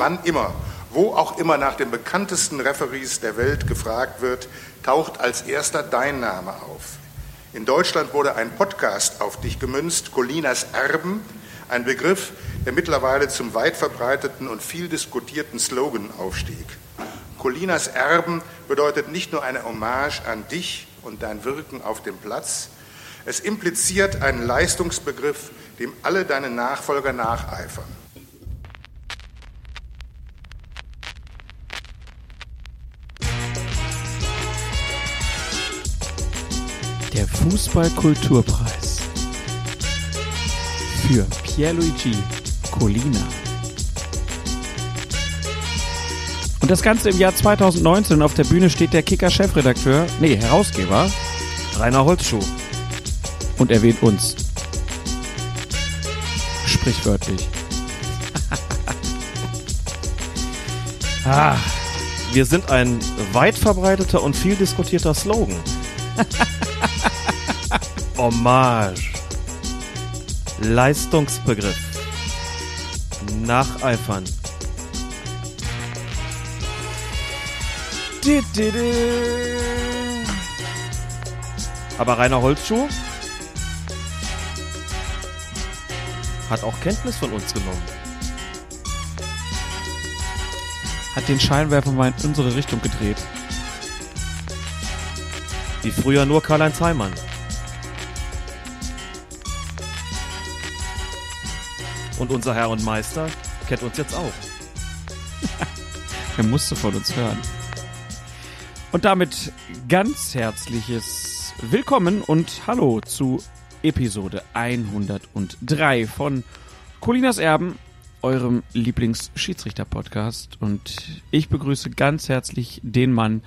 Wann immer, wo auch immer nach den bekanntesten Referees der Welt gefragt wird, taucht als erster dein Name auf. In Deutschland wurde ein Podcast auf dich gemünzt, Colinas Erben, ein Begriff, der mittlerweile zum weit verbreiteten und viel diskutierten Slogan aufstieg. Colinas Erben bedeutet nicht nur eine Hommage an dich und dein Wirken auf dem Platz, es impliziert einen Leistungsbegriff, dem alle deine Nachfolger nacheifern. Fußballkulturpreis für Pierluigi Colina. Und das Ganze im Jahr 2019. Auf der Bühne steht der Kicker-Chefredakteur, nee, Herausgeber, Rainer Holzschuh. Und erwähnt uns. Sprichwörtlich. Ah, wir sind ein weit verbreiteter und viel diskutierter Slogan. Hommage. Leistungsbegriff. Nacheifern. Aber Rainer Holzschuh hat auch Kenntnis von uns genommen. Hat den Scheinwerfer mal in unsere Richtung gedreht. Wie früher nur Karl-Heinz Heimann. Und unser Herr und Meister kennt uns jetzt auch. Er musste von uns hören. Und damit ganz herzliches Willkommen und Hallo zu Episode 103 von Colinas Erben, eurem Lieblingsschiedsrichter-Podcast. Und ich begrüße ganz herzlich den Mann,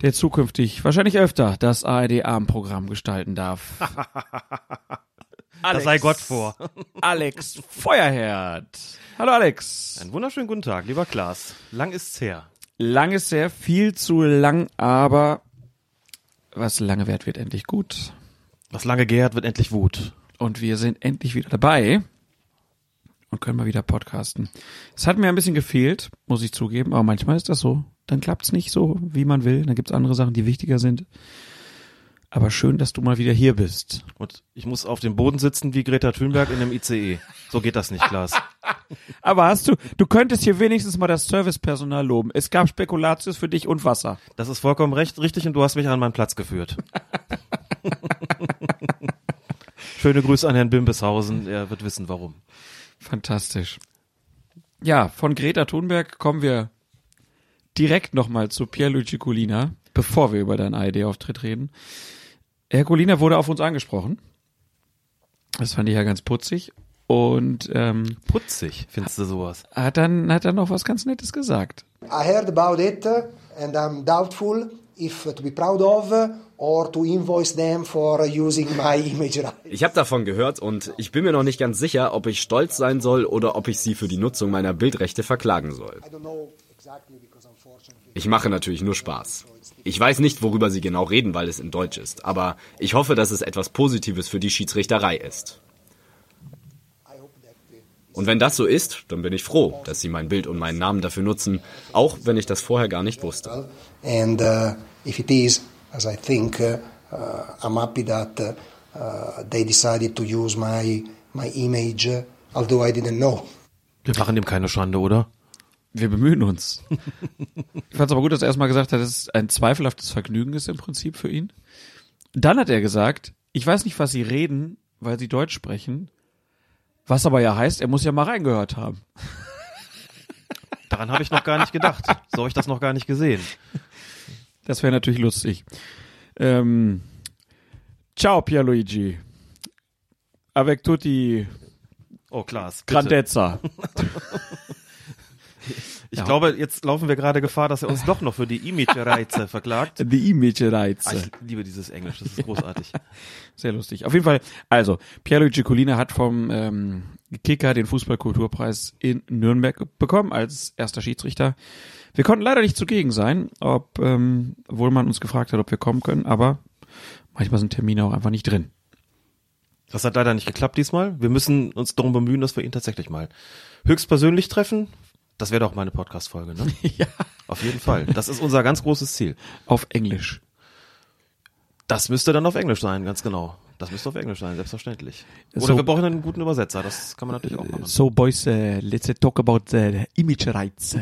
der zukünftig wahrscheinlich öfter das ARD-Abendprogramm gestalten darf. Das sei Gott vor. Alex Feuerherd. Hallo Alex. Einen wunderschönen guten Tag, lieber Klaas. Lang ist's her. Lang ist sehr viel zu lang, aber was lange währt, wird endlich gut. Was lange gärt, wird endlich Wut. Und wir sind endlich wieder dabei und können mal wieder podcasten. Es hat mir ein bisschen gefehlt, muss ich zugeben, aber manchmal ist das so. Dann klappt's nicht so, wie man will. Dann gibt's andere Sachen, die wichtiger sind. Aber schön, dass du mal wieder hier bist. Und ich muss auf dem Boden sitzen wie Greta Thunberg in einem ICE. So geht das nicht, Klaas. Aber hast du, du könntest hier wenigstens mal das Servicepersonal loben. Es gab Spekulatius für dich und Wasser. Das ist vollkommen recht, richtig und du hast mich an meinen Platz geführt. Schöne Grüße an Herrn Bimbeshausen, er wird wissen, warum. Fantastisch. Ja, von Greta Thunberg kommen wir direkt nochmal zu Pierluigi Colina, bevor wir über deinen ARD-Auftritt reden. Herr Colina wurde auf uns angesprochen. Das fand ich ja ganz putzig. Und ähm, Putzig, findest du sowas? hat dann hat dann noch was ganz Nettes gesagt. I heard about it and I'm doubtful if to be proud of or to invoice them for using my image right. Ich habe davon gehört und ich bin mir noch nicht ganz sicher, ob ich stolz sein soll oder ob ich sie für die Nutzung meiner Bildrechte verklagen soll. I don't know exactly because Ich mache natürlich nur Spaß. Ich weiß nicht, worüber sie genau reden, weil es in Deutsch ist, aber ich hoffe, dass es etwas Positives für die Schiedsrichterei ist. Und wenn das so ist, dann bin ich froh, dass sie mein Bild und meinen Namen dafür nutzen, auch wenn ich das vorher gar nicht wusste. and uh, if it is as I think uh, uh, I'm happy that uh, uh, they decided to use my my image although I didn't know. Wir machen dem keine Schande, oder? Wir bemühen uns. ich fand es aber gut, dass er erstmal gesagt hat, dass es ein zweifelhaftes Vergnügen ist im Prinzip für ihn. Dann hat er gesagt, ich weiß nicht, was sie reden, weil sie Deutsch sprechen. Was aber ja heißt, er muss ja mal reingehört haben. Daran habe ich noch gar nicht gedacht. So habe ich das noch gar nicht gesehen. Das wäre natürlich lustig. Ähm, ciao, Pierluigi. Avec tutti Oh, Klaas, grandezza. Ich Ja. glaube, jetzt laufen wir gerade Gefahr, dass er uns doch noch für die Image-Reize verklagt. Die Image-Reize. Ah, ich liebe dieses Englisch, das ist großartig. Sehr lustig. Auf jeden Fall, also, Pierluigi Colina hat vom ähm, Kicker den Fußballkulturpreis in Nürnberg bekommen als erster Schiedsrichter. Wir konnten leider nicht zugegen sein, ob, ähm, obwohl man uns gefragt hat, ob wir kommen können, aber manchmal sind Termine auch einfach nicht drin. Das hat leider nicht geklappt diesmal. Wir müssen uns darum bemühen, dass wir ihn tatsächlich mal höchstpersönlich treffen. Das wäre doch meine Podcast-Folge, ne? ja. Auf jeden Fall. Das ist unser ganz großes Ziel. Auf Englisch. Das müsste dann auf Englisch sein, ganz genau. Das müsste auf Englisch sein, selbstverständlich. Oder So- wir brauchen einen guten Übersetzer, das kann man natürlich auch machen. So, boys, uh, let's talk about the image rights.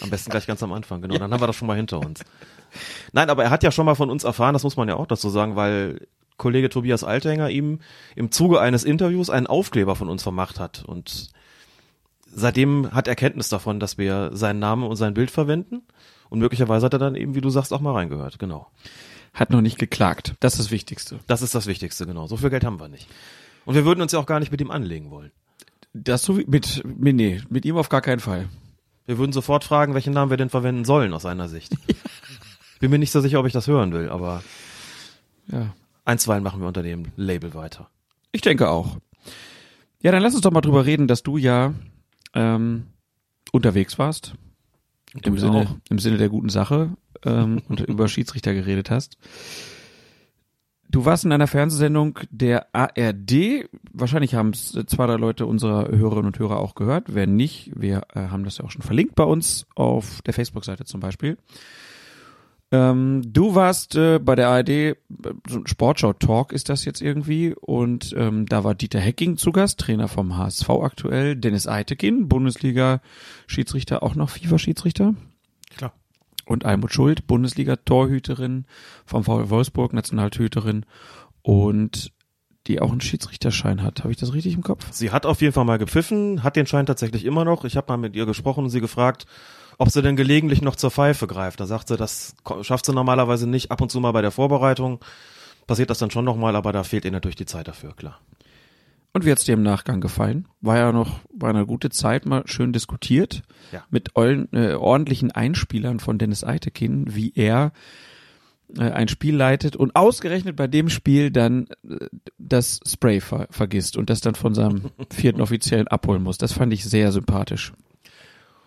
Am besten gleich ganz am Anfang, genau. Dann haben wir das schon mal hinter uns. Nein, aber er hat ja schon mal von uns erfahren, das muss man ja auch dazu sagen, weil Kollege Tobias Althänger ihm im Zuge eines Interviews einen Aufkleber von uns vermacht hat. Und seitdem hat er Kenntnis davon, dass wir seinen Namen und sein Bild verwenden. Und möglicherweise hat er dann eben, wie du sagst, auch mal reingehört. Genau. Hat noch nicht geklagt. Das ist das Wichtigste. Das ist das Wichtigste, genau. So viel Geld haben wir nicht. Und wir würden uns ja auch gar nicht mit ihm anlegen wollen. Das so wie mit, mit, nee, mit ihm auf gar keinen Fall. Wir würden sofort fragen, welchen Namen wir denn verwenden sollen aus seiner Sicht. Bin mir nicht so sicher, ob ich das hören will, aber Ja. einstweilen machen wir unter dem Label weiter. Ich denke auch. Ja, dann lass uns doch mal drüber reden, dass du ja ähm, unterwegs warst. Im Sinne, auch. Im Sinne der guten Sache ähm, und über Schiedsrichter geredet hast. Du warst in einer Fernsehsendung der ARD. Wahrscheinlich haben es zwei, drei Leute unserer Hörerinnen und Hörer auch gehört. Wenn nicht, wir äh, haben das ja auch schon verlinkt bei uns auf der Facebook-Seite zum Beispiel. Ähm, du warst äh, bei der ARD, äh, so ein Sportschau-Talk ist das jetzt irgendwie und ähm, da war Dieter Hecking zu Gast, Trainer vom HSV aktuell, Dennis Eitekin, Bundesliga-Schiedsrichter, auch noch FIFA-Schiedsrichter Klar. und Almut Schuld, Bundesliga-Torhüterin vom VW Wolfsburg, Nationaltorhüterin und die auch einen Schiedsrichterschein hat. Habe ich das richtig im Kopf? Sie hat auf jeden Fall mal gepfiffen, hat den Schein tatsächlich immer noch. Ich habe mal mit ihr gesprochen und sie gefragt, ob sie denn gelegentlich noch zur Pfeife greift. Da sagt sie, das schafft sie normalerweise nicht. Ab und zu mal bei der Vorbereitung passiert das dann schon nochmal, aber da fehlt ihr natürlich die Zeit dafür, klar. Und wie hat's dir im Nachgang gefallen? War ja noch, war eine gute Zeit mal schön diskutiert. Ja. Mit ollen, äh, ordentlichen Einspielern von Dennis Eitekin, wie er äh, ein Spiel leitet und ausgerechnet bei dem Spiel dann äh, das Spray ver vergisst und das dann von seinem vierten Offiziellen abholen muss. Das fand ich sehr sympathisch.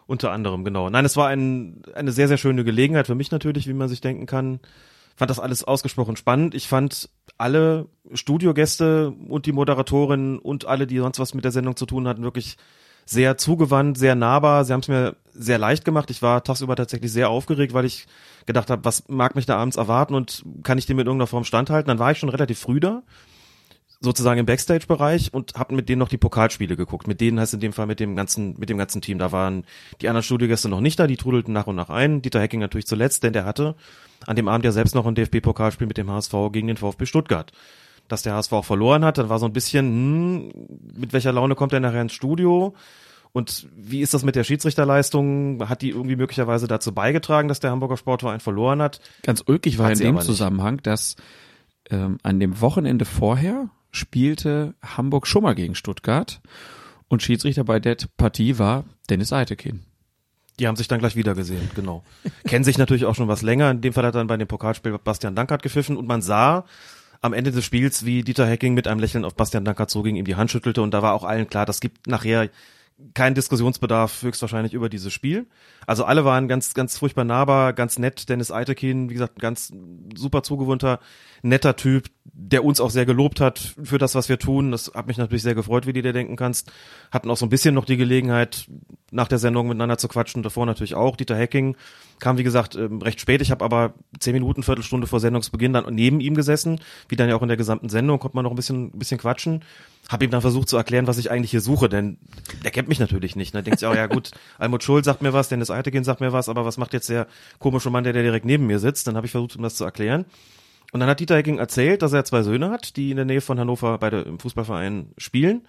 Unter anderem, genau. Nein, es war ein, eine sehr, sehr schöne Gelegenheit für mich natürlich, wie man sich denken kann. Fand das alles ausgesprochen spannend. Ich fand alle Studiogäste und die Moderatorin und alle, die sonst was mit der Sendung zu tun hatten, wirklich sehr zugewandt, sehr nahbar. Sie haben es mir sehr leicht gemacht. Ich war tagsüber tatsächlich sehr aufgeregt, weil ich gedacht habe, was mag mich da abends erwarten und kann ich dem in irgendeiner Form standhalten. Dann war ich schon relativ früh da sozusagen im Backstage-Bereich und hab mit denen noch die Pokalspiele geguckt. Mit denen heißt in dem Fall mit dem ganzen, mit dem ganzen Team. Da waren die anderen Studiogäste noch nicht da, die trudelten nach und nach ein. Dieter Hecking natürlich zuletzt, denn der hatte an dem Abend ja selbst noch ein DFB-Pokalspiel mit dem HSV gegen den VfB Stuttgart. Dass der HSV auch verloren hat, dann war so ein bisschen, hm, mit welcher Laune kommt er nachher ins Studio? Und wie ist das mit der Schiedsrichterleistung? Hat die irgendwie möglicherweise dazu beigetragen, dass der Hamburger Sportverein verloren hat? Ganz ulkig war Hat in dem. Zusammenhang, dass ähm, an dem Wochenende vorher spielte Hamburg schon mal gegen Stuttgart und Schiedsrichter bei der Partie war Dennis Eitekin. Die haben sich dann gleich wieder gesehen, genau. Kennen sich natürlich auch schon was länger. In dem Fall hat dann bei dem Pokalspiel Bastian Dankert gepfiffen und man sah am Ende des Spiels, wie Dieter Hecking mit einem Lächeln auf Bastian Dankert zuging, ihm die Hand schüttelte und da war auch allen klar, das gibt nachher keinen Diskussionsbedarf höchstwahrscheinlich über dieses Spiel. Also alle waren ganz, ganz furchtbar nahbar, ganz nett. Dennis Eitekin, wie gesagt, ein ganz super zugewohnter, netter Typ, der uns auch sehr gelobt hat für das, was wir tun. Das hat mich natürlich sehr gefreut, wie du dir denken kannst. Hatten auch so ein bisschen noch die Gelegenheit, nach der Sendung miteinander zu quatschen. Davor natürlich auch. Dieter Hecking kam, wie gesagt, ähm, recht spät. Ich habe aber zehn Minuten, Viertelstunde vor Sendungsbeginn dann neben ihm gesessen. Wie dann ja auch in der gesamten Sendung, konnte man noch ein bisschen, ein bisschen quatschen. Habe ihm dann versucht zu erklären, was ich eigentlich hier suche, denn der kennt mich natürlich nicht. Ne? Denkt sich, oh ja gut, Almut Schul sagt mir was, Dennis Eitekin sagt mir was, aber was macht jetzt der komische Mann, der, der direkt neben mir sitzt? Dann habe ich versucht, ihm das zu erklären. Und dann hat Dieter Hecking erzählt, dass er zwei Söhne hat, die in der Nähe von Hannover beide im Fußballverein spielen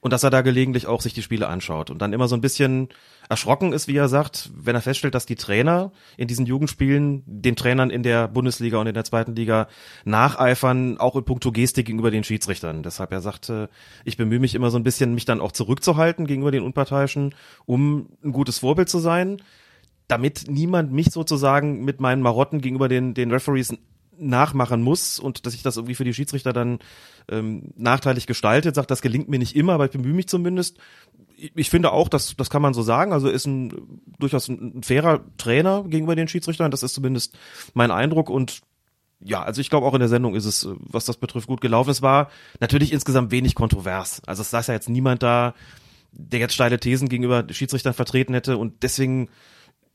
und dass er da gelegentlich auch sich die Spiele anschaut und dann immer so ein bisschen erschrocken ist, wie er sagt, wenn er feststellt, dass die Trainer in diesen Jugendspielen den Trainern in der Bundesliga und in der zweiten Liga nacheifern, auch in puncto Gestik gegenüber den Schiedsrichtern. Deshalb er sagte, ich bemühe mich immer so ein bisschen, mich dann auch zurückzuhalten gegenüber den Unparteiischen, um ein gutes Vorbild zu sein, damit niemand mich sozusagen mit meinen Marotten gegenüber den, den Referees nachmachen muss und dass ich das irgendwie für die Schiedsrichter dann ähm, nachteilig gestaltet, sagt, das gelingt mir nicht immer, aber ich bemühe mich zumindest. Ich, finde auch, dass das kann man so sagen, also ist ein durchaus ein, fairer Trainer gegenüber den Schiedsrichtern, das ist zumindest mein Eindruck und ja, also ich glaube auch in der Sendung ist es, was das betrifft, gut gelaufen. Es war natürlich insgesamt wenig kontrovers. Also es saß ja jetzt niemand da, der jetzt steile Thesen gegenüber Schiedsrichtern vertreten hätte und deswegen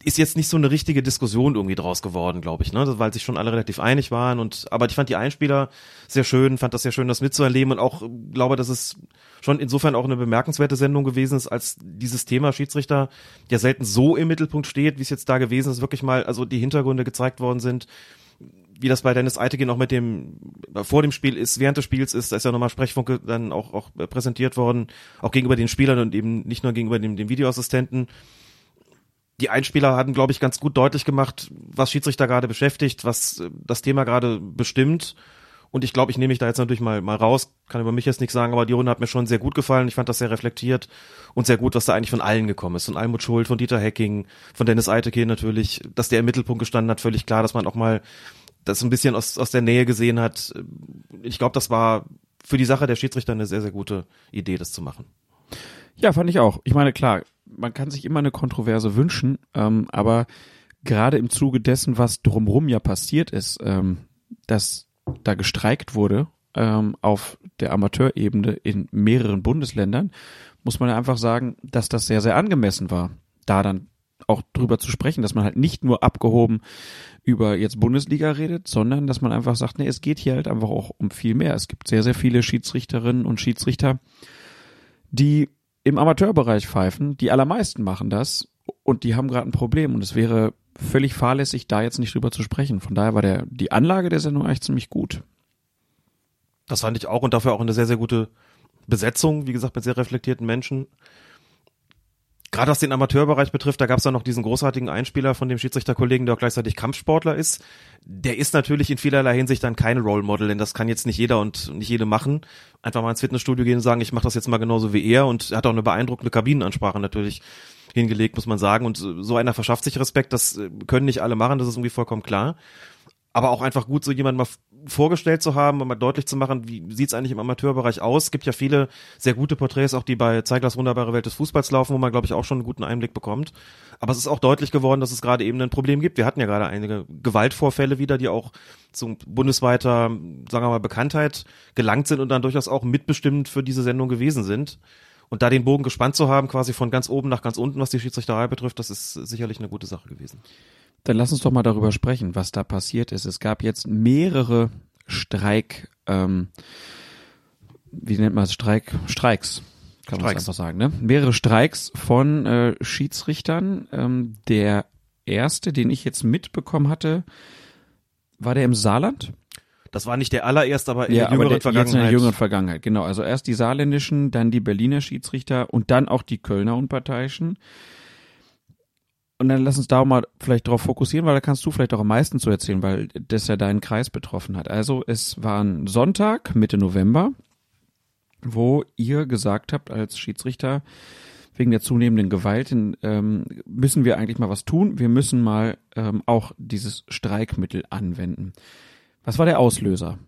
ist jetzt nicht so eine richtige Diskussion irgendwie draus geworden, glaube ich, ne? weil sich schon alle relativ einig waren und aber ich fand die Einspieler sehr schön, fand das sehr schön, das mitzuerleben und auch glaube, dass es schon insofern auch eine bemerkenswerte Sendung gewesen ist, als dieses Thema Schiedsrichter ja selten so im Mittelpunkt steht, wie es jetzt da gewesen ist, wirklich mal also die Hintergründe gezeigt worden sind, wie das bei Dennis Eitege noch mit dem vor dem Spiel ist, während des Spiels ist, da ist ja nochmal Sprechfunke dann auch auch präsentiert worden, auch gegenüber den Spielern und eben nicht nur gegenüber dem, dem Videoassistenten die Einspieler hatten, glaube ich, ganz gut deutlich gemacht, was Schiedsrichter gerade beschäftigt, was äh, das Thema gerade bestimmt. Und ich glaube, ich nehme mich da jetzt natürlich mal, mal raus, kann über mich jetzt nichts sagen, aber die Runde hat mir schon sehr gut gefallen. Ich fand das sehr reflektiert und sehr gut, was da eigentlich von allen gekommen ist. Von Almut Schuld, von Dieter Hecking, von Dennis Eiteke natürlich, dass der im Mittelpunkt gestanden hat, völlig klar, dass man auch mal das ein bisschen aus, aus der Nähe gesehen hat. Ich glaube, das war für die Sache der Schiedsrichter eine sehr, sehr gute Idee, das zu machen. Ja, fand ich auch. Ich meine, klar, man kann sich immer eine Kontroverse wünschen, ähm, aber gerade im Zuge dessen, was drumherum ja passiert ist, ähm, dass da gestreikt wurde ähm, auf der Amateurebene in mehreren Bundesländern, muss man ja einfach sagen, dass das sehr, sehr angemessen war, da dann auch drüber zu sprechen, dass man halt nicht nur abgehoben über jetzt Bundesliga redet, sondern dass man einfach sagt, nee, es geht hier halt einfach auch um viel mehr. Es gibt sehr, sehr viele Schiedsrichterinnen und Schiedsrichter, die im Amateurbereich pfeifen. Die allermeisten machen das und die haben gerade ein Problem und es wäre völlig fahrlässig, da jetzt nicht drüber zu sprechen. Von daher war der, die Anlage der Sendung eigentlich ziemlich gut. Das fand ich auch und dafür auch eine sehr, sehr gute Besetzung, wie gesagt, mit sehr reflektierten Menschen gerade was den Amateurbereich betrifft, da gab es dann noch diesen großartigen Einspieler von dem Schiedsrichterkollegen, der auch gleichzeitig Kampfsportler ist. Der ist natürlich in vielerlei Hinsicht dann kein Role Model, denn das kann jetzt nicht jeder und nicht jede machen. Einfach mal ins Fitnessstudio gehen und sagen, ich mache das jetzt mal genauso wie er und er hat auch eine beeindruckende Kabinenansprache natürlich hingelegt, muss man sagen. Und so einer verschafft sich Respekt, das können nicht alle machen, das ist irgendwie vollkommen klar aber auch einfach gut, so jemand mal vorgestellt zu haben und mal deutlich zu machen, wie sieht's eigentlich im Amateurbereich aus. Es gibt ja viele sehr gute Porträts, auch die bei Zeiglers wunderbare Welt des Fußballs laufen, wo man, glaube ich, auch schon einen guten Einblick bekommt. Aber es ist auch deutlich geworden, dass es gerade eben ein Problem gibt. Wir hatten ja gerade einige Gewaltvorfälle wieder, die auch zu bundesweiter, sagen wir mal, Bekanntheit gelangt sind und dann durchaus auch mitbestimmend für diese Sendung gewesen sind. Und da den Bogen gespannt zu haben, quasi von ganz oben nach ganz unten, was die Schiedsrichterei betrifft, das ist sicherlich eine gute Sache gewesen. Dann lass uns doch mal darüber sprechen, was da passiert ist. Es gab jetzt mehrere Streik, ähm, wie nennt man es, Streik, Streiks, kann man einfach sagen, ne? Mehrere Streiks von äh, Schiedsrichtern. Ähm, der erste, den ich jetzt mitbekommen hatte, war der im Saarland? Das war nicht der allererste, aber in ja, der jüngeren der, Vergangenheit. In der jüngeren Vergangenheit, genau. Also erst die saarländischen, dann die Berliner Schiedsrichter und dann auch die Kölner Unparteiischen. Und dann lass uns da mal vielleicht darauf fokussieren, weil da kannst du vielleicht auch am meisten zu erzählen, weil das ja deinen Kreis betroffen hat. Also es war ein Sonntag, Mitte November, wo ihr gesagt habt als Schiedsrichter, wegen der zunehmenden Gewalt ähm, müssen wir eigentlich mal was tun. Wir müssen mal ähm, auch dieses Streikmittel anwenden. Was war der Auslöser?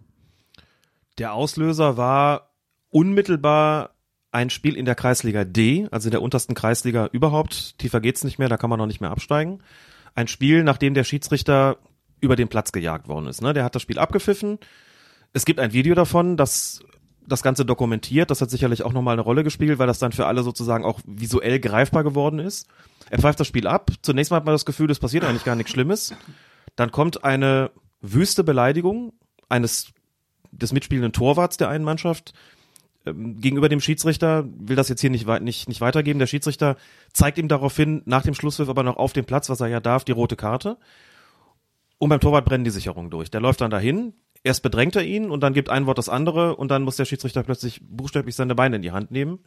Der Auslöser war unmittelbar ein Spiel in der Kreisliga D, also in der untersten Kreisliga überhaupt. Tiefer geht's nicht mehr, da kann man noch nicht mehr absteigen. Ein Spiel, nachdem der Schiedsrichter über den Platz gejagt worden ist. Ne? Der hat das Spiel abgepfiffen. Es gibt ein Video davon, das das Ganze dokumentiert. Das hat sicherlich auch nochmal eine Rolle gespielt, weil das dann für alle sozusagen auch visuell greifbar geworden ist. Er pfeift das Spiel ab. Zunächst mal hat man das Gefühl, es passiert eigentlich gar nichts Schlimmes. Dann kommt eine wüste Beleidigung eines des mitspielenden Torwarts der einen Mannschaft ähm, gegenüber dem Schiedsrichter, will das jetzt hier nicht, nicht, nicht weitergeben. Der Schiedsrichter zeigt ihm daraufhin nach dem Schlusspfiff aber noch auf dem Platz, was er ja darf, die rote Karte. Und beim Torwart brennen die Sicherungen durch. Der läuft dann dahin, erst bedrängt er ihn und dann gibt ein Wort das andere und dann muss der Schiedsrichter plötzlich buchstäblich seine Beine in die Hand nehmen.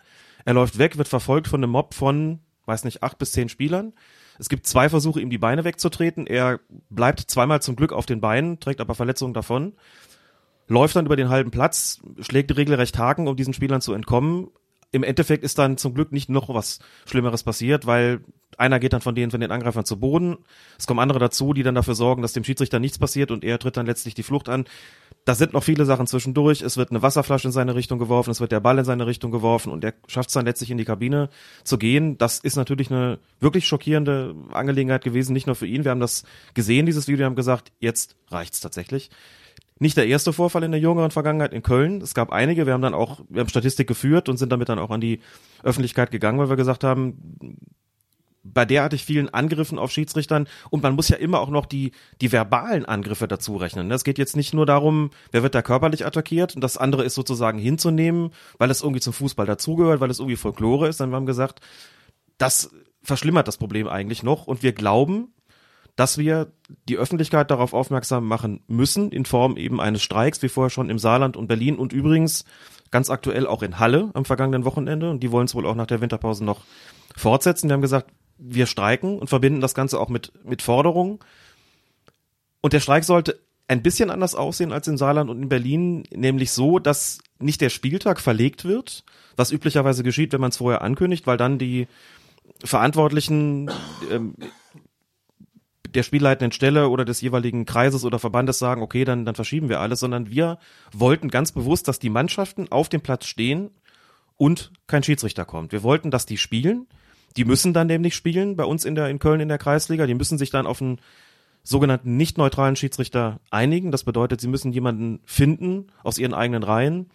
Er läuft weg, wird verfolgt von einem Mob von, weiß nicht, acht bis zehn Spielern. Es gibt zwei Versuche, ihm die Beine wegzutreten. Er bleibt zweimal zum Glück auf den Beinen, trägt aber Verletzungen davon läuft dann über den halben Platz, schlägt regelrecht Haken, um diesen Spielern zu entkommen. Im Endeffekt ist dann zum Glück nicht noch was Schlimmeres passiert, weil einer geht dann von denen, von den Angreifern zu Boden. Es kommen andere dazu, die dann dafür sorgen, dass dem Schiedsrichter nichts passiert und er tritt dann letztlich die Flucht an. Da sind noch viele Sachen zwischendurch. Es wird eine Wasserflasche in seine Richtung geworfen, es wird der Ball in seine Richtung geworfen und er schafft es dann letztlich in die Kabine zu gehen. Das ist natürlich eine wirklich schockierende Angelegenheit gewesen, nicht nur für ihn. Wir haben das gesehen, dieses Video, haben gesagt, jetzt reicht's tatsächlich nicht der erste Vorfall in der jüngeren Vergangenheit in Köln. Es gab einige. Wir haben dann auch, wir haben Statistik geführt und sind damit dann auch an die Öffentlichkeit gegangen, weil wir gesagt haben, bei derartig vielen Angriffen auf Schiedsrichtern und man muss ja immer auch noch die, die verbalen Angriffe dazu rechnen. Es geht jetzt nicht nur darum, wer wird da körperlich attackiert und das andere ist sozusagen hinzunehmen, weil es irgendwie zum Fußball dazugehört, weil es irgendwie Folklore ist. Dann haben wir gesagt, das verschlimmert das Problem eigentlich noch und wir glauben, dass wir die Öffentlichkeit darauf aufmerksam machen müssen, in Form eben eines Streiks, wie vorher schon im Saarland und Berlin und übrigens ganz aktuell auch in Halle am vergangenen Wochenende. Und die wollen es wohl auch nach der Winterpause noch fortsetzen. Wir haben gesagt, wir streiken und verbinden das Ganze auch mit, mit Forderungen. Und der Streik sollte ein bisschen anders aussehen als in Saarland und in Berlin, nämlich so, dass nicht der Spieltag verlegt wird, was üblicherweise geschieht, wenn man es vorher ankündigt, weil dann die Verantwortlichen ähm, der spielleitenden Stelle oder des jeweiligen Kreises oder Verbandes sagen, okay, dann, dann verschieben wir alles, sondern wir wollten ganz bewusst, dass die Mannschaften auf dem Platz stehen und kein Schiedsrichter kommt. Wir wollten, dass die spielen. Die müssen dann nämlich spielen bei uns in der, in Köln in der Kreisliga. Die müssen sich dann auf einen sogenannten nicht neutralen Schiedsrichter einigen. Das bedeutet, sie müssen jemanden finden aus ihren eigenen Reihen,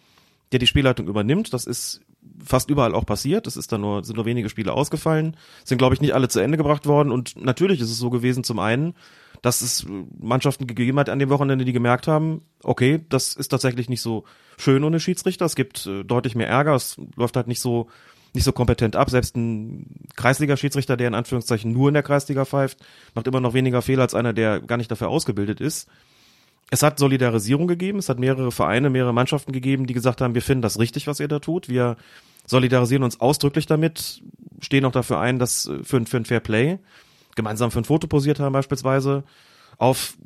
der die Spielleitung übernimmt. Das ist fast überall auch passiert. Es ist dann nur, sind nur wenige Spiele ausgefallen, sind, glaube ich, nicht alle zu Ende gebracht worden. Und natürlich ist es so gewesen, zum einen, dass es Mannschaften gegeben hat an dem Wochenende, die gemerkt haben, okay, das ist tatsächlich nicht so schön ohne Schiedsrichter. Es gibt äh, deutlich mehr Ärger. Es läuft halt nicht so, nicht so kompetent ab. Selbst ein Kreisliga-Schiedsrichter, der in Anführungszeichen nur in der Kreisliga pfeift, macht immer noch weniger Fehler als einer, der gar nicht dafür ausgebildet ist. Es hat Solidarisierung gegeben, es hat mehrere Vereine, mehrere Mannschaften gegeben, die gesagt haben, wir finden das richtig, was ihr da tut. Wir solidarisieren uns ausdrücklich damit, stehen auch dafür ein, dass äh, für, für ein Fair Play gemeinsam für ein Foto posiert haben beispielsweise. Auf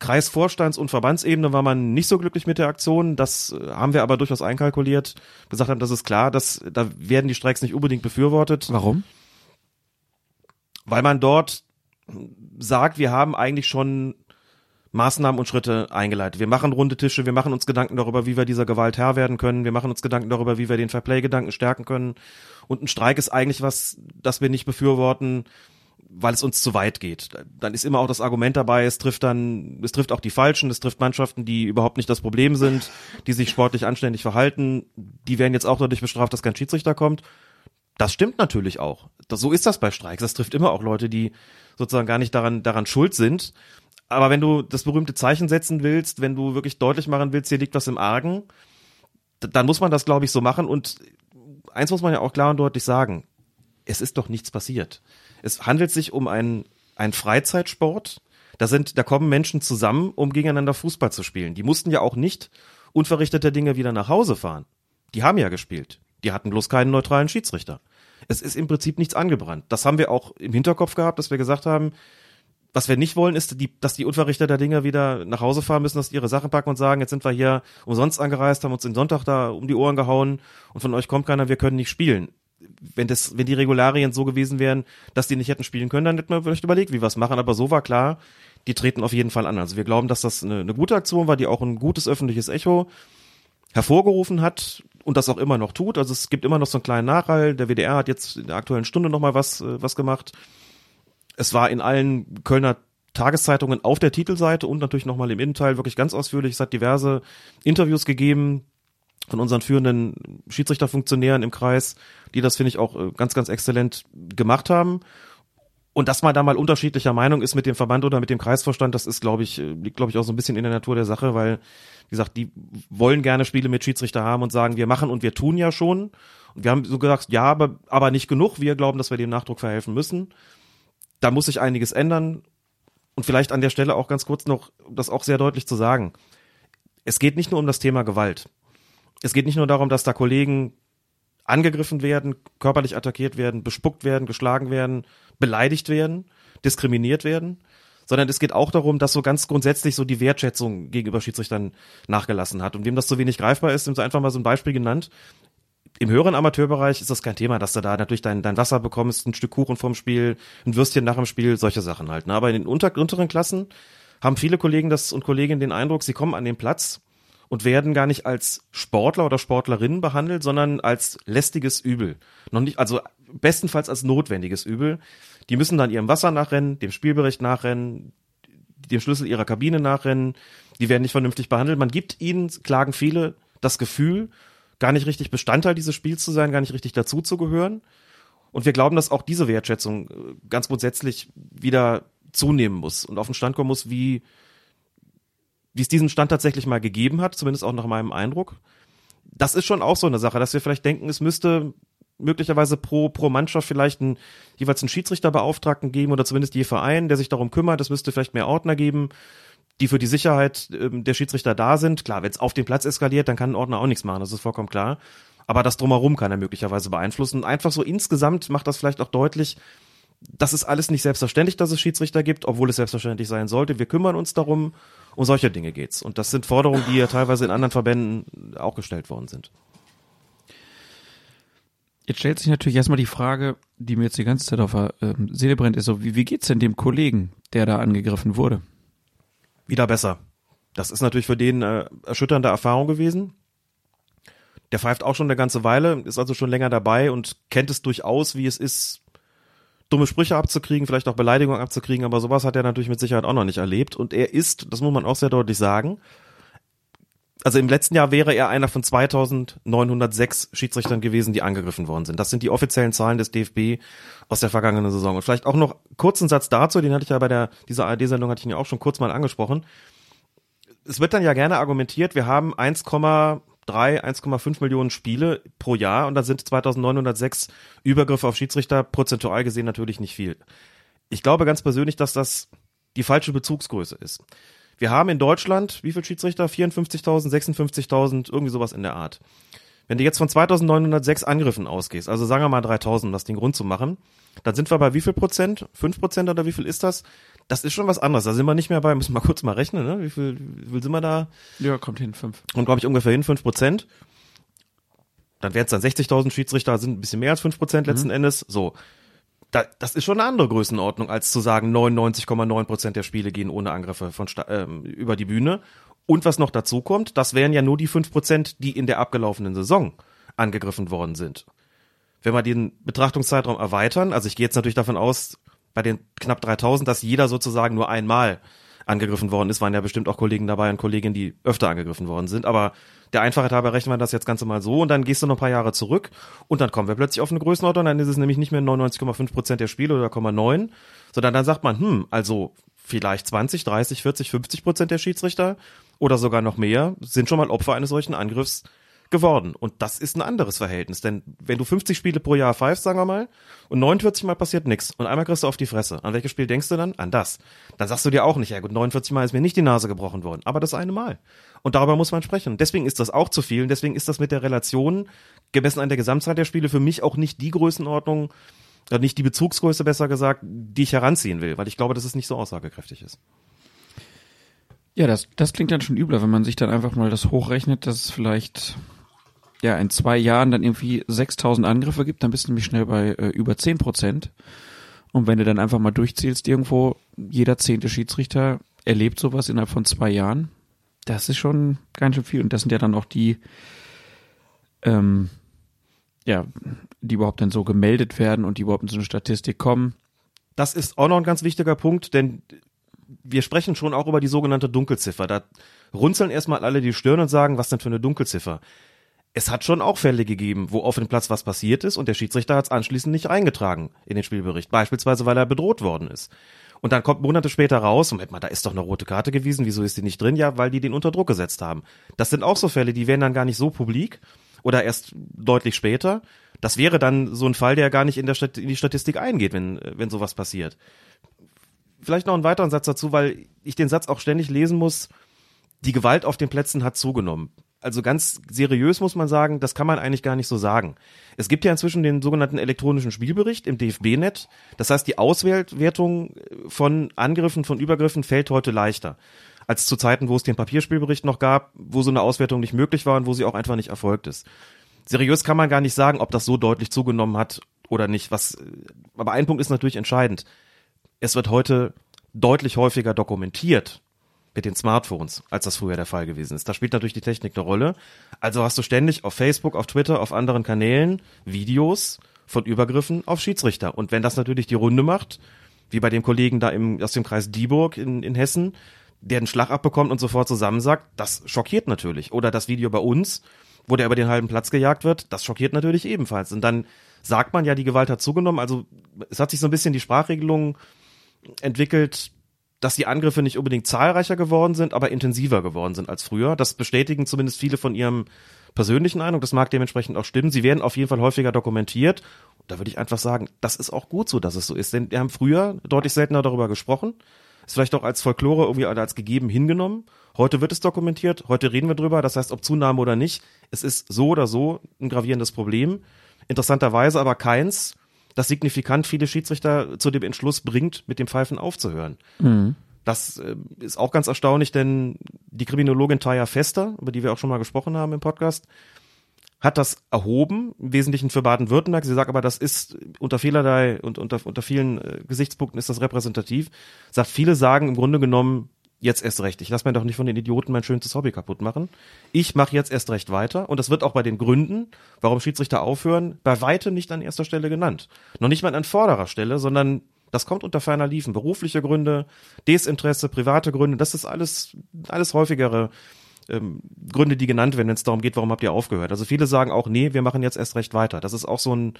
Kreisvorstands- und Verbandsebene war man nicht so glücklich mit der Aktion. Das äh, haben wir aber durchaus einkalkuliert. Gesagt haben, das ist klar, dass da werden die Streiks nicht unbedingt befürwortet. Warum? Weil man dort sagt, wir haben eigentlich schon Maßnahmen und Schritte eingeleitet. Wir machen runde Tische, wir machen uns Gedanken darüber, wie wir dieser Gewalt Herr werden können, wir machen uns Gedanken darüber, wie wir den Fairplay-Gedanken stärken können. Und ein Streik ist eigentlich was, das wir nicht befürworten, weil es uns zu weit geht. Dann ist immer auch das Argument dabei, es trifft dann, es trifft auch die Falschen, es trifft Mannschaften, die überhaupt nicht das Problem sind, die sich sportlich anständig verhalten, die werden jetzt auch dadurch bestraft, dass kein Schiedsrichter kommt. Das stimmt natürlich auch. Das, so ist das bei Streiks. Das trifft immer auch Leute, die sozusagen gar nicht daran, daran schuld sind. Aber wenn du das berühmte Zeichen setzen willst, wenn du wirklich deutlich machen willst, hier liegt was im Argen, dann muss man das, glaube ich, so machen. Und eins muss man ja auch klar und deutlich sagen. Es ist doch nichts passiert. Es handelt sich um einen, einen Freizeitsport. Da sind, da kommen Menschen zusammen, um gegeneinander Fußball zu spielen. Die mussten ja auch nicht unverrichteter Dinge wieder nach Hause fahren. Die haben ja gespielt. Die hatten bloß keinen neutralen Schiedsrichter. Es ist im Prinzip nichts angebrannt. Das haben wir auch im Hinterkopf gehabt, dass wir gesagt haben, was wir nicht wollen, ist, die, dass die Unverrichter der Dinge wieder nach Hause fahren müssen, dass die ihre Sachen packen und sagen, jetzt sind wir hier umsonst angereist, haben uns den Sonntag da um die Ohren gehauen und von euch kommt keiner, wir können nicht spielen. Wenn das, wenn die Regularien so gewesen wären, dass die nicht hätten spielen können, dann hätten wir vielleicht überlegt, wie wir es machen. Aber so war klar, die treten auf jeden Fall an. Also wir glauben, dass das eine, eine gute Aktion war, die auch ein gutes öffentliches Echo hervorgerufen hat und das auch immer noch tut. Also es gibt immer noch so einen kleinen Nachhall. Der WDR hat jetzt in der aktuellen Stunde nochmal was, äh, was gemacht es war in allen Kölner Tageszeitungen auf der Titelseite und natürlich nochmal im Innenteil wirklich ganz ausführlich. Es hat diverse Interviews gegeben von unseren führenden Schiedsrichterfunktionären im Kreis, die das, finde ich, auch äh, ganz, ganz exzellent gemacht haben. Und dass man da mal unterschiedlicher Meinung ist mit dem Verband oder mit dem Kreisvorstand, das ist, glaube ich, äh, liegt, glaube ich, auch so ein bisschen in der Natur der Sache, weil, wie gesagt, die wollen gerne Spiele mit Schiedsrichter haben und sagen, wir machen und wir tun ja schon. Und wir haben so gesagt, ja, aber, aber nicht genug. Wir glauben, dass wir dem Nachdruck verhelfen müssen da muss sich einiges ändern. Und vielleicht an der Stelle auch ganz kurz noch, das auch sehr deutlich zu sagen. Es geht nicht nur um das Thema Gewalt. Es geht nicht nur darum, dass da Kollegen angegriffen werden, körperlich attackiert werden, bespuckt werden, geschlagen werden, beleidigt werden, diskriminiert werden, sondern es geht auch darum, dass so ganz grundsätzlich so die Wertschätzung gegenüber Schiedsrichtern nachgelassen hat. Und wem das so wenig greifbar ist, nimmt einfach mal so ein Beispiel genannt im höheren Amateurbereich ist das kein Thema, dass du da natürlich dein, dein Wasser bekommst, ein Stück Kuchen vom Spiel, ein Würstchen nach dem Spiel, solche Sachen halt. Ne? Aber in den unter, unteren Klassen haben viele Kollegen das und Kolleginnen den Eindruck, sie kommen an den Platz und werden gar nicht als Sportler oder Sportlerinnen behandelt, sondern als lästiges Übel. Noch nicht, also bestenfalls als notwendiges Übel. Die müssen dann ihrem Wasser nachrennen, dem Spielbericht nachrennen, dem Schlüssel ihrer Kabine nachrennen, die werden nicht vernünftig behandelt. Man gibt ihnen, klagen viele, das Gefühl, gar nicht richtig Bestandteil dieses Spiels zu sein, gar nicht richtig dazuzugehören. Und wir glauben, dass auch diese Wertschätzung äh, ganz grundsätzlich wieder zunehmen muss und auf den Stand kommen muss, wie, wie es diesen Stand tatsächlich mal gegeben hat, zumindest auch nach meinem Eindruck. Das ist schon auch so eine Sache, dass wir vielleicht denken, es müsste möglicherweise pro, pro Mannschaft vielleicht einen, jeweils einen Schiedsrichterbeauftragten geben oder zumindest je Verein, der sich darum kümmert. Es müsste vielleicht mehr Ordner geben, die für die Sicherheit ähm, der Schiedsrichter da sind. Klar, wenn es auf dem Platz eskaliert, dann kann ein Ordner auch nichts machen, das ist vollkommen klar. Aber das drumherum kann er möglicherweise beeinflussen. Einfach so insgesamt macht das vielleicht auch deutlich, das ist alles nicht selbstverständlich, dass es Schiedsrichter gibt, obwohl es selbstverständlich sein sollte. Wir kümmern uns darum, um solche Dinge geht's. Und das sind Forderungen, die ja teilweise in anderen Verbänden auch gestellt worden sind. Jetzt stellt sich natürlich erstmal die Frage, die mir jetzt die ganze Zeit auf der äh, Seele brennt, ist so, wie, wie geht's denn dem Kollegen, der da angegriffen wurde? Wieder besser. Das ist natürlich für den äh, erschütternde Erfahrung gewesen. Der pfeift auch schon eine ganze Weile, ist also schon länger dabei und kennt es durchaus, wie es ist, dumme Sprüche abzukriegen, vielleicht auch Beleidigungen abzukriegen, aber sowas hat er natürlich mit Sicherheit auch noch nicht erlebt. Und er ist, das muss man auch sehr deutlich sagen, also im letzten Jahr wäre er einer von 2906 Schiedsrichtern gewesen, die angegriffen worden sind. Das sind die offiziellen Zahlen des DFB aus der vergangenen Saison. Und vielleicht auch noch kurzen Satz dazu, den hatte ich ja bei der, dieser ARD-Sendung hatte ich ihn ja auch schon kurz mal angesprochen. Es wird dann ja gerne argumentiert, wir haben 1,3, 1,5 Millionen Spiele pro Jahr und da sind 2906 Übergriffe auf Schiedsrichter prozentual gesehen natürlich nicht viel. Ich glaube ganz persönlich, dass das die falsche Bezugsgröße ist. Wir haben in Deutschland, wie viel Schiedsrichter? 54.000, 56.000, irgendwie sowas in der Art. Wenn du jetzt von 2906 Angriffen ausgehst, also sagen wir mal 3000, um das den Grund zu machen, dann sind wir bei wie viel Prozent? 5 Prozent oder wie viel ist das? Das ist schon was anderes. Da sind wir nicht mehr bei, müssen wir mal kurz mal rechnen, ne? Wie viel, wie viel sind wir da? Ja, kommt hin, 5. Und glaube ich ungefähr hin, 5 Prozent. Dann wären es dann 60.000 Schiedsrichter, sind ein bisschen mehr als 5 Prozent letzten mhm. Endes. So da, das ist schon eine andere Größenordnung, als zu sagen, 99,9 Prozent der Spiele gehen ohne Angriffe von ähm, über die Bühne. Und was noch dazu kommt, das wären ja nur die 5 Prozent, die in der abgelaufenen Saison angegriffen worden sind. Wenn wir den Betrachtungszeitraum erweitern, also ich gehe jetzt natürlich davon aus, bei den knapp 3000, dass jeder sozusagen nur einmal angegriffen worden ist, waren ja bestimmt auch Kollegen dabei und Kolleginnen, die öfter angegriffen worden sind. Aber der Einfachheit halber rechnen wir das jetzt Ganze mal so und dann gehst du noch ein paar Jahre zurück und dann kommen wir plötzlich auf eine Größenordnung, dann ist es nämlich nicht mehr 99,5 Prozent der Spiele oder 0,9, sondern dann sagt man, hm, also vielleicht 20, 30, 40, 50 Prozent der Schiedsrichter oder sogar noch mehr sind schon mal Opfer eines solchen Angriffs geworden. Und das ist ein anderes Verhältnis. Denn wenn du 50 Spiele pro Jahr pfeifst, sagen wir mal, und 49 Mal passiert nichts und einmal kriegst du auf die Fresse, an welches Spiel denkst du dann? An das. Dann sagst du dir auch nicht, ja gut, 49 Mal ist mir nicht die Nase gebrochen worden, aber das eine Mal. Und darüber muss man sprechen. Deswegen ist das auch zu viel und deswegen ist das mit der Relation gemessen an der Gesamtzeit der Spiele für mich auch nicht die Größenordnung, oder nicht die Bezugsgröße besser gesagt, die ich heranziehen will, weil ich glaube, dass es nicht so aussagekräftig ist. Ja, das, das klingt dann schon übler, wenn man sich dann einfach mal das hochrechnet, dass es vielleicht ja in zwei Jahren dann irgendwie 6000 Angriffe gibt, dann bist du nämlich schnell bei äh, über 10 Prozent. Und wenn du dann einfach mal durchzählst irgendwo, jeder zehnte Schiedsrichter erlebt sowas innerhalb von zwei Jahren, das ist schon ganz schön viel. Und das sind ja dann auch die, ähm, ja, die überhaupt dann so gemeldet werden und die überhaupt in so eine Statistik kommen. Das ist auch noch ein ganz wichtiger Punkt, denn wir sprechen schon auch über die sogenannte Dunkelziffer. Da runzeln erstmal alle die Stirn und sagen, was denn für eine Dunkelziffer? es hat schon auch Fälle gegeben, wo auf dem Platz was passiert ist und der Schiedsrichter hat es anschließend nicht eingetragen in den Spielbericht. Beispielsweise, weil er bedroht worden ist. Und dann kommt Monate später raus, Moment mal, da ist doch eine rote Karte gewesen, wieso ist die nicht drin? Ja, weil die den unter Druck gesetzt haben. Das sind auch so Fälle, die werden dann gar nicht so publik oder erst deutlich später. Das wäre dann so ein Fall, der gar nicht in, der Stat in die Statistik eingeht, wenn, wenn sowas passiert. Vielleicht noch einen weiteren Satz dazu, weil ich den Satz auch ständig lesen muss. Die Gewalt auf den Plätzen hat zugenommen also ganz seriös muss man sagen, das kann man eigentlich gar nicht so sagen. Es gibt ja inzwischen den sogenannten elektronischen Spielbericht im DFB-Net. Das heißt, die Auswertung von Angriffen, von Übergriffen fällt heute leichter als zu Zeiten, wo es den Papierspielbericht noch gab, wo so eine Auswertung nicht möglich war und wo sie auch einfach nicht erfolgt ist. Seriös kann man gar nicht sagen, ob das so deutlich zugenommen hat oder nicht. Was, aber ein Punkt ist natürlich entscheidend. Es wird heute deutlich häufiger dokumentiert, mit den Smartphones, als das früher der Fall gewesen ist. Da spielt natürlich die Technik eine Rolle. Also hast du ständig auf Facebook, auf Twitter, auf anderen Kanälen Videos von Übergriffen auf Schiedsrichter. Und wenn das natürlich die Runde macht, wie bei dem Kollegen da im, aus dem Kreis Dieburg in, in Hessen, der einen Schlag abbekommt und sofort zusammensagt, das schockiert natürlich. Oder das Video bei uns, wo der über den halben Platz gejagt wird, das schockiert natürlich ebenfalls. Und dann sagt man ja, die Gewalt hat zugenommen. Also es hat sich so ein bisschen die Sprachregelung entwickelt, dass die Angriffe nicht unbedingt zahlreicher geworden sind, aber intensiver geworden sind als früher. Das bestätigen zumindest viele von ihrem persönlichen Eindruck. Das mag dementsprechend auch stimmen. Sie werden auf jeden Fall häufiger dokumentiert. Da würde ich einfach sagen, das ist auch gut so, dass es so ist. Denn wir haben früher deutlich seltener darüber gesprochen. Ist vielleicht auch als Folklore irgendwie als gegeben hingenommen. Heute wird es dokumentiert. Heute reden wir drüber. Das heißt, ob Zunahme oder nicht, es ist so oder so ein gravierendes Problem. Interessanterweise aber keins, das signifikant viele Schiedsrichter zu dem Entschluss bringt, mit dem Pfeifen aufzuhören. Mhm. Das äh, ist auch ganz erstaunlich, denn die Kriminologin Taya Fester, über die wir auch schon mal gesprochen haben im Podcast, hat das erhoben, im Wesentlichen für Baden-Württemberg. Sie sagt aber, das ist unter vielerlei und unter, unter vielen äh, Gesichtspunkten ist das repräsentativ. Sagt, viele sagen im Grunde genommen, jetzt erst recht. Ich lasse mir doch nicht von den Idioten mein schönstes Hobby kaputt machen. Ich mache jetzt erst recht weiter und das wird auch bei den Gründen, warum Schiedsrichter aufhören, bei weitem nicht an erster Stelle genannt. Noch nicht mal an vorderer Stelle, sondern das kommt unter ferner Liefen. Berufliche Gründe, Desinteresse, private Gründe, das ist alles, alles häufigere ähm, Gründe, die genannt werden, wenn es darum geht, warum habt ihr aufgehört. Also viele sagen auch, nee, wir machen jetzt erst recht weiter. Das ist auch so ein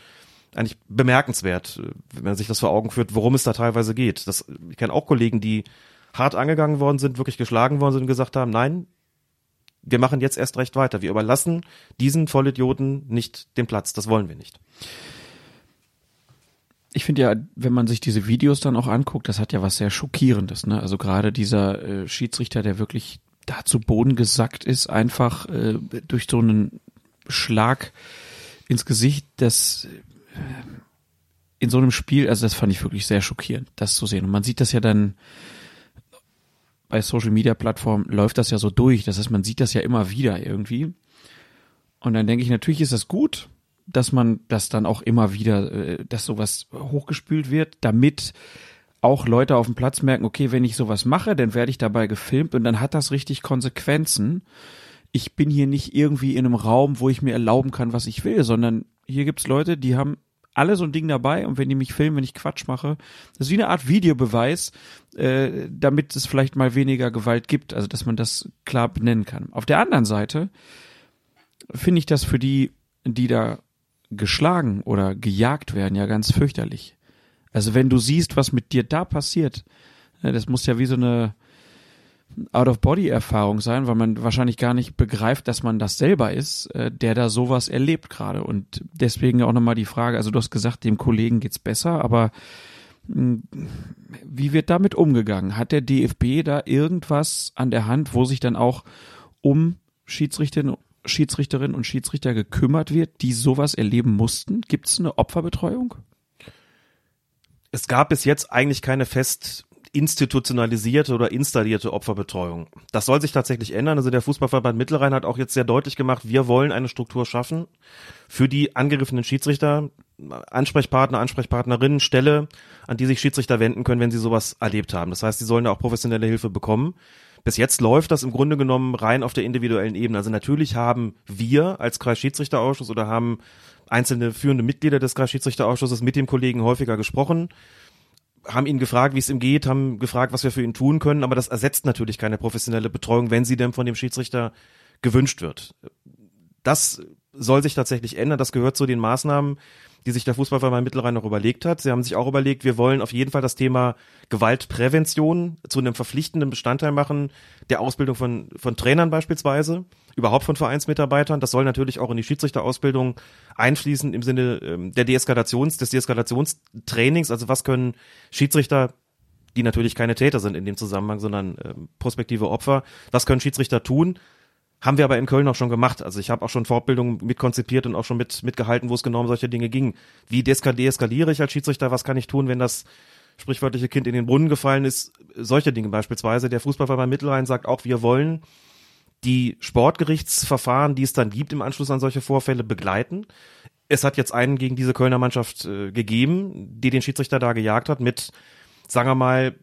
eigentlich bemerkenswert, äh, wenn man sich das vor Augen führt, worum es da teilweise geht. Das, ich kenne auch Kollegen, die hart angegangen worden sind, wirklich geschlagen worden sind und gesagt haben, nein, wir machen jetzt erst recht weiter. Wir überlassen diesen Vollidioten nicht den Platz. Das wollen wir nicht. Ich finde ja, wenn man sich diese Videos dann auch anguckt, das hat ja was sehr Schockierendes. Ne? Also gerade dieser äh, Schiedsrichter, der wirklich da zu Boden gesackt ist, einfach äh, durch so einen Schlag ins Gesicht, das äh, in so einem Spiel, also das fand ich wirklich sehr schockierend, das zu sehen. Und man sieht das ja dann bei Social Media Plattformen läuft das ja so durch. Das heißt, man sieht das ja immer wieder irgendwie. Und dann denke ich, natürlich ist das gut, dass man das dann auch immer wieder, äh, dass sowas hochgespült wird, damit auch Leute auf dem Platz merken, okay, wenn ich sowas mache, dann werde ich dabei gefilmt und dann hat das richtig Konsequenzen. Ich bin hier nicht irgendwie in einem Raum, wo ich mir erlauben kann, was ich will, sondern hier gibt's Leute, die haben alle so ein Ding dabei und wenn die mich filmen, wenn ich Quatsch mache, das ist wie eine Art Videobeweis, äh, damit es vielleicht mal weniger Gewalt gibt, also dass man das klar benennen kann. Auf der anderen Seite finde ich das für die, die da geschlagen oder gejagt werden, ja ganz fürchterlich. Also wenn du siehst, was mit dir da passiert, ne, das muss ja wie so eine Out-of-Body-Erfahrung sein, weil man wahrscheinlich gar nicht begreift, dass man das selber ist, äh, der da sowas erlebt gerade. Und deswegen auch nochmal die Frage, also du hast gesagt, dem Kollegen geht's besser, aber hm, wie wird damit umgegangen? Hat der DFB da irgendwas an der Hand, wo sich dann auch um Schiedsrichterinnen, Schiedsrichterinnen und Schiedsrichter gekümmert wird, die sowas erleben mussten? Gibt es eine Opferbetreuung? Es gab bis jetzt eigentlich keine fest institutionalisierte oder installierte Opferbetreuung. Das soll sich tatsächlich ändern. Also der Fußballverband Mittelrhein hat auch jetzt sehr deutlich gemacht, wir wollen eine Struktur schaffen für die angegriffenen Schiedsrichter, Ansprechpartner, Ansprechpartnerinnen, Stelle, an die sich Schiedsrichter wenden können, wenn sie sowas erlebt haben. Das heißt, sie sollen da auch professionelle Hilfe bekommen. Bis jetzt läuft das im Grunde genommen rein auf der individuellen Ebene. Also natürlich haben wir als Kreisschiedsrichterausschuss oder haben einzelne führende Mitglieder des Kreisschiedsrichterausschusses mit dem Kollegen häufiger gesprochen haben ihn gefragt, wie es ihm geht, haben gefragt, was wir für ihn tun können, aber das ersetzt natürlich keine professionelle Betreuung, wenn sie denn von dem Schiedsrichter gewünscht wird. Das soll sich tatsächlich ändern. Das gehört zu den Maßnahmen, die sich der Fußballverband Mittelrhein noch überlegt hat. Sie haben sich auch überlegt, wir wollen auf jeden Fall das Thema Gewaltprävention zu einem verpflichtenden Bestandteil machen, der Ausbildung von, von Trainern beispielsweise, überhaupt von Vereinsmitarbeitern. Das soll natürlich auch in die Schiedsrichterausbildung einfließen im Sinne ähm, der Deeskalations, des Deeskalationstrainings. Also was können Schiedsrichter die natürlich keine Täter sind in dem Zusammenhang, sondern äh, prospektive Opfer. Was können Schiedsrichter tun? Haben wir aber in Köln auch schon gemacht. Also ich habe auch schon Fortbildungen mitkonzipiert und auch schon mit mitgehalten, wo es genau um solche Dinge ging. Wie deeskaliere ich als Schiedsrichter? Was kann ich tun, wenn das sprichwörtliche Kind in den Brunnen gefallen ist? Solche Dinge beispielsweise. Der Fußballverband Mittelrhein sagt auch, wir wollen die Sportgerichtsverfahren, die es dann gibt im Anschluss an solche Vorfälle, begleiten. Es hat jetzt einen gegen diese Kölner Mannschaft äh, gegeben, die den Schiedsrichter da gejagt hat mit, sagen wir mal,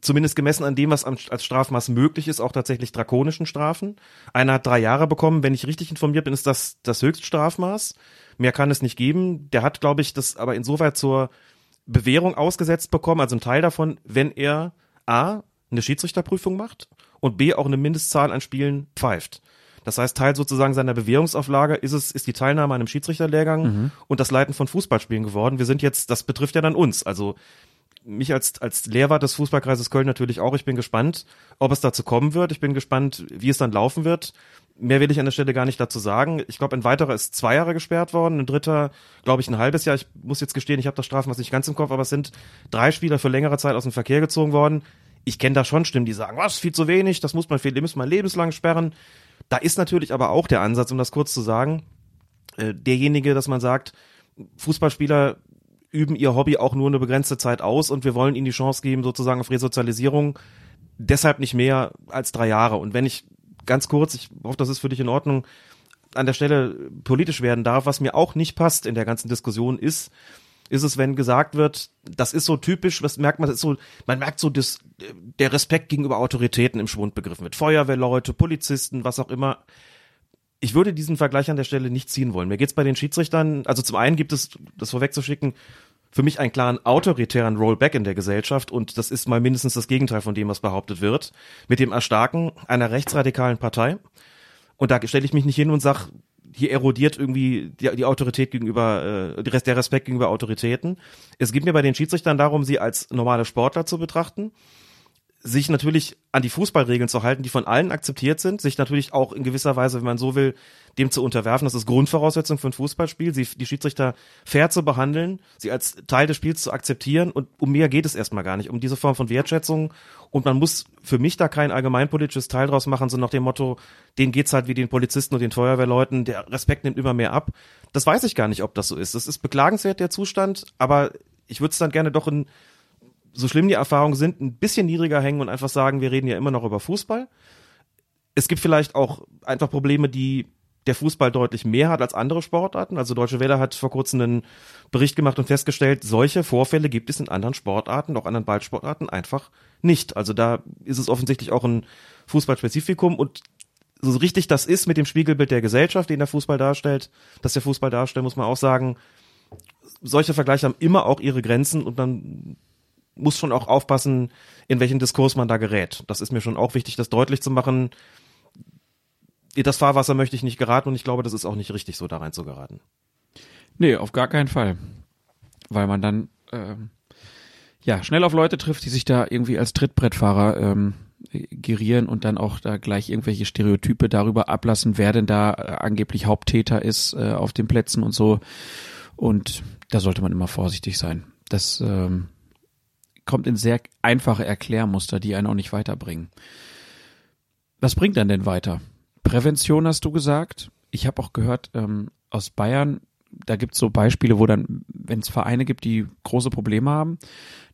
zumindest gemessen an dem, was als Strafmaß möglich ist, auch tatsächlich drakonischen Strafen. Einer hat drei Jahre bekommen. Wenn ich richtig informiert bin, ist das das Höchststrafmaß. Mehr kann es nicht geben. Der hat, glaube ich, das aber insoweit zur Bewährung ausgesetzt bekommen, also ein Teil davon, wenn er A, eine Schiedsrichterprüfung macht und B auch eine Mindestzahl an Spielen pfeift. Das heißt, Teil sozusagen seiner Bewährungsauflage ist es, ist die Teilnahme an einem Schiedsrichterlehrgang mhm. und das Leiten von Fußballspielen geworden. Wir sind jetzt, das betrifft ja dann uns. Also mich als, als Lehrwart des Fußballkreises Köln natürlich auch. Ich bin gespannt, ob es dazu kommen wird. Ich bin gespannt, wie es dann laufen wird. Mehr will ich an der Stelle gar nicht dazu sagen. Ich glaube, ein weiterer ist zwei Jahre gesperrt worden, ein dritter, glaube ich, ein halbes Jahr. Ich muss jetzt gestehen, ich habe das Strafmaß nicht ganz im Kopf, aber es sind drei Spieler für längere Zeit aus dem Verkehr gezogen worden. Ich kenne da schon Stimmen, die sagen, was, viel zu wenig, das muss man viel, muss man lebenslang sperren. Da ist natürlich aber auch der Ansatz, um das kurz zu sagen, äh, derjenige, dass man sagt, Fußballspieler üben ihr Hobby auch nur eine begrenzte Zeit aus und wir wollen ihnen die Chance geben, sozusagen auf Resozialisierung. Deshalb nicht mehr als drei Jahre. Und wenn ich ganz kurz, ich hoffe, das ist für dich in Ordnung, an der Stelle politisch werden darf, was mir auch nicht passt in der ganzen Diskussion ist, ist es, wenn gesagt wird, das ist so typisch, was merkt man, das ist so, man merkt so, das, der Respekt gegenüber Autoritäten im Schwund begriffen wird. Feuerwehrleute, Polizisten, was auch immer. Ich würde diesen Vergleich an der Stelle nicht ziehen wollen. Mir geht's bei den Schiedsrichtern, also zum einen gibt es, das vorwegzuschicken, für mich einen klaren autoritären Rollback in der Gesellschaft und das ist mal mindestens das Gegenteil von dem, was behauptet wird, mit dem Erstarken einer rechtsradikalen Partei. Und da stelle ich mich nicht hin und sag, hier erodiert irgendwie die, die Autorität gegenüber, äh, der Respekt gegenüber Autoritäten. Es geht mir bei den Schiedsrichtern darum, sie als normale Sportler zu betrachten sich natürlich an die Fußballregeln zu halten, die von allen akzeptiert sind, sich natürlich auch in gewisser Weise, wenn man so will, dem zu unterwerfen. Das ist Grundvoraussetzung für ein Fußballspiel, sie, die Schiedsrichter fair zu behandeln, sie als Teil des Spiels zu akzeptieren und um mehr geht es erstmal gar nicht, um diese Form von Wertschätzung und man muss für mich da kein allgemeinpolitisches Teil draus machen, so nach dem Motto, denen geht's halt wie den Polizisten und den Feuerwehrleuten, der Respekt nimmt immer mehr ab. Das weiß ich gar nicht, ob das so ist. Das ist beklagenswert, der Zustand, aber ich würde es dann gerne doch in so schlimm die Erfahrungen sind, ein bisschen niedriger hängen und einfach sagen, wir reden ja immer noch über Fußball. Es gibt vielleicht auch einfach Probleme, die der Fußball deutlich mehr hat als andere Sportarten. Also Deutsche Welle hat vor kurzem einen Bericht gemacht und festgestellt, solche Vorfälle gibt es in anderen Sportarten, auch anderen Ballsportarten einfach nicht. Also da ist es offensichtlich auch ein Fußballspezifikum und so richtig das ist mit dem Spiegelbild der Gesellschaft, den der Fußball darstellt, dass der Fußball darstellt, muss man auch sagen, solche Vergleiche haben immer auch ihre Grenzen und dann muss schon auch aufpassen, in welchen Diskurs man da gerät. Das ist mir schon auch wichtig, das deutlich zu machen. Das Fahrwasser möchte ich nicht geraten und ich glaube, das ist auch nicht richtig, so da rein zu geraten. Nee, auf gar keinen Fall. Weil man dann ähm, ja schnell auf Leute trifft, die sich da irgendwie als Trittbrettfahrer ähm, gerieren und dann auch da gleich irgendwelche Stereotype darüber ablassen, wer denn da äh, angeblich Haupttäter ist äh, auf den Plätzen und so. Und da sollte man immer vorsichtig sein. Das ähm, kommt in sehr einfache Erklärmuster, die einen auch nicht weiterbringen. Was bringt dann denn weiter? Prävention hast du gesagt. Ich habe auch gehört ähm, aus Bayern, da gibt es so Beispiele, wo dann, wenn es Vereine gibt, die große Probleme haben,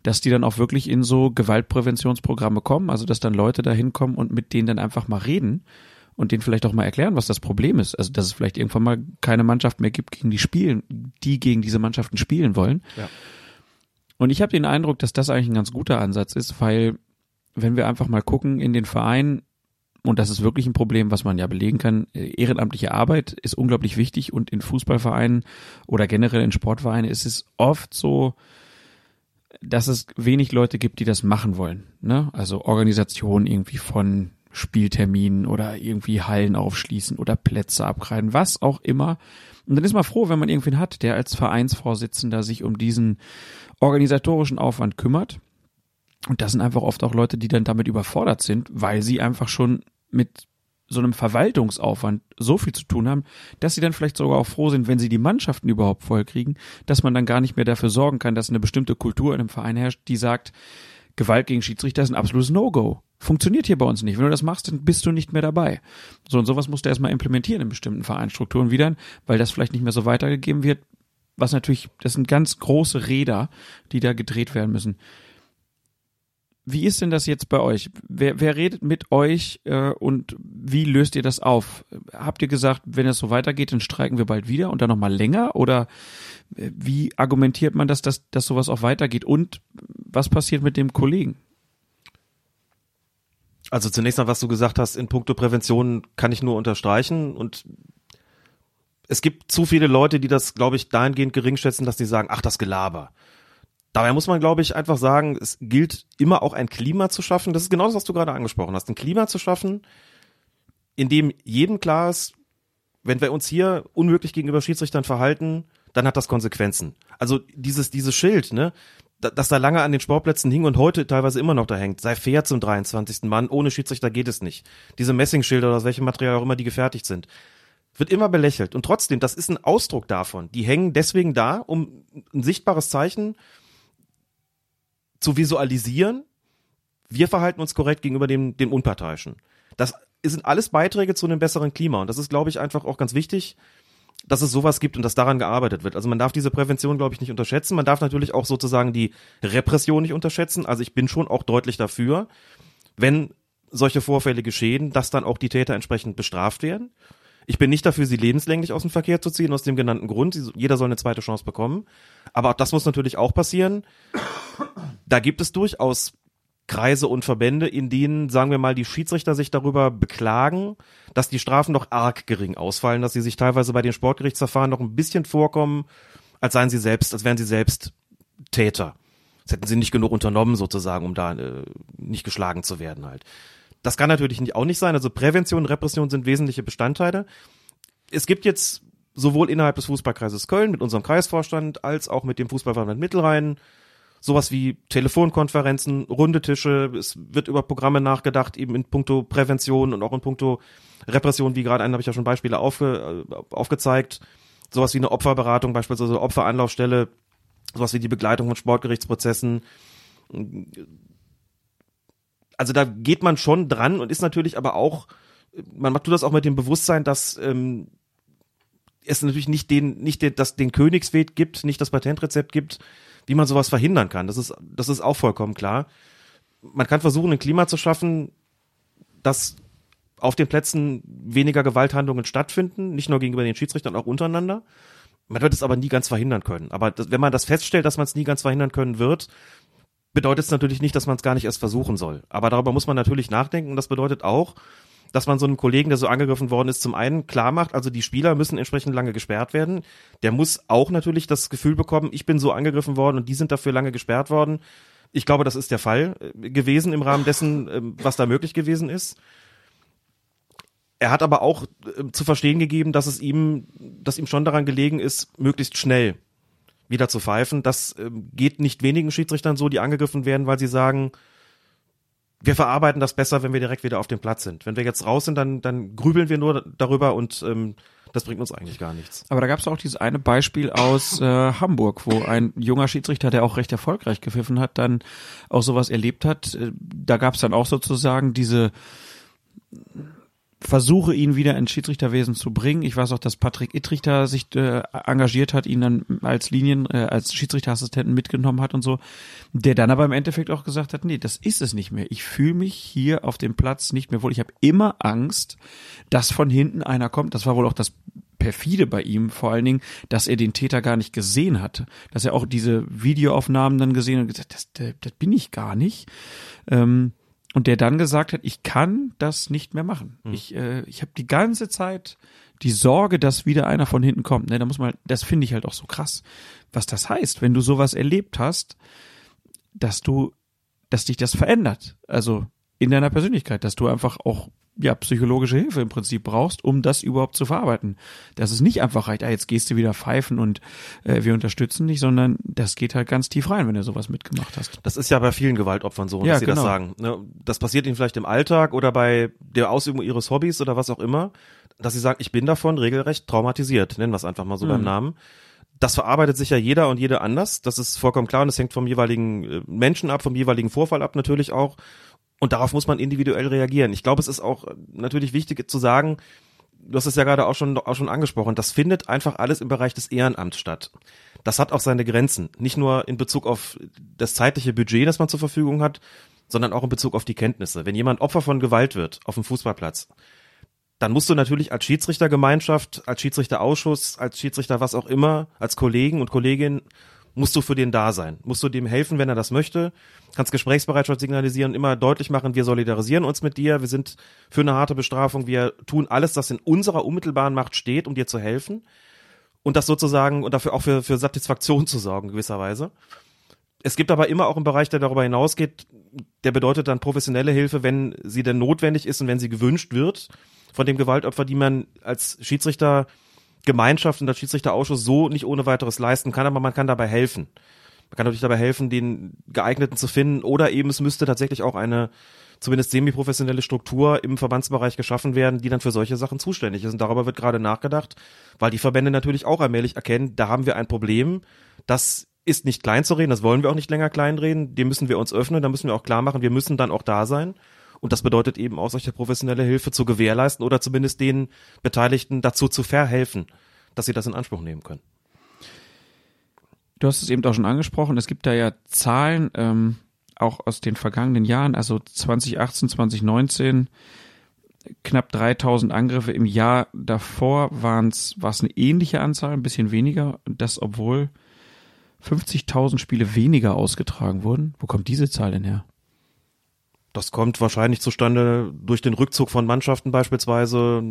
dass die dann auch wirklich in so Gewaltpräventionsprogramme kommen, also dass dann Leute da hinkommen und mit denen dann einfach mal reden und denen vielleicht auch mal erklären, was das Problem ist. Also dass es vielleicht irgendwann mal keine Mannschaft mehr gibt, gegen die spielen, die gegen diese Mannschaften spielen wollen. Ja. Und ich habe den Eindruck, dass das eigentlich ein ganz guter Ansatz ist, weil wenn wir einfach mal gucken in den Vereinen, und das ist wirklich ein Problem, was man ja belegen kann, ehrenamtliche Arbeit ist unglaublich wichtig und in Fußballvereinen oder generell in Sportvereinen ist es oft so, dass es wenig Leute gibt, die das machen wollen. Ne? Also Organisation irgendwie von Spielterminen oder irgendwie Hallen aufschließen oder Plätze abkreiden, was auch immer. Und dann ist man froh, wenn man irgendwen hat, der als Vereinsvorsitzender sich um diesen organisatorischen Aufwand kümmert. Und das sind einfach oft auch Leute, die dann damit überfordert sind, weil sie einfach schon mit so einem Verwaltungsaufwand so viel zu tun haben, dass sie dann vielleicht sogar auch froh sind, wenn sie die Mannschaften überhaupt voll kriegen, dass man dann gar nicht mehr dafür sorgen kann, dass eine bestimmte Kultur in einem Verein herrscht, die sagt, Gewalt gegen Schiedsrichter ist ein absolutes No-Go. Funktioniert hier bei uns nicht. Wenn du das machst, dann bist du nicht mehr dabei. So und sowas musst du erstmal implementieren in bestimmten Vereinsstrukturen wieder, weil das vielleicht nicht mehr so weitergegeben wird, was natürlich, das sind ganz große Räder, die da gedreht werden müssen. Wie ist denn das jetzt bei euch? Wer, wer redet mit euch äh, und wie löst ihr das auf? Habt ihr gesagt, wenn es so weitergeht, dann streiken wir bald wieder und dann nochmal länger? Oder äh, wie argumentiert man, dass, dass, dass sowas auch weitergeht? Und was passiert mit dem Kollegen? Also zunächst mal, was du gesagt hast, in puncto Prävention kann ich nur unterstreichen und es gibt zu viele Leute, die das, glaube ich, dahingehend gering schätzen, dass die sagen, ach, das Gelaber. Dabei muss man, glaube ich, einfach sagen, es gilt immer auch ein Klima zu schaffen. Das ist genau das, was du gerade angesprochen hast. Ein Klima zu schaffen, in dem jedem klar ist, wenn wir uns hier unmöglich gegenüber Schiedsrichtern verhalten, dann hat das Konsequenzen. Also dieses, dieses Schild, ne, das da lange an den Sportplätzen hing und heute teilweise immer noch da hängt, sei fair zum 23. Mann, ohne Schiedsrichter geht es nicht. Diese Messingschilder oder aus welchem Material auch immer die gefertigt sind, wird immer belächelt. Und trotzdem, das ist ein Ausdruck davon. Die hängen deswegen da, um ein sichtbares Zeichen zu visualisieren. Wir verhalten uns korrekt gegenüber dem, dem Unparteiischen. Das sind alles Beiträge zu einem besseren Klima. Und das ist, glaube ich, einfach auch ganz wichtig, dass es sowas gibt und dass daran gearbeitet wird. Also man darf diese Prävention, glaube ich, nicht unterschätzen. Man darf natürlich auch sozusagen die Repression nicht unterschätzen. Also ich bin schon auch deutlich dafür, wenn solche Vorfälle geschehen, dass dann auch die Täter entsprechend bestraft werden. Ich bin nicht dafür, sie lebenslänglich aus dem Verkehr zu ziehen, aus dem genannten Grund. Jeder soll eine zweite Chance bekommen. Aber auch das muss natürlich auch passieren. Da gibt es durchaus Kreise und Verbände, in denen, sagen wir mal, die Schiedsrichter sich darüber beklagen, dass die Strafen doch arg gering ausfallen, dass sie sich teilweise bei den Sportgerichtsverfahren noch ein bisschen vorkommen, als seien sie selbst, als wären sie selbst Täter. Als hätten sie nicht genug unternommen, sozusagen, um da äh, nicht geschlagen zu werden halt. Das kann natürlich nicht, auch nicht sein. Also Prävention und Repression sind wesentliche Bestandteile. Es gibt jetzt sowohl innerhalb des Fußballkreises Köln mit unserem Kreisvorstand als auch mit dem Fußballverband Mittelrhein sowas wie Telefonkonferenzen, runde Tische, es wird über Programme nachgedacht, eben in puncto Prävention und auch in puncto Repression, wie gerade einen habe ich ja schon Beispiele aufge, äh, aufgezeigt, sowas wie eine Opferberatung, beispielsweise Opferanlaufstelle, sowas wie die Begleitung von Sportgerichtsprozessen. Also da geht man schon dran und ist natürlich aber auch, man tut das auch mit dem Bewusstsein, dass ähm, es natürlich nicht den, nicht den, das, den Königsweg gibt, nicht das Patentrezept gibt, wie man sowas verhindern kann. Das ist, das ist auch vollkommen klar. Man kann versuchen, ein Klima zu schaffen, dass auf den Plätzen weniger Gewalthandlungen stattfinden, nicht nur gegenüber den Schiedsrichtern, auch untereinander. Man wird es aber nie ganz verhindern können. Aber das, wenn man das feststellt, dass man es nie ganz verhindern können wird, bedeutet es natürlich nicht, dass man es gar nicht erst versuchen soll. Aber darüber muss man natürlich nachdenken. Das bedeutet auch, dass man so einen Kollegen, der so angegriffen worden ist, zum einen klar macht, also die Spieler müssen entsprechend lange gesperrt werden. Der muss auch natürlich das Gefühl bekommen, ich bin so angegriffen worden und die sind dafür lange gesperrt worden. Ich glaube, das ist der Fall äh, gewesen im Rahmen dessen, ähm, was da möglich gewesen ist. Er hat aber auch äh, zu verstehen gegeben, dass es ihm, dass ihm schon daran gelegen ist, möglichst schnell wieder zu pfeifen. Das ähm, geht nicht wenigen Schiedsrichtern so, die angegriffen werden, weil sie sagen, wir verarbeiten das besser, wenn wir direkt wieder auf dem Platz sind. Wenn wir jetzt raus sind, dann, dann grübeln wir nur darüber und ähm, das bringt uns eigentlich gar nichts. Aber da gab es auch dieses eine Beispiel aus äh, Hamburg, wo ein junger Schiedsrichter, der auch recht erfolgreich gepfiffen hat, dann auch sowas erlebt hat. Äh, da gab es dann auch sozusagen diese versuche ihn wieder ins Schiedsrichterwesen zu bringen. Ich weiß auch, dass Patrick Ittrichter sich äh, engagiert hat, ihn dann als Linien, äh, als Schiedsrichterassistenten mitgenommen hat und so, der dann aber im Endeffekt auch gesagt hat, nee, das ist es nicht mehr. Ich fühle mich hier auf dem Platz nicht mehr wohl. Ich habe immer Angst, dass von hinten einer kommt. Das war wohl auch das perfide bei ihm, vor allen Dingen, dass er den Täter gar nicht gesehen hatte. Dass er auch diese Videoaufnahmen dann gesehen und gesagt, das, das, das bin ich gar nicht. Ähm, und der dann gesagt hat, ich kann das nicht mehr machen. Hm. Ich, äh, ich habe die ganze Zeit die Sorge, dass wieder einer von hinten kommt. Ne, da muss man, das finde ich halt auch so krass, was das heißt, wenn du sowas erlebt hast, dass du, dass dich das verändert. Also in deiner Persönlichkeit, dass du einfach auch ja, psychologische Hilfe im Prinzip brauchst, um das überhaupt zu verarbeiten. Dass es nicht einfach reicht, ah, jetzt gehst du wieder pfeifen und äh, wir unterstützen dich, sondern das geht halt ganz tief rein, wenn du sowas mitgemacht hast. Das ist ja bei vielen Gewaltopfern so, ja, dass sie genau. das sagen. Ne? Das passiert ihnen vielleicht im Alltag oder bei der Ausübung ihres Hobbys oder was auch immer, dass sie sagen, ich bin davon regelrecht traumatisiert, nennen wir es einfach mal so mhm. beim Namen. Das verarbeitet sich ja jeder und jeder anders. Das ist vollkommen klar und das hängt vom jeweiligen äh, Menschen ab, vom jeweiligen Vorfall ab natürlich auch. Und darauf muss man individuell reagieren. Ich glaube, es ist auch natürlich wichtig zu sagen, du hast es ja gerade auch schon, auch schon angesprochen, das findet einfach alles im Bereich des Ehrenamts statt. Das hat auch seine Grenzen. Nicht nur in Bezug auf das zeitliche Budget, das man zur Verfügung hat, sondern auch in Bezug auf die Kenntnisse. Wenn jemand Opfer von Gewalt wird auf dem Fußballplatz, dann musst du natürlich als Schiedsrichtergemeinschaft, als Schiedsrichterausschuss, als Schiedsrichter was auch immer, als Kollegen und Kolleginnen musst du für den da sein. Musst du dem helfen, wenn er das möchte. Kannst Gesprächsbereitschaft signalisieren, immer deutlich machen, wir solidarisieren uns mit dir, wir sind für eine harte Bestrafung, wir tun alles, das in unserer unmittelbaren Macht steht, um dir zu helfen. Und das sozusagen, und dafür auch für, für Satisfaktion zu sorgen, gewisserweise. Es gibt aber immer auch einen Bereich, der darüber hinausgeht, der bedeutet dann professionelle Hilfe, wenn sie denn notwendig ist und wenn sie gewünscht wird von dem Gewaltopfer, die man als Schiedsrichter Gemeinschaft und als Schiedsrichterausschuss so nicht ohne weiteres leisten kann, aber man kann dabei helfen. Man kann natürlich dabei helfen, den geeigneten zu finden oder eben es müsste tatsächlich auch eine zumindest semi-professionelle Struktur im Verbandsbereich geschaffen werden, die dann für solche Sachen zuständig ist. Und darüber wird gerade nachgedacht, weil die Verbände natürlich auch allmählich erkennen, da haben wir ein Problem, das ist nicht klein zu reden, das wollen wir auch nicht länger kleinreden, dem müssen wir uns öffnen, da müssen wir auch klar machen, wir müssen dann auch da sein. Und das bedeutet eben auch solche professionelle Hilfe zu gewährleisten oder zumindest den Beteiligten dazu zu verhelfen, dass sie das in Anspruch nehmen können. Du hast es eben auch schon angesprochen, es gibt da ja Zahlen, ähm, auch aus den vergangenen Jahren, also 2018, 2019, knapp 3000 Angriffe im Jahr davor waren es war es eine ähnliche Anzahl, ein bisschen weniger, das obwohl 50.000 Spiele weniger ausgetragen wurden. Wo kommt diese Zahl denn her? Das kommt wahrscheinlich zustande durch den Rückzug von Mannschaften beispielsweise,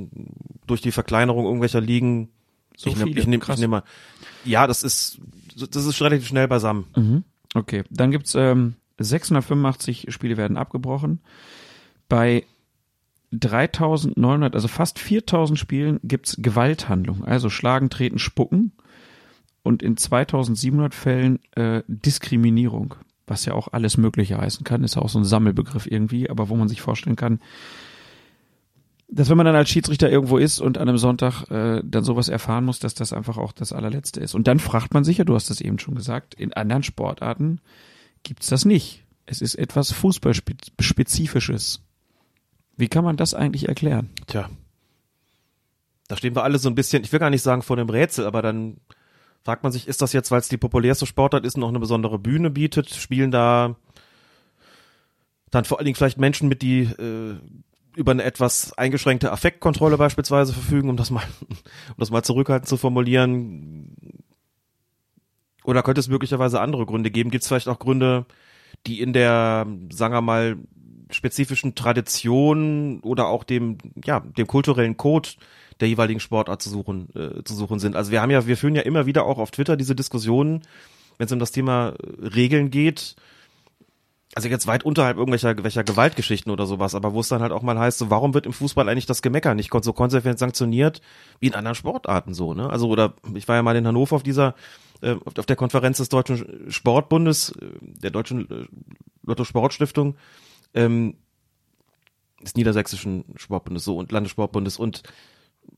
durch die Verkleinerung irgendwelcher Ligen. So ich, nehm, viele? ich nehme nehm mal. Ja, das ist das ist relativ schnell beisammen. Mhm. Okay, dann gibt's ähm, 685 Spiele werden abgebrochen. Bei 3900, also fast 4000 Spielen gibt's Gewalthandlungen, also Schlagen, Treten, Spucken und in 2700 Fällen äh, Diskriminierung, was ja auch alles Mögliche heißen kann, ist ja auch so ein Sammelbegriff irgendwie, aber wo man sich vorstellen kann, dass wenn man dann als Schiedsrichter irgendwo ist und an einem Sonntag äh, dann sowas erfahren muss, dass das einfach auch das allerletzte ist. Und dann fragt man sich ja, du hast das eben schon gesagt, in anderen Sportarten gibt's das nicht. Es ist etwas Fußballspezifisches. Wie kann man das eigentlich erklären? Tja. Da stehen wir alle so ein bisschen, ich will gar nicht sagen vor dem Rätsel, aber dann fragt man sich, ist das jetzt, weil es die populärste Sportart ist und noch eine besondere Bühne bietet, spielen da dann vor allen Dingen vielleicht Menschen mit, die äh, über eine etwas eingeschränkte Affektkontrolle beispielsweise verfügen, um das mal, um das mal zurückhaltend zu formulieren. Oder könnte es möglicherweise andere Gründe geben? Gibt es vielleicht auch Gründe, die in der, sagen wir mal, spezifischen Tradition oder auch dem, ja, dem kulturellen Code der jeweiligen Sportart zu suchen, äh, zu suchen sind. Also wir haben ja, wir führen ja immer wieder auch auf Twitter diese Diskussionen, wenn es um das Thema äh, Regeln geht, also jetzt weit unterhalb irgendwelcher welcher Gewaltgeschichten oder sowas, aber wo es dann halt auch mal heißt, so, warum wird im Fußball eigentlich das Gemecker nicht so konsequent sanktioniert wie in anderen Sportarten so, ne? Also oder ich war ja mal in Hannover auf dieser äh, auf, der Konferenz des Deutschen Sportbundes, äh, der Deutschen Lotto Sportstiftung, ähm, des Niedersächsischen Sportbundes so und Landessportbundes und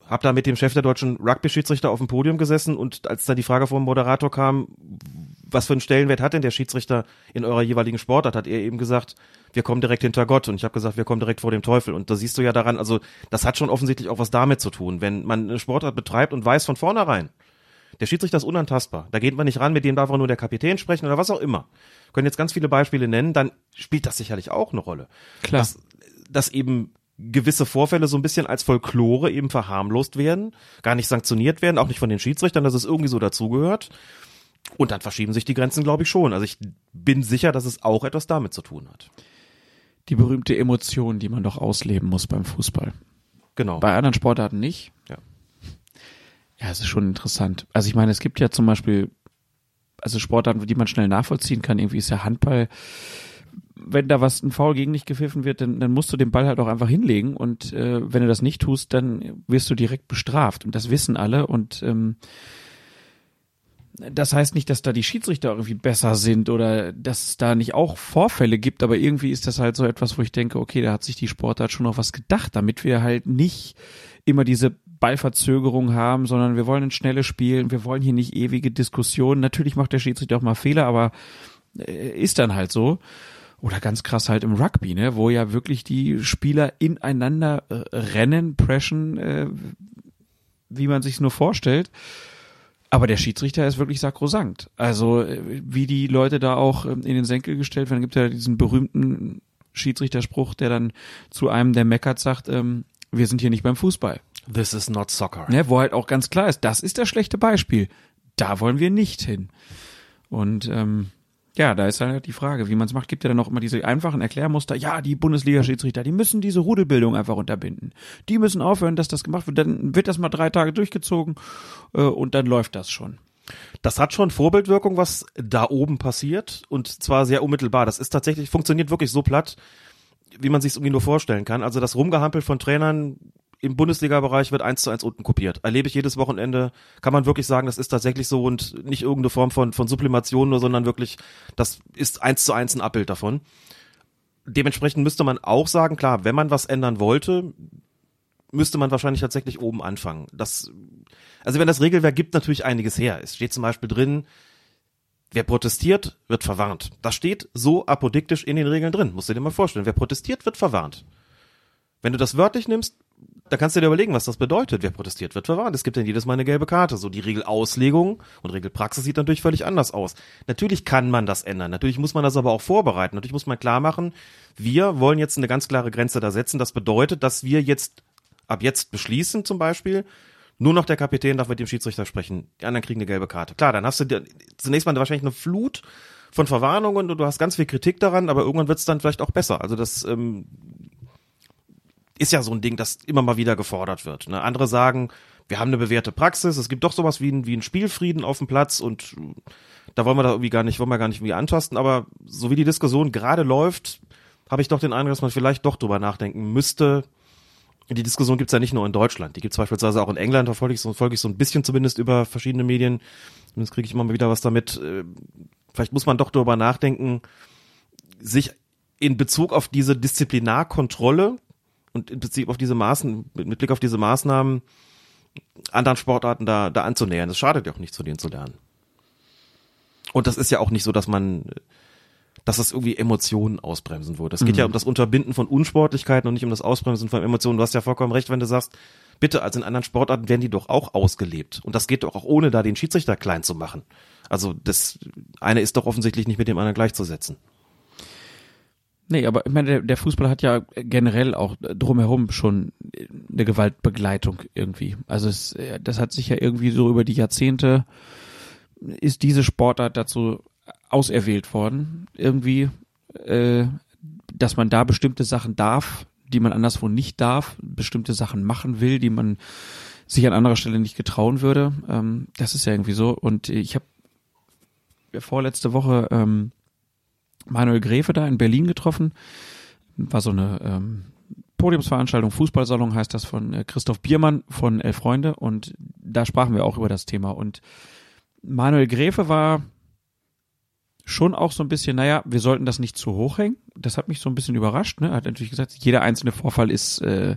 hab da mit dem Chef der deutschen Rugby-Schiedsrichter auf dem Podium gesessen und als dann die Frage vom Moderator kam, was für einen Stellenwert hat denn der Schiedsrichter in eurer jeweiligen Sportart, hat er eben gesagt, wir kommen direkt hinter Gott und ich habe gesagt, wir kommen direkt vor dem Teufel und da siehst du ja daran, also das hat schon offensichtlich auch was damit zu tun, wenn man eine Sportart betreibt und weiß von vornherein, der Schiedsrichter ist unantastbar, da geht man nicht ran, mit dem darf auch nur der Kapitän sprechen oder was auch immer. Können jetzt ganz viele Beispiele nennen, dann spielt das sicherlich auch eine Rolle. Klar. Dass, dass eben gewisse Vorfälle so ein bisschen als Folklore eben verharmlost werden, gar nicht sanktioniert werden, auch nicht von den Schiedsrichtern, dass es irgendwie so dazugehört. Und dann verschieben sich die Grenzen, glaube ich, schon. Also ich bin sicher, dass es auch etwas damit zu tun hat. Die berühmte Emotion, die man doch ausleben muss beim Fußball. Genau. Bei anderen Sportarten nicht. Ja. Ja, es ist schon interessant. Also ich meine, es gibt ja zum Beispiel, also Sportarten, die man schnell nachvollziehen kann. Irgendwie ist ja Handball, wenn da was ein Foul gegen dich gepfiffen wird, dann, dann musst du den Ball halt auch einfach hinlegen und äh, wenn du das nicht tust, dann wirst du direkt bestraft und das wissen alle und ähm, das heißt nicht, dass da die Schiedsrichter irgendwie besser sind oder dass es da nicht auch Vorfälle gibt, aber irgendwie ist das halt so etwas, wo ich denke, okay, da hat sich die Sportart schon noch was gedacht, damit wir halt nicht immer diese Ballverzögerung haben, sondern wir wollen ein schnelles Spiel, wir wollen hier nicht ewige Diskussionen. Natürlich macht der Schiedsrichter auch mal Fehler, aber äh, ist dann halt so. Oder ganz krass halt im Rugby, ne, wo ja wirklich die Spieler ineinander äh, rennen, preschen, äh, wie man sich nur vorstellt. Aber der Schiedsrichter ist wirklich sakrosankt. Also äh, wie die Leute da auch ähm, in den Senkel gestellt werden, gibt ja diesen berühmten Schiedsrichterspruch, der dann zu einem, der meckert, sagt, ähm, wir sind hier nicht beim Fußball. This is not soccer. Ne, wo halt auch ganz klar ist, das ist das schlechte Beispiel. Da wollen wir nicht hin. Und ähm, ja, da ist halt die Frage, wie man es macht. Gibt ja dann auch immer diese einfachen Erklärmuster. Ja, die Bundesliga-Schiedsrichter, die müssen diese Rudelbildung einfach unterbinden. Die müssen aufhören, dass das gemacht wird. Dann wird das mal drei Tage durchgezogen äh, und dann läuft das schon. Das hat schon Vorbildwirkung, was da oben passiert und zwar sehr unmittelbar. Das ist tatsächlich, funktioniert wirklich so platt, wie man sich es irgendwie nur vorstellen kann. Also das Rumgehampel von Trainern im Bundesliga-Bereich wird eins zu eins unten kopiert. Erlebe ich jedes Wochenende, kann man wirklich sagen, das ist tatsächlich so und nicht irgendeine Form von, von Sublimation nur, sondern wirklich, das ist eins zu eins ein Abbild davon. Dementsprechend müsste man auch sagen, klar, wenn man was ändern wollte, müsste man wahrscheinlich tatsächlich oben anfangen. Das, also wenn das Regelwerk gibt natürlich einiges her. Es steht zum Beispiel drin, wer protestiert, wird verwarnt. Das steht so apodiktisch in den Regeln drin. Musst du dir mal vorstellen. Wer protestiert, wird verwarnt. Wenn du das wörtlich nimmst, da kannst du dir überlegen, was das bedeutet. Wer protestiert, wird verwarnt. Es gibt dann jedes Mal eine gelbe Karte. So die Regelauslegung und Regelpraxis sieht natürlich völlig anders aus. Natürlich kann man das ändern. Natürlich muss man das aber auch vorbereiten. Natürlich muss man klar machen, wir wollen jetzt eine ganz klare Grenze da setzen. Das bedeutet, dass wir jetzt ab jetzt beschließen zum Beispiel, nur noch der Kapitän darf mit dem Schiedsrichter sprechen. Die anderen kriegen eine gelbe Karte. Klar, dann hast du dir zunächst mal wahrscheinlich eine Flut von Verwarnungen und du hast ganz viel Kritik daran, aber irgendwann wird es dann vielleicht auch besser. Also das ähm, ist ja so ein Ding, das immer mal wieder gefordert wird. Ne? Andere sagen, wir haben eine bewährte Praxis, es gibt doch sowas wie ein, wie ein Spielfrieden auf dem Platz und da wollen wir da irgendwie gar nicht, wollen wir gar nicht irgendwie antasten, aber so wie die Diskussion gerade läuft, habe ich doch den Eindruck, dass man vielleicht doch drüber nachdenken müsste. Die Diskussion gibt's ja nicht nur in Deutschland, die gibt's beispielsweise auch in England, da folge ich so, folge ich so ein bisschen zumindest über verschiedene Medien. Jetzt kriege ich immer mal wieder was damit. Äh, vielleicht muss man doch darüber nachdenken, sich in Bezug auf diese Disziplinarkontrolle, und im Prinzip auf diese Maßen, mit Blick auf diese Maßnahmen anderen Sportarten da, da anzunähern. Es schadet ja auch nichts, von denen zu lernen. Und das ist ja auch nicht so, dass man, dass das irgendwie Emotionen ausbremsen würde. Es geht mhm. ja um das Unterbinden von Unsportlichkeiten und nicht um das Ausbremsen von Emotionen. Du hast ja vollkommen recht, wenn du sagst, bitte, also in anderen Sportarten werden die doch auch ausgelebt. Und das geht doch auch ohne da den Schiedsrichter klein zu machen. Also das eine ist doch offensichtlich nicht mit dem anderen gleichzusetzen. Nee, aber ich meine, der, der Fußball hat ja generell auch drumherum schon eine Gewaltbegleitung irgendwie. Also es, das hat sich ja irgendwie so über die Jahrzehnte ist diese Sportart dazu auserwählt worden, irgendwie, äh, dass man da bestimmte Sachen darf, die man anderswo nicht darf, bestimmte Sachen machen will, die man sich an anderer Stelle nicht getrauen würde. Ähm, das ist ja irgendwie so. Und ich habe vorletzte Woche ähm, Manuel Gräfe da in Berlin getroffen. War so eine ähm, Podiumsveranstaltung, Fußballsalon heißt das von äh, Christoph Biermann von Elf Freunde und da sprachen wir auch über das Thema und Manuel Gräfe war schon auch so ein bisschen, naja, wir sollten das nicht zu hoch hängen. Das hat mich so ein bisschen überrascht. Ne? Hat natürlich gesagt, jeder einzelne Vorfall ist äh,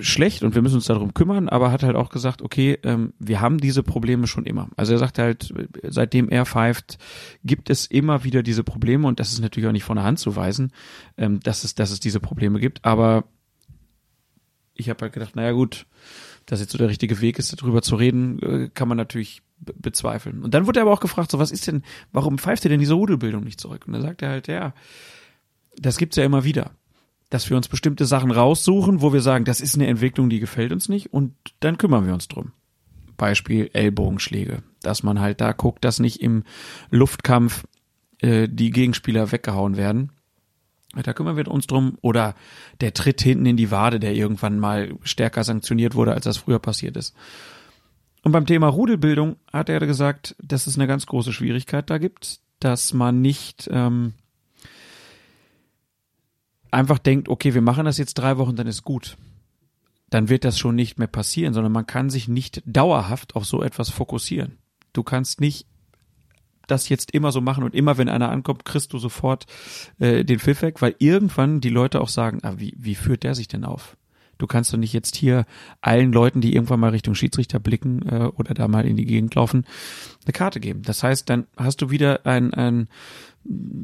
schlecht und wir müssen uns darum kümmern, aber hat halt auch gesagt, okay, ähm, wir haben diese Probleme schon immer. Also er sagt halt, seitdem er pfeift, gibt es immer wieder diese Probleme und das ist natürlich auch nicht von der Hand zu weisen, ähm, dass es, dass es diese Probleme gibt, aber ich habe halt gedacht, naja gut, dass jetzt so der richtige Weg ist, darüber zu reden, äh, kann man natürlich bezweifeln. Und dann wurde er aber auch gefragt, so was ist denn, warum pfeift ihr denn diese Rudelbildung nicht zurück? Und da sagt er halt, ja, das gibt's ja immer wieder dass wir uns bestimmte Sachen raussuchen, wo wir sagen, das ist eine Entwicklung, die gefällt uns nicht und dann kümmern wir uns drum. Beispiel Ellbogenschläge, dass man halt da guckt, dass nicht im Luftkampf äh, die Gegenspieler weggehauen werden. Da kümmern wir uns drum. Oder der Tritt hinten in die Wade, der irgendwann mal stärker sanktioniert wurde, als das früher passiert ist. Und beim Thema Rudelbildung hat er gesagt, dass es eine ganz große Schwierigkeit da gibt, dass man nicht ähm, einfach denkt, okay, wir machen das jetzt drei Wochen, dann ist gut, dann wird das schon nicht mehr passieren, sondern man kann sich nicht dauerhaft auf so etwas fokussieren. Du kannst nicht das jetzt immer so machen und immer, wenn einer ankommt, kriegst du sofort äh, den Pfiff weg, weil irgendwann die Leute auch sagen, ah, wie, wie führt der sich denn auf? Du kannst doch nicht jetzt hier allen Leuten, die irgendwann mal Richtung Schiedsrichter blicken äh, oder da mal in die Gegend laufen, eine Karte geben. Das heißt, dann hast du wieder ein, ein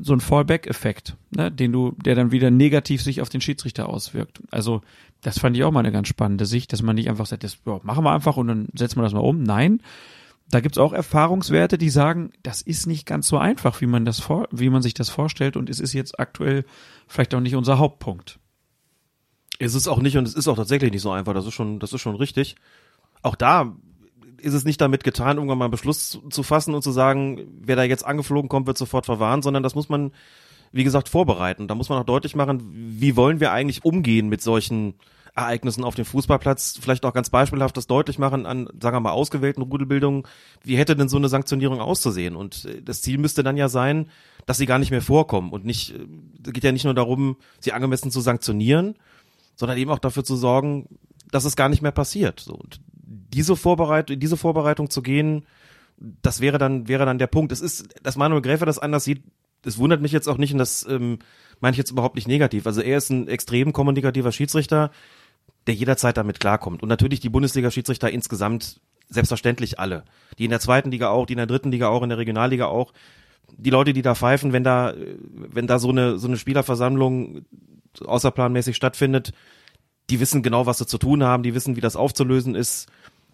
so ein Fallback-Effekt, ne, den du, der dann wieder negativ sich auf den Schiedsrichter auswirkt. Also das fand ich auch mal eine ganz spannende Sicht, dass man nicht einfach sagt, das ja, machen wir einfach und dann setzen wir das mal um. Nein, da gibt's auch Erfahrungswerte, die sagen, das ist nicht ganz so einfach, wie man das vor, wie man sich das vorstellt und es ist jetzt aktuell vielleicht auch nicht unser Hauptpunkt. Es ist auch nicht und es ist auch tatsächlich nicht so einfach. Das ist schon, das ist schon richtig. Auch da ist es nicht damit getan, irgendwann mal einen Beschluss zu fassen und zu sagen, wer da jetzt angeflogen kommt, wird sofort verwarnt, sondern das muss man, wie gesagt, vorbereiten. Da muss man auch deutlich machen, wie wollen wir eigentlich umgehen mit solchen Ereignissen auf dem Fußballplatz vielleicht auch ganz beispielhaft das deutlich machen an, sagen wir mal, ausgewählten Rudelbildungen, wie hätte denn so eine Sanktionierung auszusehen? Und äh, das Ziel müsste dann ja sein, dass sie gar nicht mehr vorkommen und nicht, es geht ja nicht nur darum, sie angemessen zu sanktionieren, sondern eben auch dafür zu sorgen, dass es gar nicht mehr passiert. So, und diese Vorbereitung, diese Vorbereitung zu gehen, das wäre dann, wäre dann der Punkt. Es ist, dass Manuel Gräfer das anders sieht, das wundert mich jetzt auch nicht und das ähm, meine ich jetzt überhaupt nicht negativ. Also er ist ein extrem kommunikativer Schiedsrichter, der jederzeit damit klarkommt. Und natürlich die Bundesliga-Schiedsrichter insgesamt, selbstverständlich alle. Die in der zweiten Liga auch, die in der dritten Liga auch, in der Regionalliga auch. Die Leute, die da pfeifen, wenn da, wenn da so eine, so eine Spielerversammlung außerplanmäßig stattfindet, die wissen genau, was sie zu tun haben, die wissen, wie das aufzulösen ist.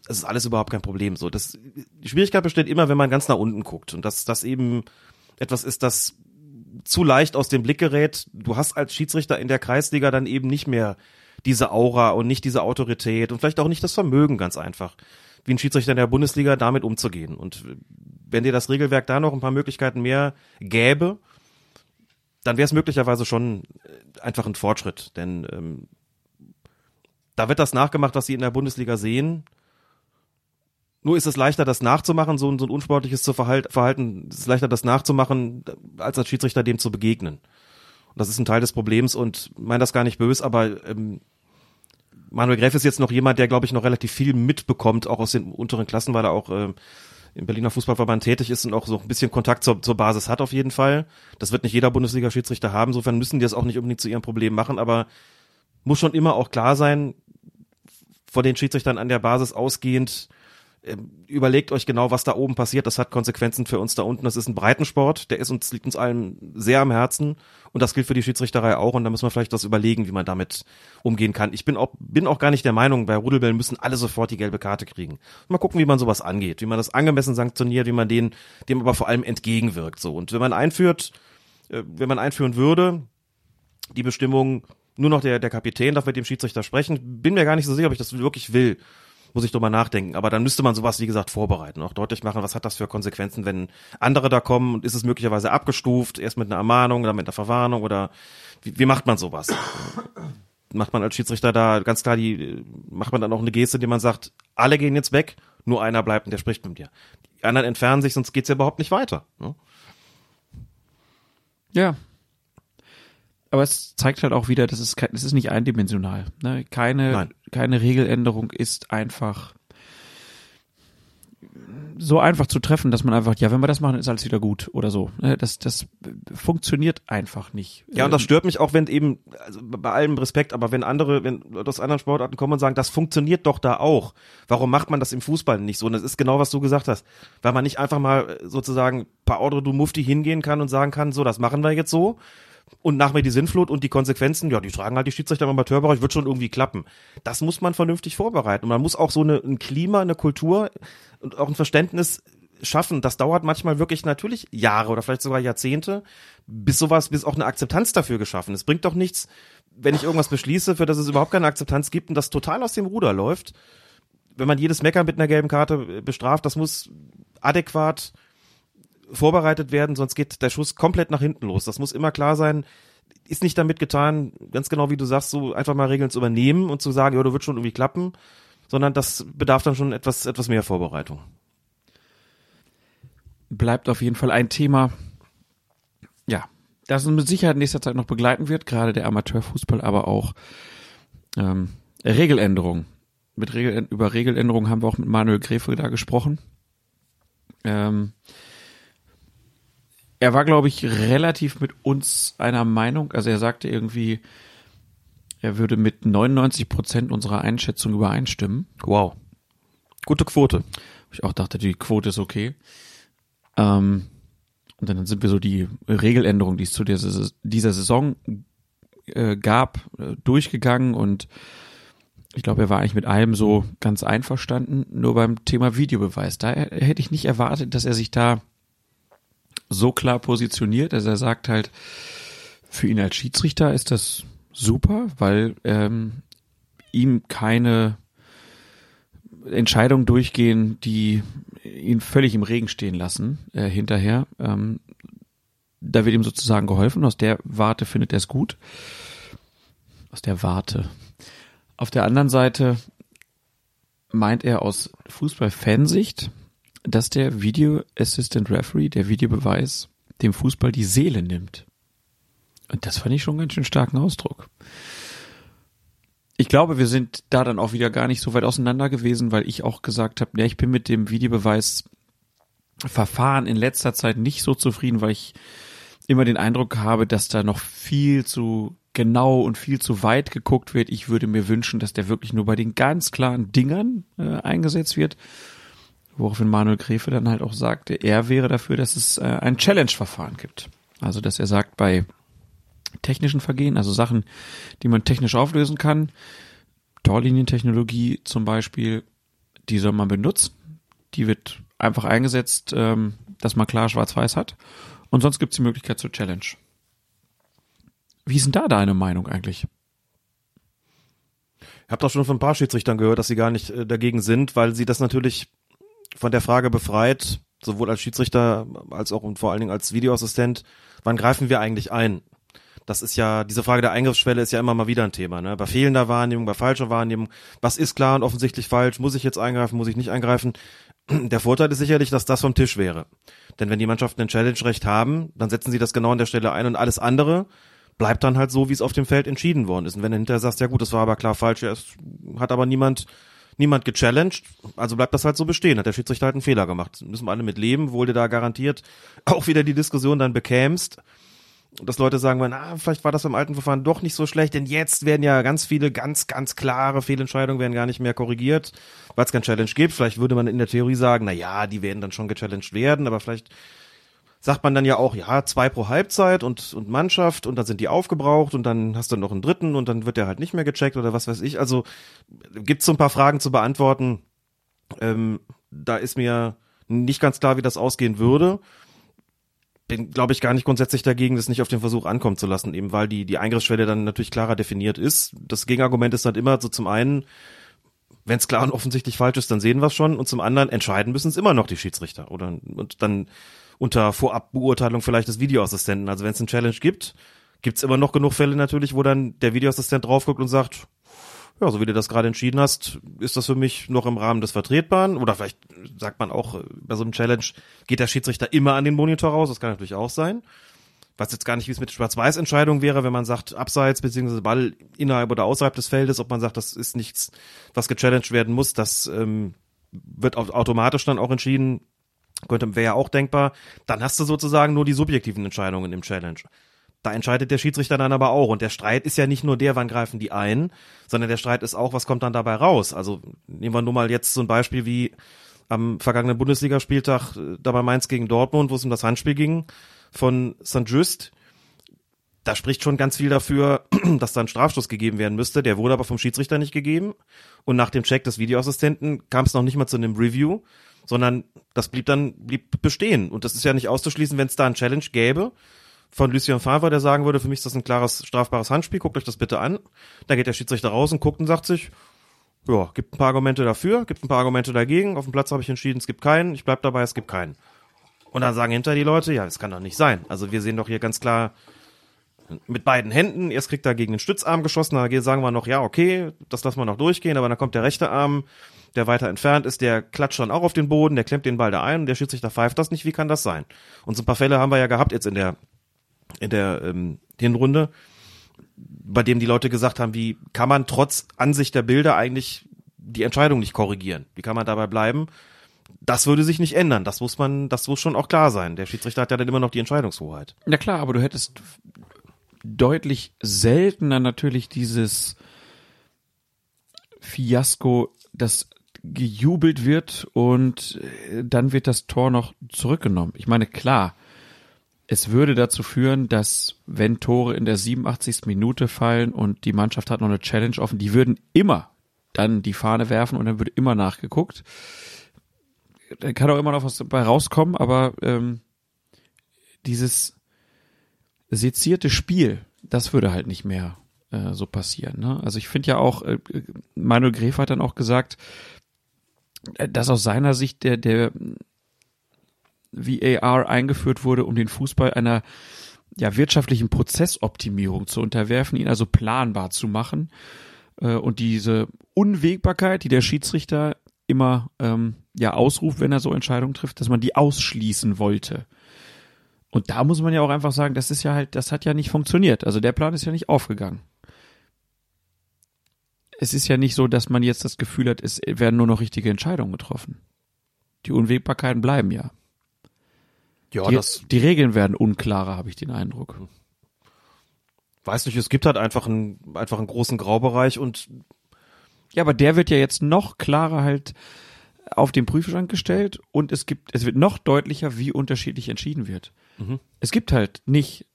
Das ist alles überhaupt kein Problem. So, das, die Schwierigkeit besteht immer, wenn man ganz nach unten guckt und dass das eben etwas ist, das zu leicht aus dem Blick gerät. Du hast als Schiedsrichter in der Kreisliga dann eben nicht mehr diese Aura und nicht diese Autorität und vielleicht auch nicht das Vermögen ganz einfach, wie ein Schiedsrichter in der Bundesliga damit umzugehen. Und wenn dir das Regelwerk da noch ein paar Möglichkeiten mehr gäbe, dann wäre es möglicherweise schon einfach ein Fortschritt. Denn ähm, da wird das nachgemacht, was sie in der Bundesliga sehen. Nur ist es leichter, das nachzumachen, so ein, so ein unsportliches Verhalten, es ist leichter, das nachzumachen, als als Schiedsrichter dem zu begegnen. Und das ist ein Teil des Problems und meine das gar nicht böse, aber ähm, Manuel Gräf ist jetzt noch jemand, der, glaube ich, noch relativ viel mitbekommt, auch aus den unteren Klassen, weil er auch äh, im Berliner Fußballverband tätig ist und auch so ein bisschen Kontakt zur, zur Basis hat auf jeden Fall. Das wird nicht jeder Bundesliga-Schiedsrichter haben, insofern müssen die das auch nicht unbedingt zu ihrem Problem machen, aber muss schon immer auch klar sein, von den Schiedsrichtern an der Basis ausgehend, überlegt euch genau, was da oben passiert. Das hat Konsequenzen für uns da unten. Das ist ein Breitensport, der ist uns, liegt uns allen sehr am Herzen. Und das gilt für die Schiedsrichterei auch. Und da müssen wir vielleicht das überlegen, wie man damit umgehen kann. Ich bin auch, bin auch gar nicht der Meinung, bei Rudelbällen müssen alle sofort die gelbe Karte kriegen. Mal gucken, wie man sowas angeht, wie man das angemessen sanktioniert, wie man den, dem aber vor allem entgegenwirkt, so. Und wenn man einführt, äh, wenn man einführen würde, die Bestimmung, nur noch der, der Kapitän darf mit dem Schiedsrichter sprechen, bin mir gar nicht so sicher, ob ich das wirklich will muss ich drüber nachdenken. Aber dann müsste man sowas, wie gesagt, vorbereiten, auch deutlich machen, was hat das für Konsequenzen, wenn andere da kommen und ist es möglicherweise abgestuft, erst mit einer Ermahnung, dann mit einer Verwarnung oder wie, wie macht man sowas? macht man als Schiedsrichter da ganz klar die, macht man dann auch eine Geste, die man sagt, alle gehen jetzt weg, nur einer bleibt und der spricht mit dir. Die anderen entfernen sich, sonst geht's ja überhaupt nicht weiter. Ne? Ja, aber es zeigt halt auch wieder, dass es, es ist nicht eindimensional. Ne? Keine, Nein. keine Regeländerung ist einfach so einfach zu treffen, dass man einfach, ja, wenn wir das machen, ist alles wieder gut oder so. Ne? Das, das funktioniert einfach nicht. Ja, und das stört mich auch, wenn eben, also bei allem Respekt, aber wenn andere, wenn Leute aus anderen Sportarten kommen und sagen, das funktioniert doch da auch. Warum macht man das im Fußball nicht so? Und das ist genau, was du gesagt hast. Weil man nicht einfach mal sozusagen paar Ordre du Mufti hingehen kann und sagen kann, so, das machen wir jetzt so und nach mir die Sinnflut und die Konsequenzen, ja, die tragen halt die Schiedsrichter im Amateurbereich, wird schon irgendwie klappen. Das muss man vernünftig vorbereiten. Und man muss auch so eine, ein Klima, eine Kultur und auch ein Verständnis schaffen. Das dauert manchmal wirklich natürlich Jahre oder vielleicht sogar Jahrzehnte, bis sowas, bis auch eine Akzeptanz dafür geschaffen ist. Bringt doch nichts, wenn ich irgendwas beschließe, für das es überhaupt keine Akzeptanz gibt und das total aus dem Ruder läuft. Wenn man jedes Meckern mit einer gelben Karte bestraft, das muss adäquat vorbereitet werden, sonst geht der Schuss komplett nach hinten los. Das muss immer klar sein. Ist nicht damit getan, ganz genau wie du sagst, so einfach mal Regeln zu übernehmen und zu sagen, ja, du wird schon irgendwie klappen, sondern das bedarf dann schon etwas, etwas mehr Vorbereitung. Bleibt auf jeden Fall ein Thema, ja, das uns mit Sicherheit in nächster Zeit noch begleiten wird, gerade der Amateurfußball, aber auch ähm, Regeländerungen. Mit Regel, über Regeländerungen haben wir auch mit Manuel Gräfe da gesprochen. Ähm, er war, glaube ich, relativ mit uns einer Meinung. Also er sagte irgendwie, er würde mit 99 Prozent unserer Einschätzung übereinstimmen. Wow. Gute Quote. Ich auch dachte, die Quote ist okay. Ähm, und dann sind wir so die Regeländerungen, die es zu dieser, dieser Saison äh, gab, äh, durchgegangen und ich glaube, er war eigentlich mit allem so ganz einverstanden. Nur beim Thema Videobeweis, da hätte ich nicht erwartet, dass er sich da so klar positioniert. Also er sagt halt, für ihn als Schiedsrichter ist das super, weil ähm, ihm keine Entscheidungen durchgehen, die ihn völlig im Regen stehen lassen äh, hinterher. Ähm, da wird ihm sozusagen geholfen. Aus der Warte findet er es gut. Aus der Warte. Auf der anderen Seite meint er aus Fußballfansicht, dass der Video Assistant Referee, der Videobeweis, dem Fußball die Seele nimmt. Und das fand ich schon einen ganz schön starken Ausdruck. Ich glaube, wir sind da dann auch wieder gar nicht so weit auseinander gewesen, weil ich auch gesagt habe, ja, ich bin mit dem Videobeweis Verfahren in letzter Zeit nicht so zufrieden, weil ich immer den Eindruck habe, dass da noch viel zu genau und viel zu weit geguckt wird. Ich würde mir wünschen, dass der wirklich nur bei den ganz klaren Dingern äh, eingesetzt wird. Woraufhin Manuel Gräfe dann halt auch sagte, er wäre dafür, dass es äh, ein Challenge-Verfahren gibt. Also, dass er sagt, bei technischen Vergehen, also Sachen, die man technisch auflösen kann, Torlinientechnologie zum Beispiel, die soll man benutzen. Die wird einfach eingesetzt, ähm, dass man klar schwarz-weiß hat. Und sonst gibt es die Möglichkeit zur Challenge. Wie ist denn da deine Meinung eigentlich? Ich habe doch schon von ein paar Schiedsrichtern gehört, dass sie gar nicht äh, dagegen sind, weil sie das natürlich von der Frage befreit, sowohl als Schiedsrichter als auch und vor allen Dingen als Videoassistent, wann greifen wir eigentlich ein? Das ist ja, diese Frage der Eingriffsschwelle ist ja immer mal wieder ein Thema, ne? Bei fehlender Wahrnehmung, bei falscher Wahrnehmung, was ist klar und offensichtlich falsch, muss ich jetzt eingreifen, muss ich nicht eingreifen? Der Vorteil ist sicherlich, dass das vom Tisch wäre. Denn wenn die Mannschaften ein Challenge-Recht haben, dann setzen sie das genau an der Stelle ein und alles andere bleibt dann halt so, wie es auf dem Feld entschieden worden ist. Und wenn du hinterher sagst, ja gut, das war aber klar falsch, ja, es hat aber niemand, niemand gechallenged, also bleibt das halt so bestehen, hat der Schiedsrichter halt einen Fehler gemacht. Müssen wir alle mit leben, wohl du da garantiert auch wieder die Diskussion dann bekämst, dass Leute sagen werden, ah, vielleicht war das beim alten Verfahren doch nicht so schlecht, denn jetzt werden ja ganz viele ganz, ganz klare Fehlentscheidungen werden gar nicht mehr korrigiert, weil es kein Challenge gibt. Vielleicht würde man in der Theorie sagen, na ja, die werden dann schon gechallenged werden, aber vielleicht sagt man dann ja auch, ja, zwei pro Halbzeit und, und Mannschaft und dann sind die aufgebraucht und dann hast du noch einen dritten und dann wird der halt nicht mehr gecheckt oder was weiß ich. Also gibt's so ein paar Fragen zu beantworten. Ähm, da ist mir nicht ganz klar, wie das ausgehen würde. Bin, glaube ich, gar nicht grundsätzlich dagegen, das nicht auf den Versuch ankommen zu lassen, eben weil die, die Eingriffsschwelle dann natürlich klarer definiert ist. Das Gegenargument ist halt immer so zum einen, wenn es klar und offensichtlich falsch ist, dann sehen wir es schon und zum anderen entscheiden müssen es immer noch die Schiedsrichter. Oder und dann unter Vorabbeurteilung vielleicht des Videoassistenten. Also wenn es einen Challenge gibt, gibt's immer noch genug Fälle natürlich, wo dann der Videoassistent drauf guckt und sagt, ja, so wie du das gerade entschieden hast, ist das für mich noch im Rahmen des Vertretbaren. Oder vielleicht sagt man auch, bei so einem Challenge geht der Schiedsrichter immer an den Monitor raus, das kann natürlich auch sein. Was jetzt gar nicht, wie es mit Schwarz-Weiß-Entscheidungen wäre, wenn man sagt, abseits beziehungsweise Ball innerhalb oder außerhalb des Feldes, ob man sagt, das ist nichts, was gechallenged werden muss, das ähm, wird automatisch dann auch entschieden, könnte, wäre ja auch denkbar. Dann hast du sozusagen nur die subjektiven Entscheidungen im Challenge. Da entscheidet der Schiedsrichter dann aber auch. Und der Streit ist ja nicht nur der, wann greifen die ein, sondern der Streit ist auch, was kommt dann dabei raus. Also nehmen wir nur mal jetzt so ein Beispiel wie am vergangenen Bundesligaspieltag äh, da bei Mainz gegen Dortmund, wo es um das Handspiel ging von St. Just. Da spricht schon ganz viel dafür, dass da ein Strafstoß gegeben werden müsste. Der wurde aber vom Schiedsrichter nicht gegeben. Und nach dem Check des Videoassistenten kam es noch nicht mal zu einem Review sondern das blieb dann blieb bestehen. Und das ist ja nicht auszuschließen, wenn es da ein Challenge gäbe von Lucien Favre, der sagen würde, für mich ist das ein klares strafbares Handspiel, guckt euch das bitte an. Da geht der Schiedsrichter raus und guckt und sagt sich, ja, gibt ein paar Argumente dafür, gibt ein paar Argumente dagegen. Auf dem Platz habe ich entschieden, es gibt keinen. Ich bleib dabei, es gibt keinen. Und dann sagen hinter die Leute, ja, es kann doch nicht sein. Also wir sehen doch hier ganz klar mit beiden Händen. Erst kriegt er gegen den Stützarm geschossen, da sagen wir noch, ja, okay, das lassen wir noch durchgehen, aber dann kommt der rechte Arm, der weiter entfernt ist, der klatscht dann auch auf den Boden, der klemmt den Ball da ein und der Schiedsrichter pfeift das nicht. Wie kann das sein? Und so ein paar Fälle haben wir ja gehabt jetzt in der, in der ähm, Hinrunde, bei dem die Leute gesagt haben, wie kann man trotz Ansicht der Bilder eigentlich die Entscheidung nicht korrigieren? Wie kann man dabei bleiben? Das würde sich nicht ändern. Das muss man, das muss schon auch klar sein. Der Schiedsrichter hat ja dann immer noch die Entscheidungshoheit. Ja klar, aber du hättest deutlich seltener natürlich dieses Fiasko, das gejubelt wird und äh, dann wird das Tor noch zurückgenommen. Ich meine, klar, es würde dazu führen, dass wenn Tore in der 87. Minute fallen und die Mannschaft hat noch eine Challenge offen, die würden immer dann die Fahne werfen und dann würde immer nachgeguckt. Da kann auch immer noch was dabei rauskommen, aber ähm, dieses sezierte Spiel, das würde halt nicht mehr äh, so passieren. Ne? Also ich finde ja auch, äh, Manuel Gref hat dann auch gesagt, äh, dass aus seiner Sicht der, der VAR eingeführt wurde, um den Fußball einer ja, wirtschaftlichen Prozessoptimierung zu unterwerfen, ihn also planbar zu machen. Äh, und diese Unwägbarkeit, die der Schiedsrichter immer ähm, ja ausruft, wenn er so Entscheidungen trifft, dass man die ausschließen wollte. Und da muss man ja auch einfach sagen, das ist ja halt, das hat ja nicht funktioniert. Also der Plan ist ja nicht aufgegangen. Es ist ja nicht so, dass man jetzt das Gefühl hat, es werden nur noch richtige Entscheidungen getroffen. Die Unwägbarkeiten bleiben ja. Ja, Die, das die Regeln werden unklarer, habe ich den Eindruck. weiß nicht, es gibt halt einfach einen, einfach einen großen Graubereich und Ja, aber der wird ja jetzt noch klarer halt auf den Prüfstand gestellt und es gibt, es wird noch deutlicher, wie unterschiedlich entschieden wird. Es gibt halt nicht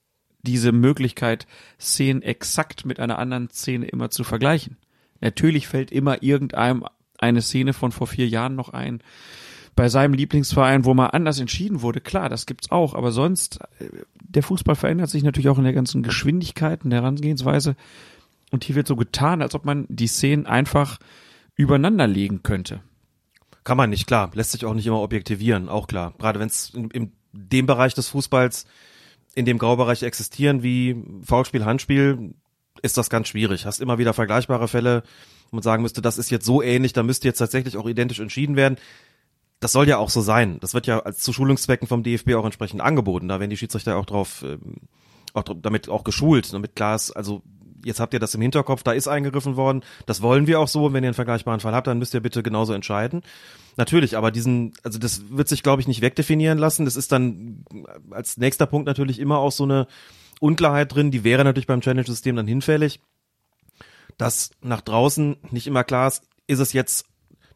diese Möglichkeit, Szenen exakt mit einer anderen Szene immer zu vergleichen. Natürlich fällt immer irgendeinem eine Szene von vor vier Jahren noch ein, bei seinem Lieblingsverein, wo mal anders entschieden wurde. Klar, das gibt's auch, aber sonst, äh, der Fußball verändert sich natürlich auch in der ganzen Geschwindigkeit und der Herangehensweise. Und hier wird so getan, als ob man die Szenen einfach übereinander legen könnte. Kann man nicht, klar. Lässt sich auch nicht immer objektivieren, auch klar. Gerade wenn es in, in dem Bereich des Fußballs, in dem Graubereich existieren, wie Foulspiel, Handspiel, ist das ganz schwierig. Hast immer wieder vergleichbare Fälle, wo man sagen müsste, das ist jetzt so ähnlich, da müsste jetzt tatsächlich auch identisch entschieden werden. Das soll ja auch so sein. Das wird ja als zu Schulungszwecken vom DFB auch entsprechend angeboten. Da werden die Schiedsrichter auch drauf, ähm, auch damit auch geschult, damit klar ist, also jetzt habt ihr das im Hinterkopf, da ist eingegriffen worden, das wollen wir auch so, und wenn ihr einen vergleichbaren Fall habt, dann müsst ihr bitte genauso entscheiden. Natürlich, aber diesen, also das wird sich, glaube ich, nicht wegdefinieren lassen. Das ist dann als nächster Punkt natürlich immer auch so eine Unklarheit drin, die wäre natürlich beim Challenge-System dann hinfällig, dass nach draußen nicht immer klar ist, ist es jetzt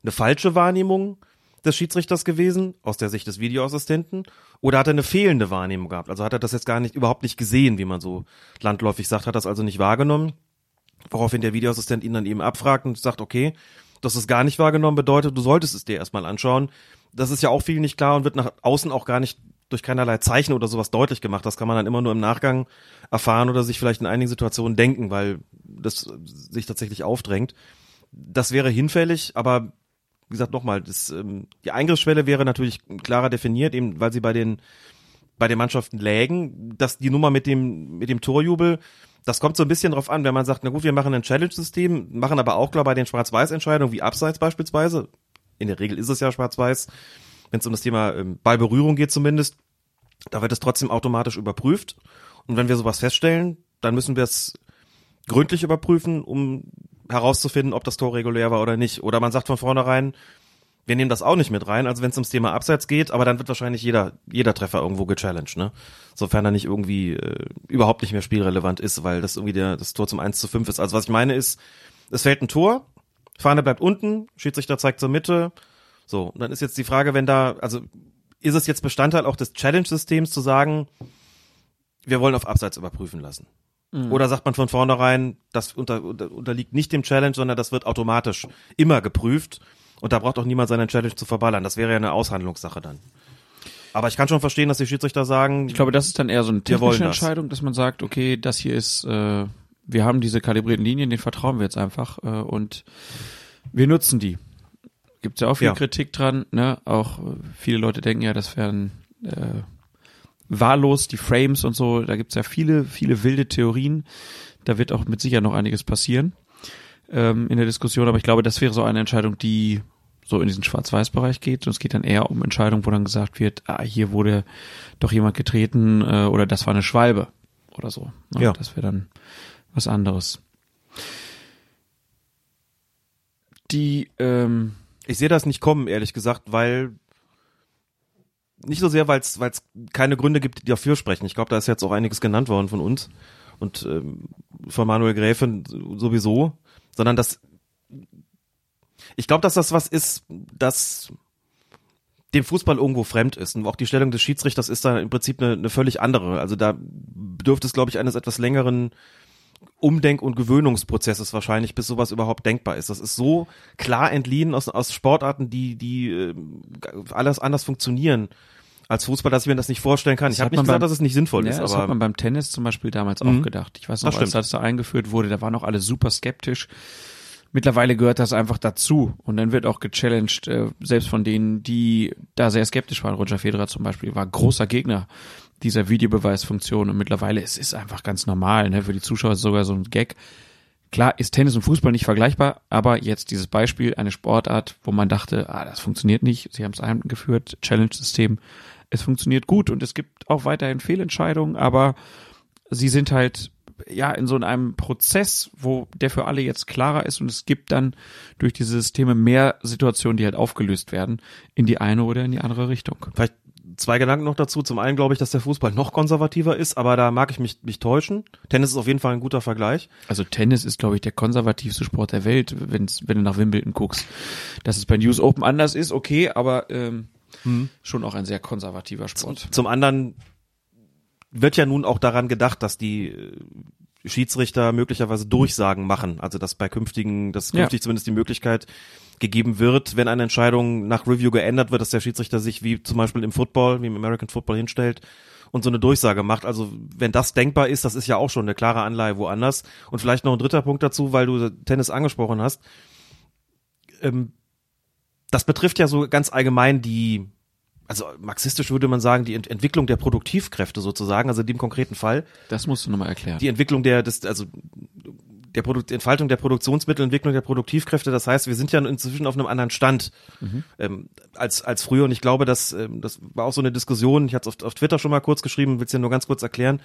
eine falsche Wahrnehmung des Schiedsrichters gewesen, aus der Sicht des Videoassistenten, oder hat er eine fehlende Wahrnehmung gehabt? Also hat er das jetzt gar nicht, überhaupt nicht gesehen, wie man so landläufig sagt, hat das also nicht wahrgenommen, woraufhin der Videoassistent ihn dann eben abfragt und sagt, okay, du hast es gar nicht wahrgenommen, bedeutet, du solltest es dir erstmal anschauen. Das ist ja auch viel nicht klar und wird nach außen auch gar nicht durch keinerlei Zeichen oder sowas deutlich gemacht. Das kann man dann immer nur im Nachgang erfahren oder sich vielleicht in einigen Situationen denken, weil das sich tatsächlich aufdrängt. Das wäre hinfällig, aber wie gesagt, nochmal, das, ähm, die Eingriffsschwelle wäre natürlich klarer definiert, eben weil sie bei den bei den Mannschaften lägen, dass die Nummer mit dem mit dem Torjubel, das kommt so ein bisschen drauf an, wenn man sagt, na gut, wir machen ein Challenge-System, machen aber auch klar bei den Schwarz-Weiß-Entscheidungen wie Abseits beispielsweise, in der Regel ist es ja Schwarz-Weiß, wenn es um das Thema ähm, Ballberührung geht zumindest, da wird es trotzdem automatisch überprüft und wenn wir sowas feststellen, dann müssen wir es gründlich überprüfen, um herauszufinden, ob das Tor regulär war oder nicht. Oder man sagt von vornherein, wir nehmen das auch nicht mit rein, also wenn es ums Thema Abseits geht, aber dann wird wahrscheinlich jeder, jeder Treffer irgendwo gechallenged, ne? Sofern er nicht irgendwie äh, überhaupt nicht mehr spielrelevant ist, weil das irgendwie der, das Tor zum 1 zu 5 ist. Also was ich meine ist, es fällt ein Tor, Fahne bleibt unten, Schiedsrichter zeigt zur Mitte. So, und dann ist jetzt die Frage, wenn da, also ist es jetzt Bestandteil auch des Challenge-Systems zu sagen, wir wollen auf Abseits überprüfen lassen? Oder sagt man von vornherein, das unter, unter, unterliegt nicht dem Challenge, sondern das wird automatisch immer geprüft und da braucht auch niemand seinen Challenge zu verballern. Das wäre ja eine Aushandlungssache dann. Aber ich kann schon verstehen, dass die Schiedsrichter sagen, Ich glaube, das ist dann eher so eine technische. Entscheidung, dass man sagt, okay, das hier ist, äh, wir haben diese kalibrierten Linien, denen vertrauen wir jetzt einfach äh, und wir nutzen die. Gibt ja auch viel Ja. Kritik dran, ne? Auch äh, viele Leute denken ja, das wären äh, wahllos, die Frames und so, da gibt's ja viele, viele wilde Theorien. Da wird auch mit Sicherheit noch einiges passieren ähm, in der Diskussion, aber ich glaube, das wäre so eine Entscheidung, die so in diesen Schwarz-Weiß-Bereich geht. Und es geht dann eher um Entscheidungen, wo dann gesagt wird, ah, hier wurde doch jemand getreten äh, oder das war eine Schwalbe oder so. Ne? Ja. Das wäre dann was anderes. Die, ähm, ich sehe das nicht kommen, ehrlich gesagt, weil nicht so sehr, weil es keine Gründe gibt, die dafür sprechen. Ich glaube, da ist jetzt auch einiges genannt worden von uns und ähm, von Manuel Gräfen sowieso, sondern dass ich glaube, dass das was ist, das dem Fußball irgendwo fremd ist. Und auch die Stellung des Schiedsrichters ist da im Prinzip eine, eine völlig andere. Also da bedürfte es, glaube ich, eines etwas längeren Umdenk- und Gewöhnungsprozesses wahrscheinlich, bis sowas überhaupt denkbar ist. Das ist so klar entliehen aus, aus Sportarten, die, die äh, alles anders funktionieren als Fußball, dass ich mir das nicht vorstellen kann. Das ich habe nicht gesagt, beim- dass es nicht sinnvoll ja, ist, das aber hat man beim Tennis zum Beispiel damals Mhm. auch gedacht. Ich weiß noch, Das als das da eingeführt wurde, da waren auch alle super skeptisch. Mittlerweile gehört das einfach dazu und dann wird auch gechallenged, äh, selbst von denen, die da sehr skeptisch waren. Roger Federer zum Beispiel war großer Gegner dieser Videobeweisfunktion und mittlerweile es ist einfach ganz normal. Ne? Für die Zuschauer ist es sogar so ein Gag. Klar ist Tennis und Fußball nicht vergleichbar, aber jetzt dieses Beispiel, eine Sportart, wo man dachte, ah, das funktioniert nicht, sie haben es eingeführt, Challenge-System, es funktioniert gut und es gibt auch weiterhin Fehlentscheidungen, aber sie sind halt ja in so einem Prozess, wo der für alle jetzt klarer ist und es gibt dann durch diese Systeme mehr Situationen, die halt aufgelöst werden, in die eine oder in die andere Richtung. Vielleicht zwei Gedanken noch dazu. Zum einen glaube ich, dass der Fußball noch konservativer ist, aber da mag ich mich, mich täuschen. Tennis ist auf jeden Fall ein guter Vergleich. Also Tennis ist, glaube ich, der konservativste Sport der Welt, wenn's, wenn du nach Wimbledon guckst. Dass es bei News Open anders ist, okay, aber ähm, hm. schon auch ein sehr konservativer Sport. Zum anderen wird ja nun auch daran gedacht, dass die Schiedsrichter möglicherweise Durchsagen machen. Also dass bei künftigen, dass künftig ja. zumindest die Möglichkeit gegeben wird, wenn eine Entscheidung nach Review geändert wird, dass der Schiedsrichter sich wie zum Beispiel im Football, wie im American Football hinstellt und so eine Durchsage macht. Also wenn das denkbar ist, das ist ja auch schon eine klare Anleihe woanders. Und vielleicht noch ein dritter Punkt dazu, weil du Tennis angesprochen hast. Ähm, das betrifft ja so ganz allgemein die also marxistisch würde man sagen, die Ent Entwicklung der Produktivkräfte sozusagen, also in dem konkreten Fall. Das musst du nochmal erklären. Die Entwicklung der, des, also der Produkt, Entfaltung der Produktionsmittel, Entwicklung der Produktivkräfte. Das heißt, wir sind ja inzwischen auf einem anderen Stand mhm. ähm, als als früher. Und ich glaube, dass ähm, das war auch so eine Diskussion. Ich hatte es auf, auf Twitter schon mal kurz geschrieben, will es ja nur ganz kurz erklären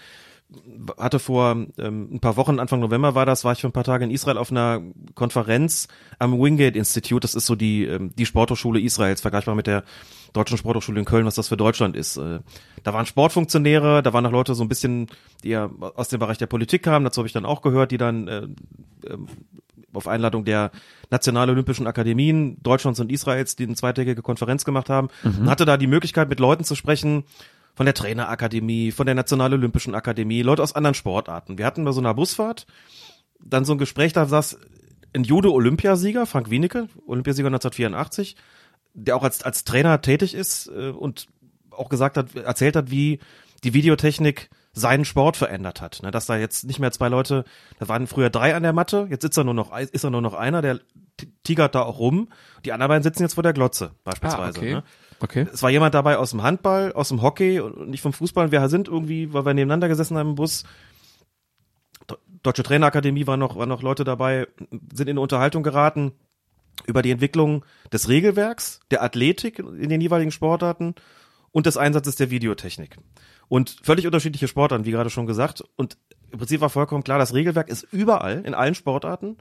hatte vor ähm, ein paar Wochen, Anfang November war das, war ich für ein paar Tage in Israel auf einer Konferenz am Wingate Institute. Das ist so die, ähm, die Sporthochschule Israels, vergleichbar mit der Deutschen Sporthochschule in Köln, was das für Deutschland ist. Äh, da waren Sportfunktionäre, da waren auch Leute so ein bisschen, die ja aus dem Bereich der Politik kamen, dazu habe ich dann auch gehört, die dann äh, äh, auf Einladung der Nationalolympischen Akademien Deutschlands und Israels, die eine zweitägige Konferenz gemacht haben, mhm. hatte da die Möglichkeit, mit Leuten zu sprechen, von der Trainerakademie, von der Nationalolympischen Akademie, Leute aus anderen Sportarten. Wir hatten bei so einer Busfahrt dann so ein Gespräch, da saß ein Judo-Olympiasieger, Frank Wienicke, Olympiasieger 1984, der auch als, als Trainer tätig ist äh, und auch gesagt hat, erzählt hat, wie die Videotechnik seinen Sport verändert hat. Ne, dass da jetzt nicht mehr zwei Leute, da waren früher drei an der Matte, jetzt sitzt er nur noch, ist er nur noch einer, der tigert da auch rum. Die anderen beiden sitzen jetzt vor der Glotze, beispielsweise. Ah, okay. ne? Okay. Es war jemand dabei aus dem Handball, aus dem Hockey und nicht vom Fußball. Wir sind irgendwie, weil wir nebeneinander gesessen haben im Bus, Deutsche Trainerakademie waren noch, waren noch Leute dabei, sind in eine Unterhaltung geraten über die Entwicklung des Regelwerks, der Athletik in den jeweiligen Sportarten und des Einsatzes der Videotechnik. Und völlig unterschiedliche Sportarten, wie gerade schon gesagt. Und im Prinzip war vollkommen klar, das Regelwerk ist überall, in allen Sportarten,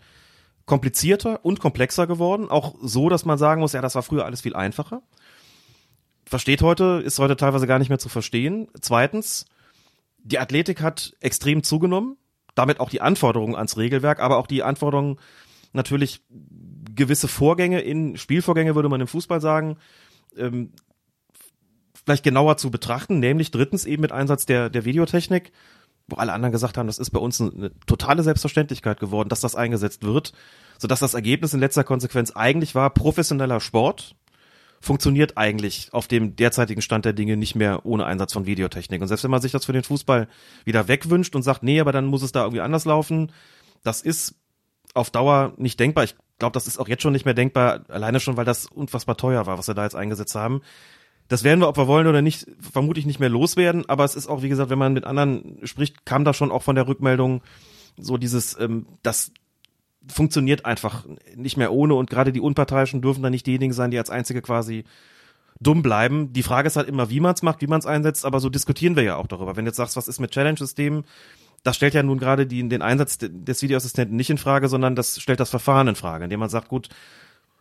komplizierter und komplexer geworden. Auch so, dass man sagen muss, ja, das war früher alles viel einfacher. Versteht heute, ist heute teilweise gar nicht mehr zu verstehen. Zweitens, die Athletik hat extrem zugenommen. Damit auch die Anforderungen ans Regelwerk, aber auch die Anforderungen natürlich gewisse Vorgänge in Spielvorgänge würde man im Fußball sagen, ähm, vielleicht genauer zu betrachten, nämlich drittens eben mit Einsatz der, der Videotechnik, wo alle anderen gesagt haben, das ist bei uns eine totale Selbstverständlichkeit geworden, dass das eingesetzt wird, sodass das Ergebnis in letzter Konsequenz eigentlich war, professioneller Sport funktioniert eigentlich auf dem derzeitigen Stand der Dinge nicht mehr ohne Einsatz von Videotechnik. Und selbst wenn man sich das für den Fußball wieder wegwünscht und sagt, nee, aber dann muss es da irgendwie anders laufen, das ist auf Dauer nicht denkbar. Ich glaube, das ist auch jetzt schon nicht mehr denkbar, alleine schon, weil das unfassbar teuer war, was wir da jetzt eingesetzt haben. Das werden wir, ob wir wollen oder nicht, vermutlich nicht mehr loswerden. Aber es ist auch, wie gesagt, wenn man mit anderen spricht, kam da schon auch von der Rückmeldung so dieses, ähm, das funktioniert einfach nicht mehr ohne und gerade die Unparteiischen dürfen da nicht diejenigen sein, die als einzige quasi dumm bleiben. Die Frage ist halt immer, wie man es macht, wie man es einsetzt, aber so diskutieren wir ja auch darüber. Wenn du jetzt sagst, was ist mit Challenge-Systemen, das stellt ja nun gerade die, den Einsatz des Videoassistenten nicht in Frage, sondern das stellt das Verfahren in Frage, indem man sagt, gut,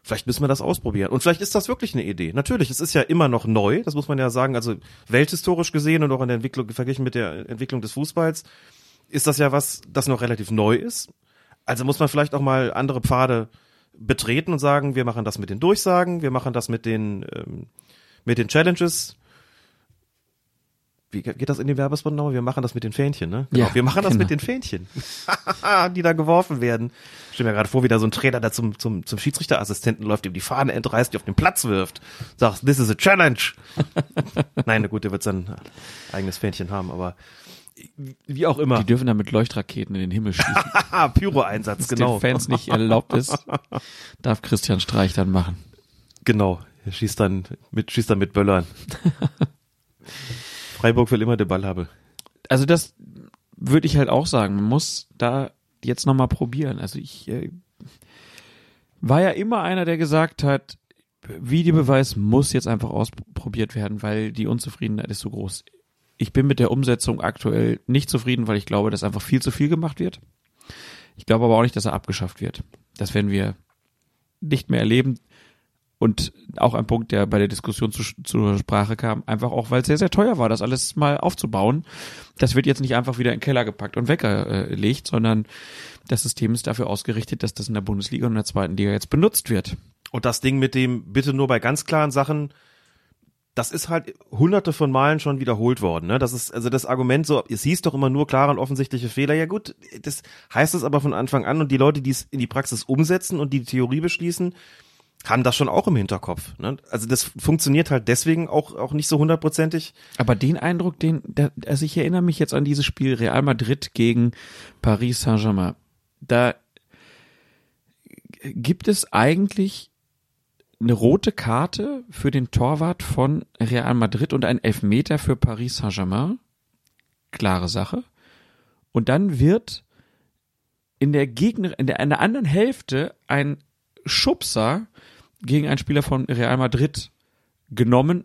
vielleicht müssen wir das ausprobieren. Und vielleicht ist das wirklich eine Idee. Natürlich, es ist ja immer noch neu, das muss man ja sagen, also welthistorisch gesehen und auch in der Entwicklung, verglichen mit der Entwicklung des Fußballs, ist das ja was, das noch relativ neu ist. Also muss man vielleicht auch mal andere Pfade betreten und sagen, wir machen das mit den Durchsagen, wir machen das mit den, ähm, mit den Challenges, wie geht das in den Werbespot noch? Wir machen das mit den Fähnchen, ne? Genau. Ja, wir machen das genau. mit den Fähnchen, die da geworfen werden. Ich stell mir gerade vor, wie da so ein Trainer da zum, zum, zum Schiedsrichterassistenten läuft, ihm die Fahne entreißt, die auf den Platz wirft. Sagt, this is a challenge. Nein, na gut, der wird sein eigenes Fähnchen haben, aber wie auch immer. Die dürfen dann mit Leuchtraketen in den Himmel schießen. Pyro-Einsatz, genau. Den Fans nicht erlaubt ist, darf Christian Streich dann machen. Genau. Er schießt dann mit, schießt dann mit Böllern. Freiburg will immer den Ball haben. Also das würde ich halt auch sagen. Man muss da jetzt nochmal probieren. Also ich äh, war ja immer einer, der gesagt hat, Videobeweis muss jetzt einfach ausprobiert werden, weil die Unzufriedenheit ist so groß. Ich bin mit der Umsetzung aktuell nicht zufrieden, weil ich glaube, dass einfach viel zu viel gemacht wird. Ich glaube aber auch nicht, dass er abgeschafft wird. Das werden wir nicht mehr erleben. Und auch ein Punkt, der bei der Diskussion zu, zur Sprache kam, einfach auch, weil es sehr, sehr teuer war, das alles mal aufzubauen. Das wird jetzt nicht einfach wieder in den Keller gepackt und weggelegt, sondern das System ist dafür ausgerichtet, dass das in der Bundesliga und in der zweiten Liga jetzt benutzt wird. Und das Ding mit dem bitte nur bei ganz klaren Sachen, das ist halt hunderte von Malen schon wiederholt worden. Ne? Das ist also das Argument so, es hieß doch immer nur klare und offensichtliche Fehler. Ja gut, das heißt es aber von Anfang an und die Leute, die es in die Praxis umsetzen und die, Theorie beschließen, haben das schon auch im Hinterkopf. Ne? Also das funktioniert halt deswegen auch auch nicht so hundertprozentig. Aber den Eindruck, den, also ich erinnere mich jetzt an dieses Spiel Real Madrid gegen Paris Saint-Germain. Da gibt es eigentlich eine rote Karte für den Torwart von Real Madrid und ein Elfmeter für Paris Saint-Germain. Klare Sache. Und dann wird in der Gegner, in der, in der anderen Hälfte ein Schubser gegen einen Spieler von Real Madrid genommen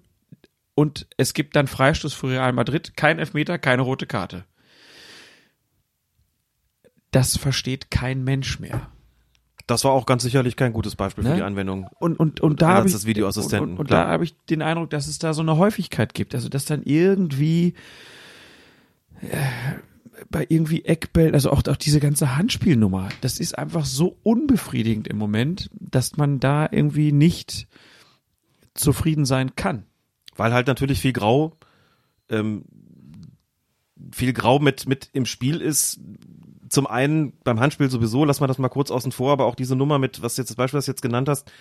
und es gibt dann Freistoß für Real Madrid, kein Elfmeter, keine rote Karte. Das versteht kein Mensch mehr. Das war auch ganz sicherlich kein gutes Beispiel Ne? für die Anwendung. Und, und, und da habe ich, des Videoassistenten, und, und, und da habe ich den Eindruck, dass es da so eine Häufigkeit gibt. Also, dass dann irgendwie äh, bei irgendwie Eckbällen, also auch, auch diese ganze Handspielnummer, das ist einfach so unbefriedigend im Moment, dass man da irgendwie nicht zufrieden sein kann. Weil halt natürlich viel Grau, ähm, viel Grau mit, mit im Spiel ist. Zum einen beim Handspiel sowieso, lass mal das mal kurz außen vor, aber auch diese Nummer mit, was jetzt das Beispiel, was du jetzt genannt hast,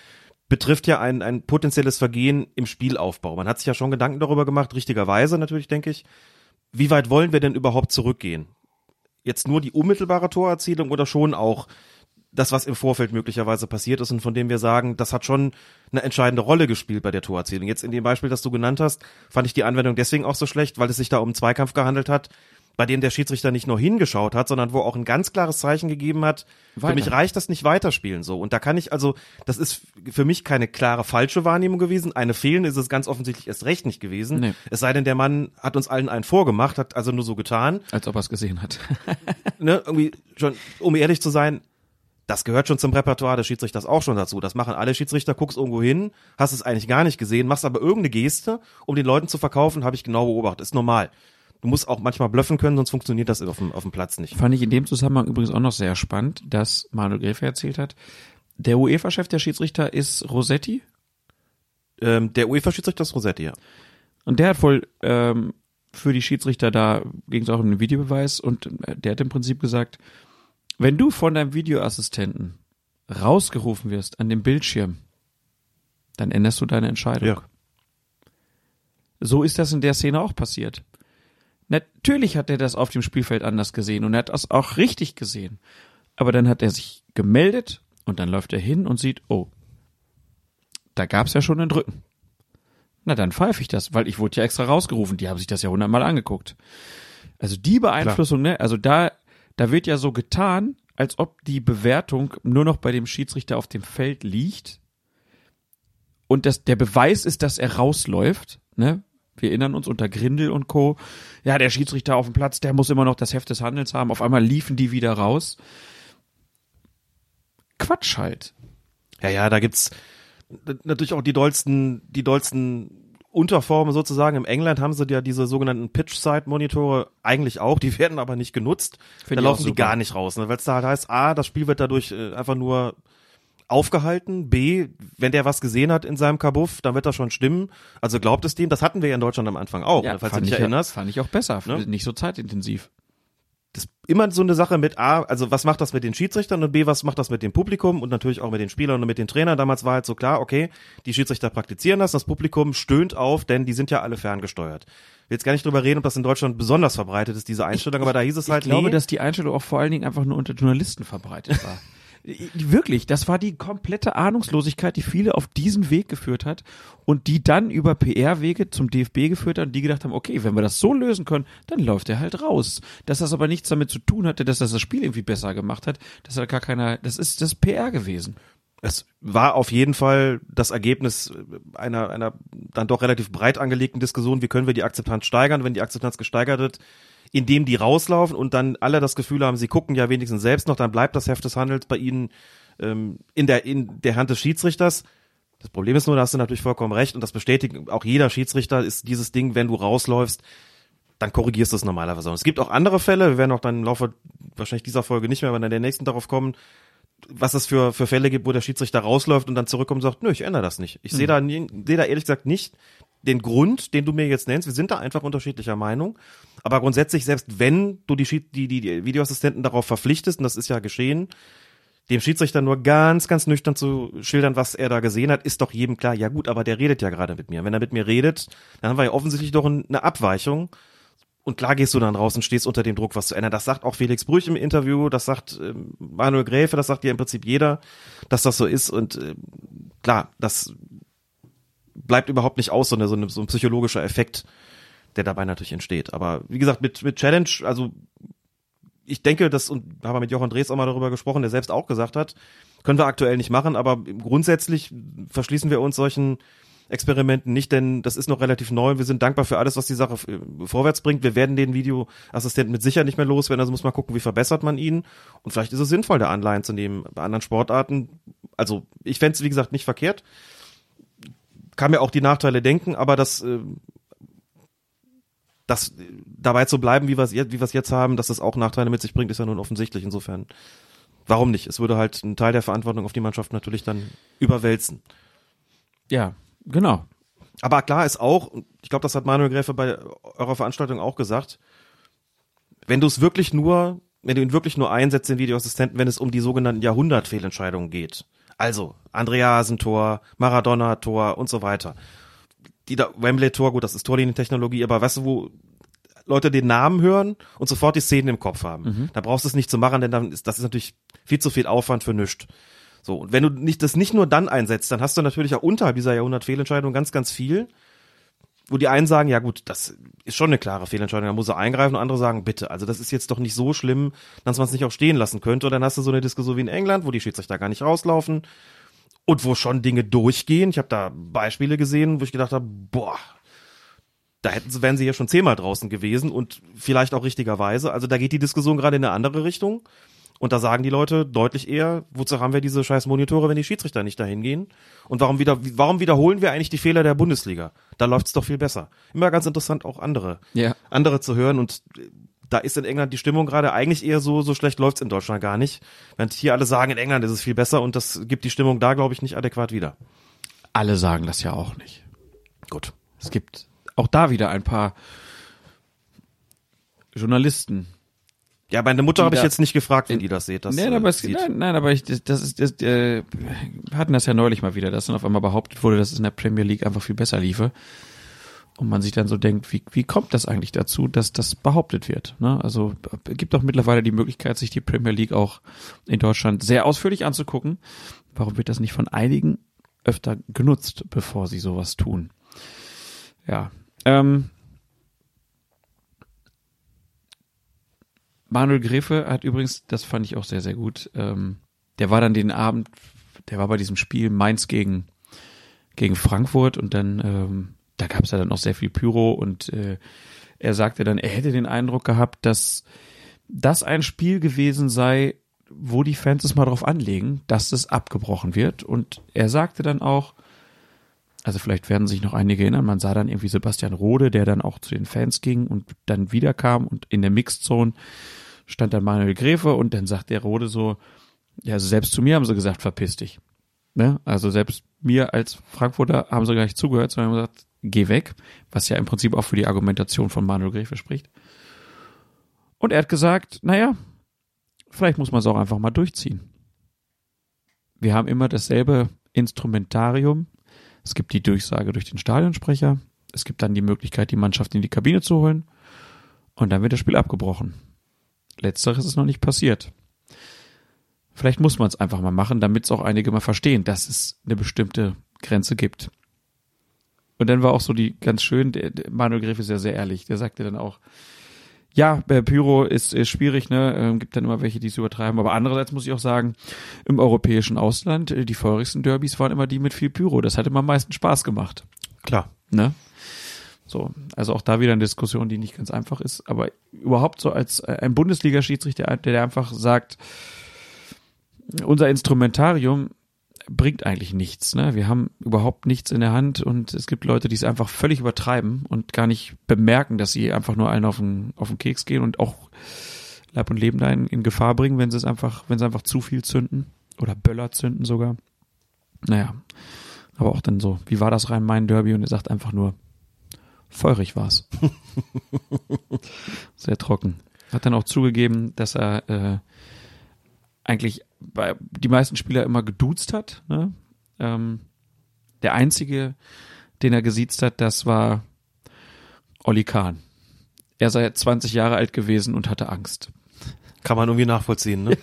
betrifft ja ein, ein potenzielles Vergehen im Spielaufbau. Man hat sich ja schon Gedanken darüber gemacht, richtigerweise natürlich, denke ich. Wie weit wollen wir denn überhaupt zurückgehen? Jetzt nur die unmittelbare Torerzielung oder schon auch das, was im Vorfeld möglicherweise passiert ist und von dem wir sagen, das hat schon eine entscheidende Rolle gespielt bei der Torerzielung. Jetzt in dem Beispiel, das du genannt hast, fand ich die Anwendung deswegen auch so schlecht, weil es sich da um einen Zweikampf gehandelt hat, bei dem der Schiedsrichter nicht nur hingeschaut hat, sondern wo auch ein ganz klares Zeichen gegeben hat, für Weiter. mich reicht das nicht weiterspielen so. Und da kann ich also, das ist für mich keine klare falsche Wahrnehmung gewesen. Eine fehlende ist es ganz offensichtlich erst recht nicht gewesen. Nee. Es sei denn, der Mann hat uns allen einen vorgemacht, hat also nur so getan Als ob er es gesehen hat. ne, irgendwie schon, um ehrlich zu sein, das gehört schon zum Repertoire des Schiedsrichters auch schon dazu. Das machen alle Schiedsrichter, guckst irgendwo hin, hast es eigentlich gar nicht gesehen, machst aber irgendeine Geste, um den Leuten zu verkaufen, habe ich genau beobachtet. Ist normal. Du musst auch manchmal bluffen können, sonst funktioniert das auf dem, auf dem Platz nicht. Fand ich in dem Zusammenhang übrigens auch noch sehr spannend, dass Manuel Gräfe erzählt hat. Der UEFA-Chef der Schiedsrichter ist Rossetti. Ähm, der UEFA-Schiedsrichter ist Rossetti, ja. Und der hat wohl ähm, für die Schiedsrichter da ging es auch um den Videobeweis und äh, der hat im Prinzip gesagt, wenn du von deinem Videoassistenten rausgerufen wirst an dem Bildschirm, dann änderst du deine Entscheidung. Ja. So ist das in der Szene auch passiert. Natürlich hat er das auf dem Spielfeld anders gesehen und er hat das auch richtig gesehen. Aber dann hat er sich gemeldet und dann läuft er hin und sieht, oh, da gab's ja schon einen Drücken. Na, dann pfeife ich das, weil ich wurde ja extra rausgerufen. Die haben sich das ja hundertmal angeguckt. Also die Beeinflussung, ne, also da, da wird ja so getan, als ob die Bewertung nur noch bei dem Schiedsrichter auf dem Feld liegt. Und das, der Beweis ist, dass er rausläuft, ne? Wir erinnern uns unter Grindel und Co. Ja, der Schiedsrichter auf dem Platz, der muss immer noch das Heft des Handels haben. Auf einmal liefen die wieder raus. Quatsch halt. Ja, ja, da gibt's natürlich auch die dollsten, die dollsten Unterformen sozusagen. Im England haben sie ja diese sogenannten Pitch-Side-Monitore eigentlich auch, die werden aber nicht genutzt. Find da laufen die gar nicht raus, ne? weil es da halt heißt, A, das Spiel wird dadurch äh, einfach nur aufgehalten, B, wenn der was gesehen hat in seinem Kabuff, dann wird das schon stimmen. Also glaubt es dem, das hatten wir ja in Deutschland am Anfang auch, ne? falls du fand dich ich, erinnerst. fand ich auch besser. Ne? Nicht so zeitintensiv. das immer so eine Sache mit A, also was macht das mit den Schiedsrichtern und B, was macht das mit dem Publikum und natürlich auch mit den Spielern und mit den Trainern. Damals war halt so klar, okay, die Schiedsrichter praktizieren das, das Publikum stöhnt auf, denn die sind ja alle ferngesteuert. Ich will jetzt gar nicht drüber reden, ob das in Deutschland besonders verbreitet ist, diese Einstellung, aber da hieß es halt, ich glaube, nee, dass die Einstellung auch vor allen Dingen einfach nur unter Journalisten verbreitet war. Wirklich, das war die komplette Ahnungslosigkeit, die viele auf diesen Weg geführt hat und die dann über PR-Wege zum DFB geführt hat und die gedacht haben, okay, wenn wir das so lösen können, dann läuft er halt raus. Dass das aber nichts damit zu tun hatte, dass das das Spiel irgendwie besser gemacht hat, das hat gar keiner, das ist das PR gewesen. Es war auf jeden Fall das Ergebnis einer, einer dann doch relativ breit angelegten Diskussion, wie können wir die Akzeptanz steigern, wenn die Akzeptanz gesteigert wird, indem die rauslaufen und dann alle das Gefühl haben, sie gucken ja wenigstens selbst noch, dann bleibt das Heft des Handels bei ihnen ähm, in, der, in der Hand des Schiedsrichters. Das Problem ist nur, da hast du natürlich vollkommen recht und das bestätigt auch jeder Schiedsrichter, ist dieses Ding, wenn du rausläufst, dann korrigierst du es normalerweise. Und es gibt auch andere Fälle, wir werden auch dann im Laufe wahrscheinlich dieser Folge nicht mehr, aber dann der nächsten darauf kommen, was es für, für Fälle gibt, wo der Schiedsrichter rausläuft und dann zurückkommt und sagt, nö, ich ändere das nicht. Ich sehe da, nie- sehe da ehrlich gesagt nicht den Grund, den du mir jetzt nennst. Wir sind da einfach unterschiedlicher Meinung. Aber grundsätzlich, selbst wenn du die, die, die, die Videoassistenten darauf verpflichtest, und das ist ja geschehen, dem Schiedsrichter nur ganz, ganz nüchtern zu schildern, was er da gesehen hat, ist doch jedem klar, ja gut, aber der redet ja gerade mit mir. Wenn er mit mir redet, dann haben wir ja offensichtlich doch ein- eine Abweichung. Und klar gehst du dann raus und stehst unter dem Druck, was zu ändern. Das sagt auch Felix Brüch im Interview, das sagt ähm, Manuel Gräfe, das sagt ja im Prinzip jeder, dass das so ist. Und ähm, klar, das bleibt überhaupt nicht aus, so, eine, so, eine, so ein psychologischer Effekt, der dabei natürlich entsteht. Aber wie gesagt, mit, mit Challenge, also ich denke, das, und habe mit Jochen Drees auch mal darüber gesprochen, der selbst auch gesagt hat, können wir aktuell nicht machen, aber grundsätzlich verschließen wir uns solchen Experimenten nicht, denn das ist noch relativ neu. Wir sind dankbar für alles, was die Sache äh, vorwärts bringt. Wir werden den Videoassistenten mit Sicherheit nicht mehr loswerden, also muss man gucken, wie verbessert man ihn. Und vielleicht ist es sinnvoll, da Anleihen zu nehmen bei anderen Sportarten. Also ich fände es, wie gesagt, nicht verkehrt. Kann mir auch die Nachteile denken, aber das, äh, das dabei zu bleiben, wie wir es wie jetzt haben, dass das auch Nachteile mit sich bringt, ist ja nun offensichtlich. Insofern, warum nicht? Es würde halt einen Teil der Verantwortung auf die Mannschaft natürlich dann überwälzen. Ja, genau. Aber klar ist auch, und ich glaube, das hat Manuel Gräfe bei eurer Veranstaltung auch gesagt, wenn du es wirklich nur, wenn du ihn wirklich nur einsetzt, den Videoassistenten, wenn es um die sogenannten Jahrhundertfehlentscheidungen geht. Also, Andreasen-Tor, Maradona-Tor und so weiter. Die da, Wembley-Tor, gut, das ist Torlinientechnologie, aber weißt du, wo Leute den Namen hören und sofort die Szenen im Kopf haben. Da brauchst du es nicht zu machen, denn dann ist, das ist natürlich viel zu viel Aufwand für nichts. So, und wenn du nicht, das nicht nur dann einsetzt, dann hast du natürlich auch unterhalb dieser Jahrhundert-Fehlentscheidung ganz, ganz viel, wo die einen sagen, ja gut, das ist schon eine klare Fehlentscheidung, da muss er eingreifen und andere sagen, bitte, also das ist jetzt doch nicht so schlimm, dass man es nicht auch stehen lassen könnte. Und dann hast du so eine Diskussion wie in England, wo die Schiedsrichter gar nicht rauslaufen und wo schon Dinge durchgehen. Ich habe da Beispiele gesehen, wo ich gedacht habe, boah, da hätten sie, wären sie ja schon zehnmal draußen gewesen und vielleicht auch richtigerweise. Also da geht die Diskussion gerade in eine andere Richtung. Und da sagen die Leute deutlich eher, wozu haben wir diese scheiß Monitore, wenn die Schiedsrichter nicht dahin gehen? Und warum wieder, warum wiederholen wir eigentlich die Fehler der Bundesliga? Da läuft's doch viel besser. Immer ganz interessant, auch andere, Ja. andere zu hören. Und da ist in England die Stimmung gerade eigentlich eher so, so schlecht läuft's in Deutschland gar nicht. Während hier alle sagen, in England ist es viel besser und das gibt die Stimmung da, glaube ich, nicht adäquat wieder. Alle sagen das ja auch nicht. Gut. Es gibt auch da wieder ein paar Journalisten. Ja, meine Mutter habe ich jetzt nicht gefragt, wie die das seht. Das, nein, äh, aber es, sieht. nein, nein, aber ich, das, ist, das, äh, wir hatten das ja neulich mal wieder, dass dann auf einmal behauptet wurde, dass es in der Premier League einfach viel besser liefe. Und man sich dann so denkt, wie, wie kommt das eigentlich dazu, dass das behauptet wird? Ne? Also es gibt doch mittlerweile die Möglichkeit, sich die Premier League auch in Deutschland sehr ausführlich anzugucken. Warum wird das nicht von einigen öfter genutzt, bevor sie sowas tun? Ja. Ähm, Manuel Gräfe hat übrigens, das fand ich auch sehr, sehr gut, ähm, der war dann den Abend, der war bei diesem Spiel Mainz gegen, gegen Frankfurt und dann, ähm, da gab es ja dann auch sehr viel Pyro und äh, er sagte dann, er hätte den Eindruck gehabt, dass das ein Spiel gewesen sei, wo die Fans es mal drauf anlegen, dass es abgebrochen wird. Und er sagte dann auch, also vielleicht werden sich noch einige erinnern, man sah dann irgendwie Sebastian Rode, der dann auch zu den Fans ging und dann wiederkam und in der Mixzone stand dann Manuel Gräfe und dann sagt der Rode so, ja, also selbst zu mir haben sie gesagt, verpiss dich. Ne? Also selbst mir als Frankfurter haben sie gar nicht zugehört, sondern haben gesagt, geh weg, was ja im Prinzip auch für die Argumentation von Manuel Gräfe spricht. Und er hat gesagt, naja, vielleicht muss man es auch einfach mal durchziehen. Wir haben immer dasselbe Instrumentarium. Es gibt die Durchsage durch den Stadionsprecher. Es gibt dann die Möglichkeit, die Mannschaft in die Kabine zu holen. Und dann wird das Spiel abgebrochen. Letzteres ist noch nicht passiert. Vielleicht muss man es einfach mal machen, damit es auch einige mal verstehen, dass es eine bestimmte Grenze gibt. Und dann war auch so die ganz schön, der, der Manuel Griff ist ja sehr ehrlich, der sagte dann auch, ja, äh, Pyro ist, ist schwierig, ne? Ähm, gibt dann immer welche, die es übertreiben. Aber andererseits muss ich auch sagen, im europäischen Ausland, äh, die feurigsten Derbys waren immer die mit viel Pyro. Das hat immer am meisten Spaß gemacht. Klar. Ne? So, also auch da wieder eine Diskussion, die nicht ganz einfach ist. Aber überhaupt so als äh, ein Bundesliga-Schiedsrichter, der, der einfach sagt, unser Instrumentarium bringt eigentlich nichts. Ne? Wir haben überhaupt nichts in der Hand und es gibt Leute, die es einfach völlig übertreiben und gar nicht bemerken, dass sie einfach nur allen auf den, auf den Keks gehen und auch Leib und Leben da in, in Gefahr bringen, wenn sie es einfach, wenn sie einfach zu viel zünden oder Böller zünden sogar. Naja, aber auch dann so, wie war das Rhein-Main-Derby? Und er sagt einfach nur, feurig war's. Sehr trocken. Hat dann auch zugegeben, dass er äh, eigentlich bei die meisten Spieler immer geduzt hat. Ne? Ähm, der einzige, den er gesiezt hat, das war Olli Kahn. Er sei 20 Jahre alt gewesen und hatte Angst. Kann man irgendwie nachvollziehen, ne?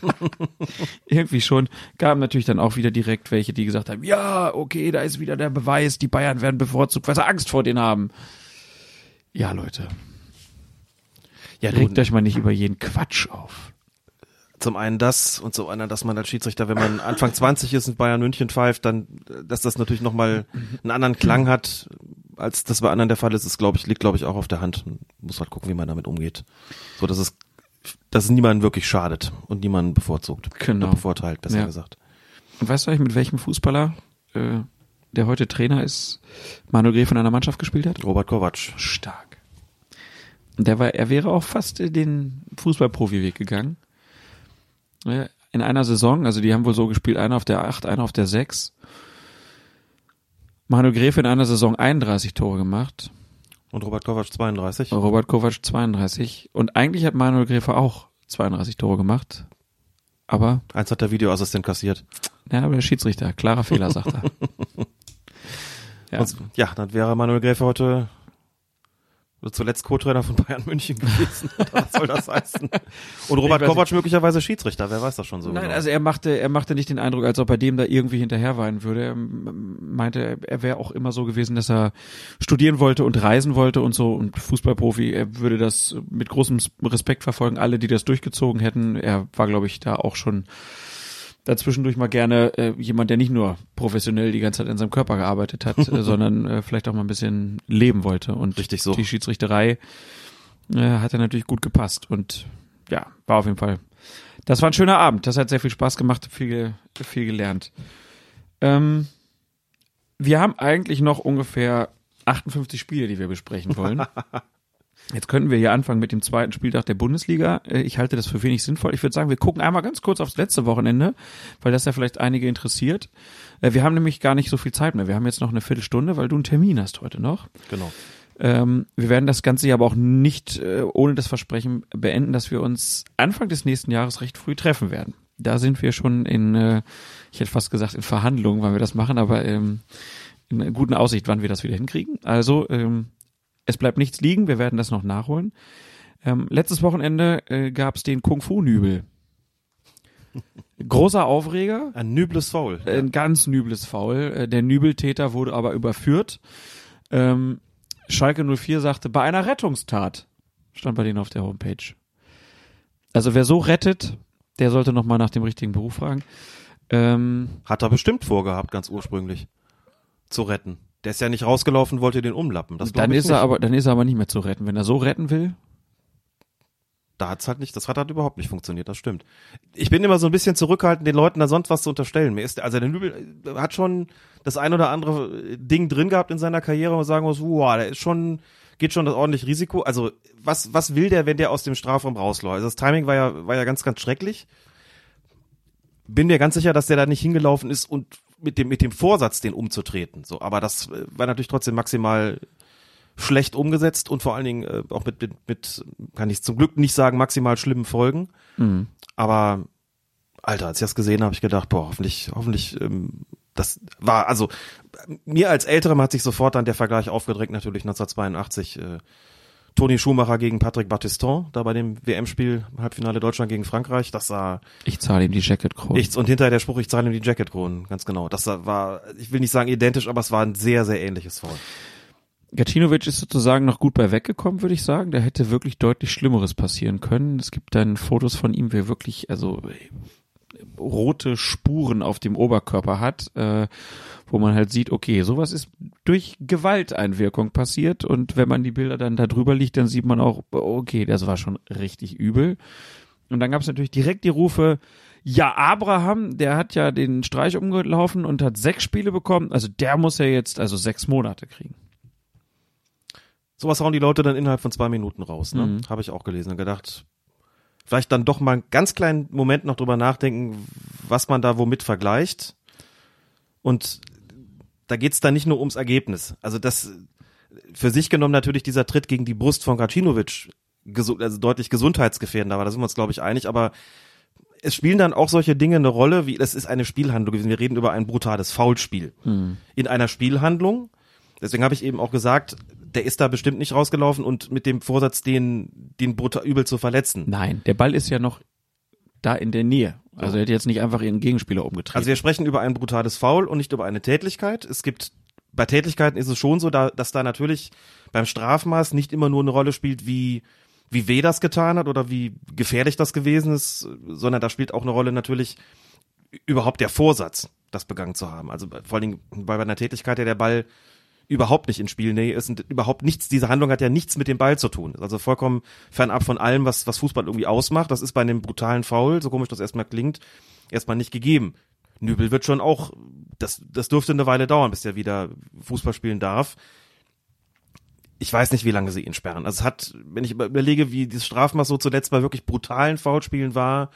Irgendwie schon. Gab natürlich dann auch wieder direkt welche, die gesagt haben, ja, okay, da ist wieder der Beweis, die Bayern werden bevorzugt, weil sie Angst vor denen haben. Ja, Leute, Ja, regt euch mal nicht über jeden Quatsch auf. zum einen das und zum anderen, dass man als Schiedsrichter, wenn man Anfang 20 ist und Bayern München pfeift, dann, dass das natürlich nochmal einen anderen Klang hat, als das bei anderen der Fall ist, ist, glaube ich, liegt, glaube ich, auch auf der Hand. Man muss halt gucken, wie man damit umgeht. So, dass es, dass es niemanden wirklich schadet und niemanden bevorzugt. Genau. Oder bevorteilt, besser Ja. gesagt. Und weißt du eigentlich, mit welchem Fußballer, äh, der heute Trainer ist, Manuel Gräf in einer Mannschaft gespielt hat? Robert Kovac. Stark. Und der war, er wäre auch fast den Fußballprofi-Weg gegangen. In einer Saison, also die haben wohl so gespielt, einer auf der 8, einer auf der 6. Manuel Gräf in einer Saison 31 Tore gemacht, Und Robert Kovac 32. Robert Kovac 32. Und eigentlich hat Manuel Gräfe auch 32 Tore gemacht. Aber, Eins hat der Videoassistent kassiert. ja, aber der Schiedsrichter, klarer Fehler, sagt er. Ja. Sonst- ja, dann wäre Manuel Gräfe heute zuletzt Co-Trainer von Bayern München gewesen. Was soll das heißen? Und Robert Kovac möglicherweise Schiedsrichter, wer weiß das schon so Nein, genau. also er machte, er machte nicht den Eindruck, als ob er dem da irgendwie hinterherweinen würde. Er meinte, er wäre auch immer so gewesen, dass er studieren wollte und reisen wollte und so und Fußballprofi, er würde das mit großem Respekt verfolgen, alle, die das durchgezogen hätten. Er war, glaube ich, da auch schon dazwischendurch mal gerne äh, jemand, der nicht nur professionell die ganze Zeit in seinem Körper gearbeitet hat, äh, sondern äh, vielleicht auch mal ein bisschen leben wollte. Und Richtig so. die Schiedsrichterei äh, hat er natürlich gut gepasst und ja, war auf jeden Fall. Das war ein schöner Abend. Das hat sehr viel Spaß gemacht, viel, viel gelernt. Ähm, wir haben eigentlich noch ungefähr 58 Spiele, die wir besprechen wollen. Jetzt könnten wir hier anfangen mit dem zweiten Spieltag der Bundesliga. Äh, Ich halte das für wenig sinnvoll. Ich würde sagen, wir gucken einmal ganz kurz aufs letzte Wochenende, weil das ja vielleicht einige interessiert. Äh, Wir haben nämlich gar nicht so viel Zeit mehr. Wir haben jetzt noch eine Viertelstunde, weil du einen Termin hast heute noch. genau. Ähm, wir werden das Ganze ja aber auch nicht äh, ohne das Versprechen beenden, dass wir uns Anfang des nächsten Jahres recht früh treffen werden. Da sind wir schon in, äh, ich hätte fast gesagt, in Verhandlungen, wann wir das machen, aber ähm, in guten Aussicht, wann wir das wieder hinkriegen. Also ähm, es bleibt nichts liegen, wir werden das noch nachholen. Ähm, letztes Wochenende äh, gab es den Kung-Fu-Nübel. Großer Aufreger, Ein nübles Foul. ein ganz nübles Foul. Äh, Der Nübeltäter wurde aber überführt. Ähm, Schalke 04 sagte, bei einer Rettungstat, stand bei denen auf der Homepage. Also wer so rettet, der sollte nochmal nach dem richtigen Beruf fragen. Ähm, Hat er bestimmt vorgehabt, ganz ursprünglich. Zu retten. Der ist ja nicht rausgelaufen, wollte den umlappen. Das dann ist nicht. er aber, dann ist er aber nicht mehr zu retten. Wenn er so retten will, Da hat's halt nicht, das hat halt überhaupt nicht funktioniert, das stimmt. Ich bin immer so ein bisschen zurückhaltend, den Leuten da sonst was zu unterstellen. Mir ist, also der Nübel äh, hat schon das ein oder andere Ding drin gehabt in seiner Karriere und sagen muss, wow, der ist schon, geht schon das ordentliche Risiko. Also, was, was will der, wenn der aus dem Strafraum rausläuft? Also das Timing war ja, war ja ganz, ganz schrecklich. Bin mir ganz sicher, dass der da nicht hingelaufen ist und mit dem, mit dem Vorsatz, den umzutreten. So, aber das äh, war natürlich trotzdem maximal schlecht umgesetzt und vor allen Dingen äh, auch mit, mit, mit, kann ich zum Glück nicht sagen, maximal schlimmen Folgen. Aber Alter, als ich das gesehen habe, habe ich gedacht, boah, hoffentlich, hoffentlich, ähm, das war, also mir als Älterem hat sich sofort dann der Vergleich aufgedrängt, natürlich 1982, äh, Toni Schumacher gegen Patrick Battiston, da bei dem WM-Spiel Halbfinale Deutschland gegen Frankreich, das sah Ich zahle ihm die Jacket Krone. nichts und hinterher der Spruch, ich zahle ihm die Jacketkronen, ganz genau. Das war, ich will nicht sagen identisch, aber es war ein sehr, sehr ähnliches Foul. Gacinovic ist sozusagen noch gut bei weggekommen, würde ich sagen. Da hätte wirklich deutlich Schlimmeres passieren können. Es gibt dann Fotos von ihm, wie er wirklich, also rote Spuren auf dem Oberkörper hat, äh, wo man halt sieht, okay, sowas ist durch Gewalteinwirkung passiert und wenn man die Bilder dann da drüber liegt, dann sieht man auch, okay, das war schon richtig übel. Und dann gab es natürlich direkt die Rufe, ja, Abraham, der hat ja den Streich umgelaufen und hat sechs Spiele bekommen, also der muss ja jetzt also sechs Monate kriegen. Sowas hauen die Leute dann innerhalb von zwei Minuten raus, ne? Mhm. Habe ich auch gelesen und gedacht, vielleicht dann doch mal einen ganz kleinen Moment noch drüber nachdenken, was man da womit vergleicht. Und da geht's dann nicht nur ums Ergebnis. Also das für sich genommen natürlich dieser Tritt gegen die Brust von Gacinovic also deutlich gesundheitsgefährdender war, da sind wir uns glaube ich einig, aber es spielen dann auch solche Dinge eine Rolle, wie es ist eine Spielhandlung gewesen. Wir reden über ein brutales Foulspiel. In einer Spielhandlung, deswegen habe ich eben auch gesagt, der ist da bestimmt nicht rausgelaufen und mit dem Vorsatz, den, den brutal übel zu verletzen. Nein, der Ball ist ja noch da in der Nähe. Also er hätte jetzt nicht einfach ihren Gegenspieler umgetreten. Also wir sprechen über ein brutales Foul und nicht über eine Tätlichkeit. Es gibt bei Tätlichkeiten ist es schon so, da, dass da natürlich beim Strafmaß nicht immer nur eine Rolle spielt, wie wie weh das getan hat oder wie gefährlich das gewesen ist, sondern da spielt auch eine Rolle natürlich überhaupt der Vorsatz, das begangen zu haben. Also vor allen Dingen bei einer Tätigkeit, der der Ball überhaupt nicht in Spielnähe ist und überhaupt nichts, diese Handlung hat ja nichts mit dem Ball zu tun. Also vollkommen fernab von allem, was, was Fußball irgendwie ausmacht. Das ist bei einem brutalen Foul, so komisch das erstmal klingt, erstmal nicht gegeben. Nübel wird schon auch, das, das dürfte eine Weile dauern, bis er wieder Fußball spielen darf. Ich weiß nicht, wie lange sie ihn sperren. Also es hat, wenn ich überlege, wie dieses Strafmaß so zuletzt bei wirklich brutalen Foulspielen war,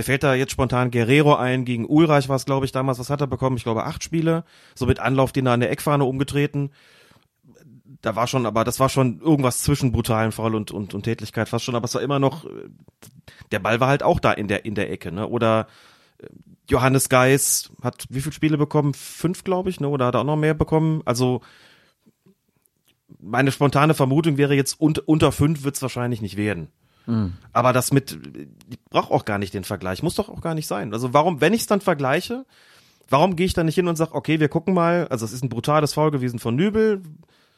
mir fällt da jetzt spontan Guerrero ein, gegen Ulreich war es, glaube ich, damals, was hat er bekommen? Ich glaube, acht Spiele, so mit Anlauf, den er an der Eckfahne umgetreten. Da war schon, aber das war schon irgendwas zwischen brutalen Foul und, und, und Tätlichkeit fast schon, aber es war immer noch, äh, der Ball war halt auch da in der, in der Ecke, ne? Oder äh, Johannes Geis hat wie viele Spiele bekommen? Fünf, glaube ich, ne? Oder hat er auch noch mehr bekommen? Also, meine spontane Vermutung wäre jetzt, unter, unter fünf wird's wahrscheinlich nicht werden. Aber das mit, ich brauche auch gar nicht den Vergleich, muss doch auch gar nicht sein. Also warum, wenn ich es dann vergleiche, warum gehe ich dann nicht hin und sage, okay, wir gucken mal, also es ist ein brutales Foul gewesen von Nübel,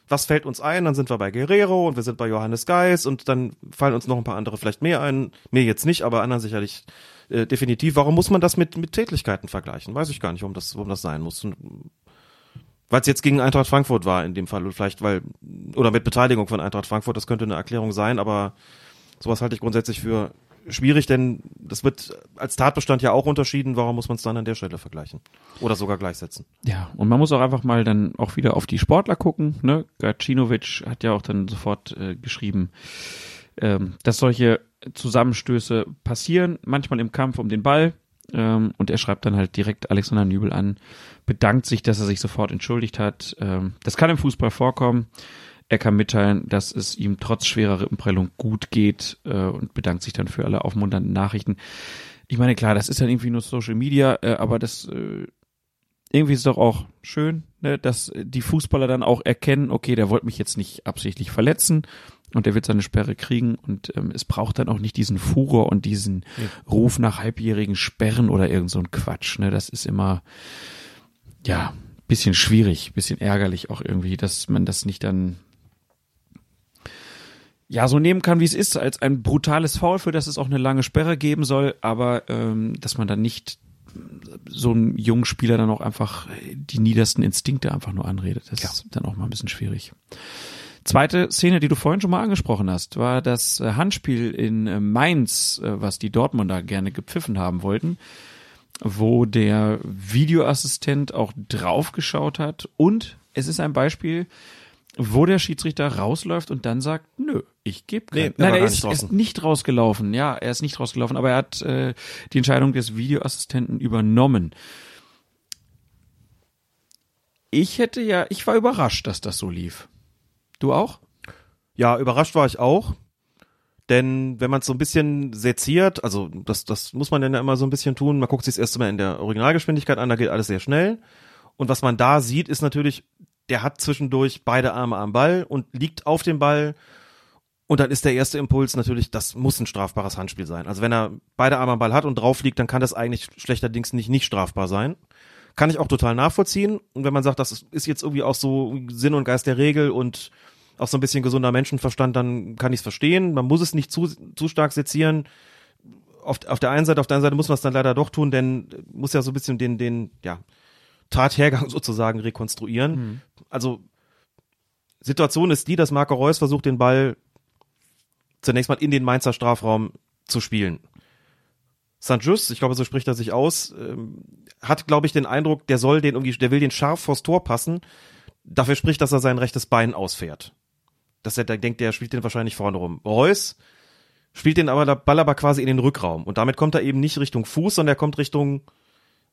was fällt uns ein? Dann sind wir bei Guerrero und wir sind bei Johannes Geis und dann fallen uns noch ein paar andere vielleicht mehr ein. Mir jetzt nicht, aber anderen sicherlich äh, definitiv. Warum muss man das mit, mit Tätlichkeiten vergleichen? Weiß ich gar nicht, warum das, warum das sein muss. Weil es jetzt gegen Eintracht Frankfurt war in dem Fall, oder vielleicht weil, oder mit Beteiligung von Eintracht Frankfurt, das könnte eine Erklärung sein, aber sowas halte ich grundsätzlich für schwierig, denn das wird als Tatbestand ja auch unterschieden. Warum muss man es dann an der Stelle vergleichen? Oder sogar gleichsetzen? Ja, und man muss auch einfach mal dann auch wieder auf die Sportler gucken. Ne? Gacinovic hat ja auch dann sofort äh, geschrieben, ähm, dass solche Zusammenstöße passieren, manchmal im Kampf um den Ball. Ähm, und er schreibt dann halt direkt Alexander Nübel an, bedankt sich, dass er sich sofort entschuldigt hat. Ähm, das kann im Fußball vorkommen. Er kann mitteilen, dass es ihm trotz schwerer Rippenprellung gut geht äh, und bedankt sich dann für alle aufmunternden Nachrichten. Ich meine, klar, das ist dann irgendwie nur Social Media, äh, aber das äh, irgendwie ist doch auch schön, ne, dass die Fußballer dann auch erkennen, okay, der wollte mich jetzt nicht absichtlich verletzen und der wird seine Sperre kriegen und ähm, es braucht dann auch nicht diesen Furor und diesen Ruf nach halbjährigen Sperren oder irgend so ein Quatsch. Ne, das ist immer ja bisschen schwierig, bisschen ärgerlich auch irgendwie, dass man das nicht dann ja so nehmen kann, wie es ist, als ein brutales Foul, für das es auch eine lange Sperre geben soll, aber ähm, dass man dann nicht so einem jungen Spieler dann auch einfach die niedersten Instinkte einfach nur anredet. Das ist dann auch mal ein bisschen schwierig. Zweite Szene, die du vorhin schon mal angesprochen hast, war das äh, Handspiel in äh, Mainz, äh, was die Dortmunder gerne gepfiffen haben wollten, wo der Videoassistent auch draufgeschaut hat und es ist ein Beispiel, wo der Schiedsrichter rausläuft und dann sagt, nö, ich gebe kein. Nee, Nein, er ist, nicht ist nicht rausgelaufen. Ja, er ist nicht rausgelaufen, aber er hat äh, die Entscheidung des Videoassistenten übernommen. Ich hätte ja, ich war überrascht, dass das so lief. Du auch? Ja, überrascht war ich auch. Denn wenn man es so ein bisschen seziert, also das, das muss man dann ja immer so ein bisschen tun, man guckt sich erst mal in der Originalgeschwindigkeit an, da geht alles sehr schnell. Und was man da sieht, ist natürlich, der hat zwischendurch beide Arme am Ball und liegt auf dem Ball Und dann ist der erste Impuls natürlich, das muss ein strafbares Handspiel sein. Also wenn er beide Arme am Ball hat und drauf liegt, dann kann das eigentlich schlechterdings nicht nicht strafbar sein. Kann ich auch total nachvollziehen. Und wenn man sagt, das ist jetzt irgendwie auch so Sinn und Geist der Regel und auch so ein bisschen gesunder Menschenverstand, dann kann ich es verstehen. Man muss es nicht zu, zu stark sezieren. Auf, auf der einen Seite, auf der anderen Seite muss man es dann leider doch tun, denn muss ja so ein bisschen den, den, ja, Tathergang sozusagen rekonstruieren. Mhm. Also Situation ist die, dass Marco Reus versucht, den Ball zunächst mal in den Mainzer Strafraum zu spielen. St. Just, ich glaube, so spricht er sich aus, ähm, hat, glaube ich, den Eindruck, der soll den irgendwie, der will den scharf vors Tor passen. Dafür spricht, dass er sein rechtes Bein ausfährt. Dass er da denkt, der spielt den wahrscheinlich vorne rum. Reus spielt den aber, der Ball aber quasi in den Rückraum. Und damit kommt er eben nicht Richtung Fuß, sondern er kommt Richtung,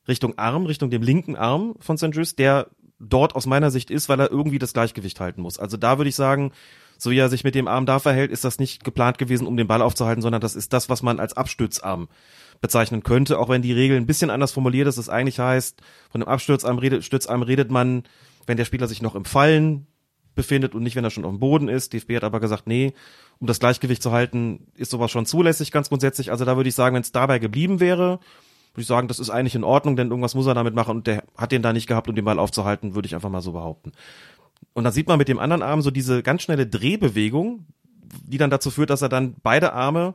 Richtung Arm, Richtung dem linken Arm von St. Just, der dort aus meiner Sicht ist, weil er irgendwie das Gleichgewicht halten muss. Also da würde ich sagen, so wie er sich mit dem Arm da verhält, ist das nicht geplant gewesen, um den Ball aufzuhalten, sondern das ist das, was man als Abstützarm bezeichnen könnte, auch wenn die Regel ein bisschen anders formuliert ist. Das eigentlich heißt, von dem Abstützarm redet, Stützarm redet man, wenn der Spieler sich noch im Fallen befindet und nicht, wenn er schon auf dem Boden ist. DFB hat aber gesagt, nee, um das Gleichgewicht zu halten, ist sowas schon zulässig, ganz grundsätzlich. Also da würde ich sagen, wenn es dabei geblieben wäre, würde ich sagen, das ist eigentlich in Ordnung, denn irgendwas muss er damit machen und der hat den da nicht gehabt, um den Ball aufzuhalten, würde ich einfach mal so behaupten. Und dann sieht man mit dem anderen Arm so diese ganz schnelle Drehbewegung, die dann dazu führt, dass er dann beide Arme,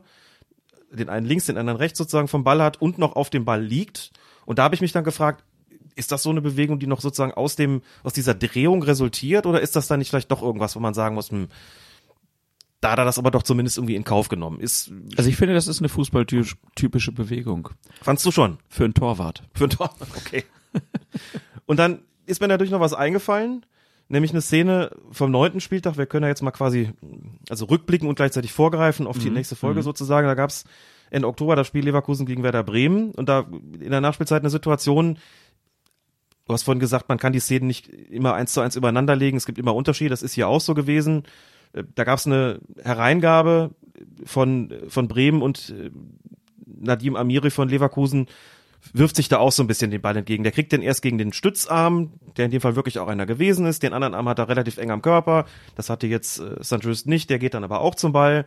den einen links, den anderen rechts sozusagen vom Ball hat und noch auf dem Ball liegt. Und da habe ich mich dann gefragt, ist das so eine Bewegung, die noch sozusagen aus dem, aus dieser Drehung resultiert oder ist das dann nicht vielleicht doch irgendwas, wo man sagen muss, hm, da hat er das aber doch zumindest irgendwie in Kauf genommen. Ist, also ich finde, das ist eine fußballtypische Bewegung. Fandst du schon? Für einen Torwart. Für einen Torwart, okay. und dann ist mir natürlich noch was eingefallen nämlich eine Szene vom neunten Spieltag. Wir können ja jetzt mal quasi, also rückblicken und gleichzeitig vorgreifen auf die mhm. nächste Folge mhm. sozusagen. Da gab's Ende Oktober das Spiel Leverkusen gegen Werder Bremen und da in der Nachspielzeit eine Situation, du hast vorhin gesagt, man kann die Szenen nicht immer eins zu eins übereinander legen, es gibt immer Unterschiede, das ist hier auch so gewesen. Äh, da gab's eine Hereingabe von, von Bremen und äh, Nadim Amiri von Leverkusen, wirft sich da auch so ein bisschen den Ball entgegen. Der kriegt den erst gegen den Stützarm, der in dem Fall wirklich auch einer gewesen ist. Den anderen Arm hat er relativ eng am Körper. Das hatte jetzt äh, Sanchez nicht. Der geht dann aber auch zum Ball.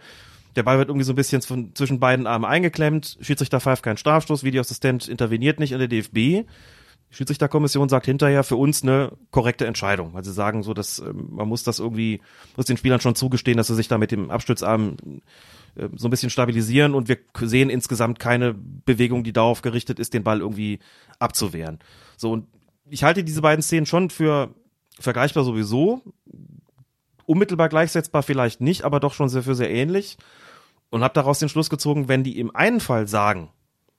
Der Ball wird irgendwie so ein bisschen zwischen beiden Armen eingeklemmt. Schiedsrichter pfeift keinen Strafstoß. Videoassistent interveniert nicht in der DFB. Die Schiedsrichterkommission sagt hinterher für uns eine korrekte Entscheidung, weil sie sagen so, dass äh, man muss das irgendwie, muss den Spielern schon zugestehen, dass sie sich da mit dem Abstützarm äh, so ein bisschen stabilisieren und wir sehen insgesamt keine Bewegung, die darauf gerichtet ist, den Ball irgendwie abzuwehren. So und ich halte diese beiden Szenen schon für vergleichbar sowieso, unmittelbar gleichsetzbar vielleicht nicht, aber doch schon sehr für sehr ähnlich und habe daraus den Schluss gezogen, wenn die im einen Fall sagen,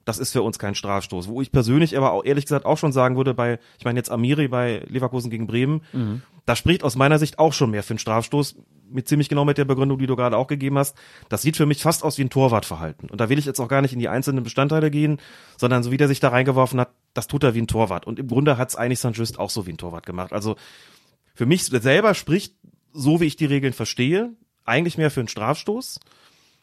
das ist für uns kein Strafstoß. Wo ich persönlich aber auch ehrlich gesagt auch schon sagen würde, bei, ich meine jetzt Amiri bei Leverkusen gegen Bremen, mhm. da spricht aus meiner Sicht auch schon mehr für einen Strafstoß, mit ziemlich genau mit der Begründung, die du gerade auch gegeben hast. Das sieht für mich fast aus wie ein Torwartverhalten. Und da will ich jetzt auch gar nicht in die einzelnen Bestandteile gehen, sondern so wie der sich da reingeworfen hat, das tut er wie ein Torwart. Und im Grunde hat es eigentlich Sanchez auch so wie ein Torwart gemacht. Also für mich selber spricht, so wie ich die Regeln verstehe, eigentlich mehr für einen Strafstoß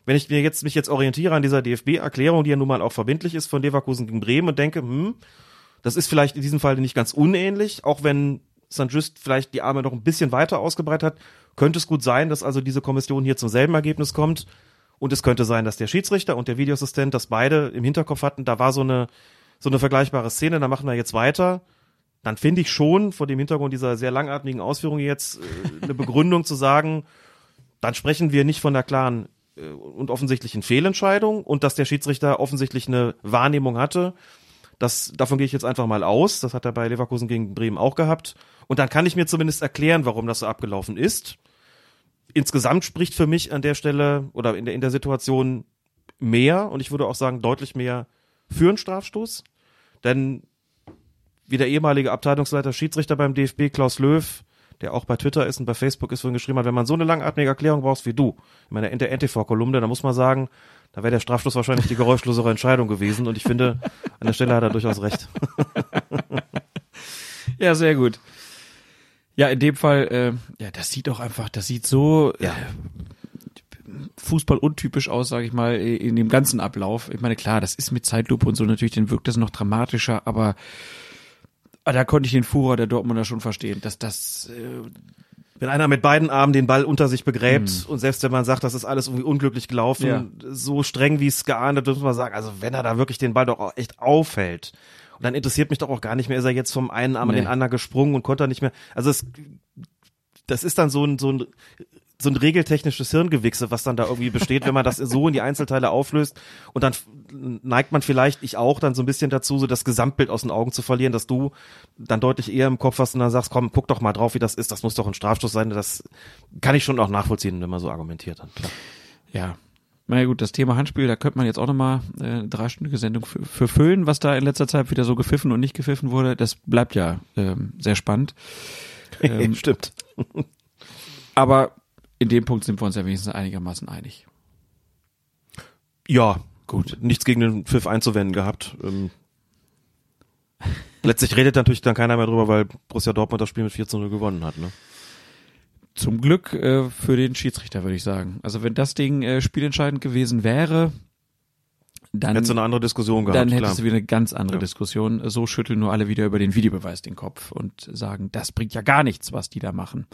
wenn ich mir jetzt, mich jetzt orientiere an dieser DFB-Erklärung, die ja nun mal auch verbindlich ist von Leverkusen gegen Bremen und denke, hm, das ist vielleicht in diesem Fall nicht ganz unähnlich, auch wenn St. Just vielleicht die Arme noch ein bisschen weiter ausgebreitet hat, könnte es gut sein, dass also diese Kommission hier zum selben Ergebnis kommt. Und es könnte sein, dass der Schiedsrichter und der Videoassistent das beide im Hinterkopf hatten. Da war so eine, so eine vergleichbare Szene, da machen wir jetzt weiter. Dann finde ich schon vor dem Hintergrund dieser sehr langatmigen Ausführungen jetzt äh, eine Begründung zu sagen, dann sprechen wir nicht von der klaren und offensichtlichen Fehlentscheidung und dass der Schiedsrichter offensichtlich eine Wahrnehmung hatte. Das, davon gehe ich jetzt einfach mal aus. Das hat er bei Leverkusen gegen Bremen auch gehabt. Und dann kann ich mir zumindest erklären, warum das so abgelaufen ist. Insgesamt spricht für mich an der Stelle oder in der, in der Situation mehr und ich würde auch sagen deutlich mehr für einen Strafstoß. Denn wie der ehemalige Abteilungsleiter Schiedsrichter beim DFB Klaus Löw der auch bei Twitter ist und bei Facebook ist, vorhin geschrieben hat, wenn man so eine langatmige Erklärung brauchst wie du, in meiner in der NTV-Kolumne, dann muss man sagen, da wäre der Strafschluss wahrscheinlich die geräuschlosere Entscheidung gewesen und ich finde, an der Stelle hat er durchaus recht. ja, sehr gut. Ja, in dem Fall, äh, ja, das sieht doch einfach, das sieht so ja. äh, Fußball untypisch aus, sage ich mal, in dem ganzen Ablauf. Ich meine, klar, das ist mit Zeitlupe und so natürlich, dann wirkt das noch dramatischer, aber Ah, da konnte ich den Furor der Dortmunder schon verstehen, dass das äh, wenn einer mit beiden Armen den Ball unter sich begräbt und selbst wenn man sagt, das ist alles irgendwie unglücklich gelaufen, Ja. so streng wie es geahndet, muss man sagen, also wenn er da wirklich den Ball doch auch echt aufhält. Und dann interessiert mich doch auch gar nicht mehr, ist er jetzt vom einen Arm an Nee. den anderen gesprungen und konnte er nicht mehr. Also es, das ist dann so ein, so ein, so ein regeltechnisches Hirngewichse, was dann da irgendwie besteht, wenn man das so in die Einzelteile auflöst. Und dann neigt man vielleicht, ich auch, dann so ein bisschen dazu, so das Gesamtbild aus den Augen zu verlieren, dass du dann deutlich eher im Kopf hast und dann sagst, komm, guck doch mal drauf, wie das ist. Das muss doch ein Strafstoß sein. Das kann ich schon auch nachvollziehen, wenn man so argumentiert dann. Klar. Ja. Na ja, gut, das Thema Handspiel, da könnte man jetzt auch nochmal äh, eine dreistündige Sendung für, für füllen, was da in letzter Zeit wieder so gepfiffen und nicht gepfiffen wurde. Das bleibt ja ähm, sehr spannend. Ähm, Stimmt. aber in dem Punkt sind wir uns ja wenigstens einigermaßen einig. Ja, gut. Nichts gegen den Pfiff einzuwenden gehabt. Ähm, letztlich redet natürlich dann keiner mehr drüber, weil Borussia Dortmund das Spiel mit 4 zu 0 gewonnen hat. Ne? Zum Glück äh, für den Schiedsrichter, würde ich sagen. Also wenn das Ding äh, spielentscheidend gewesen wäre, dann, Hättest du eine andere Diskussion gehabt, dann klar. hättest du wieder eine ganz andere Ja. Diskussion. So schütteln nur alle wieder über den Videobeweis den Kopf und sagen, das bringt ja gar nichts, was die da machen.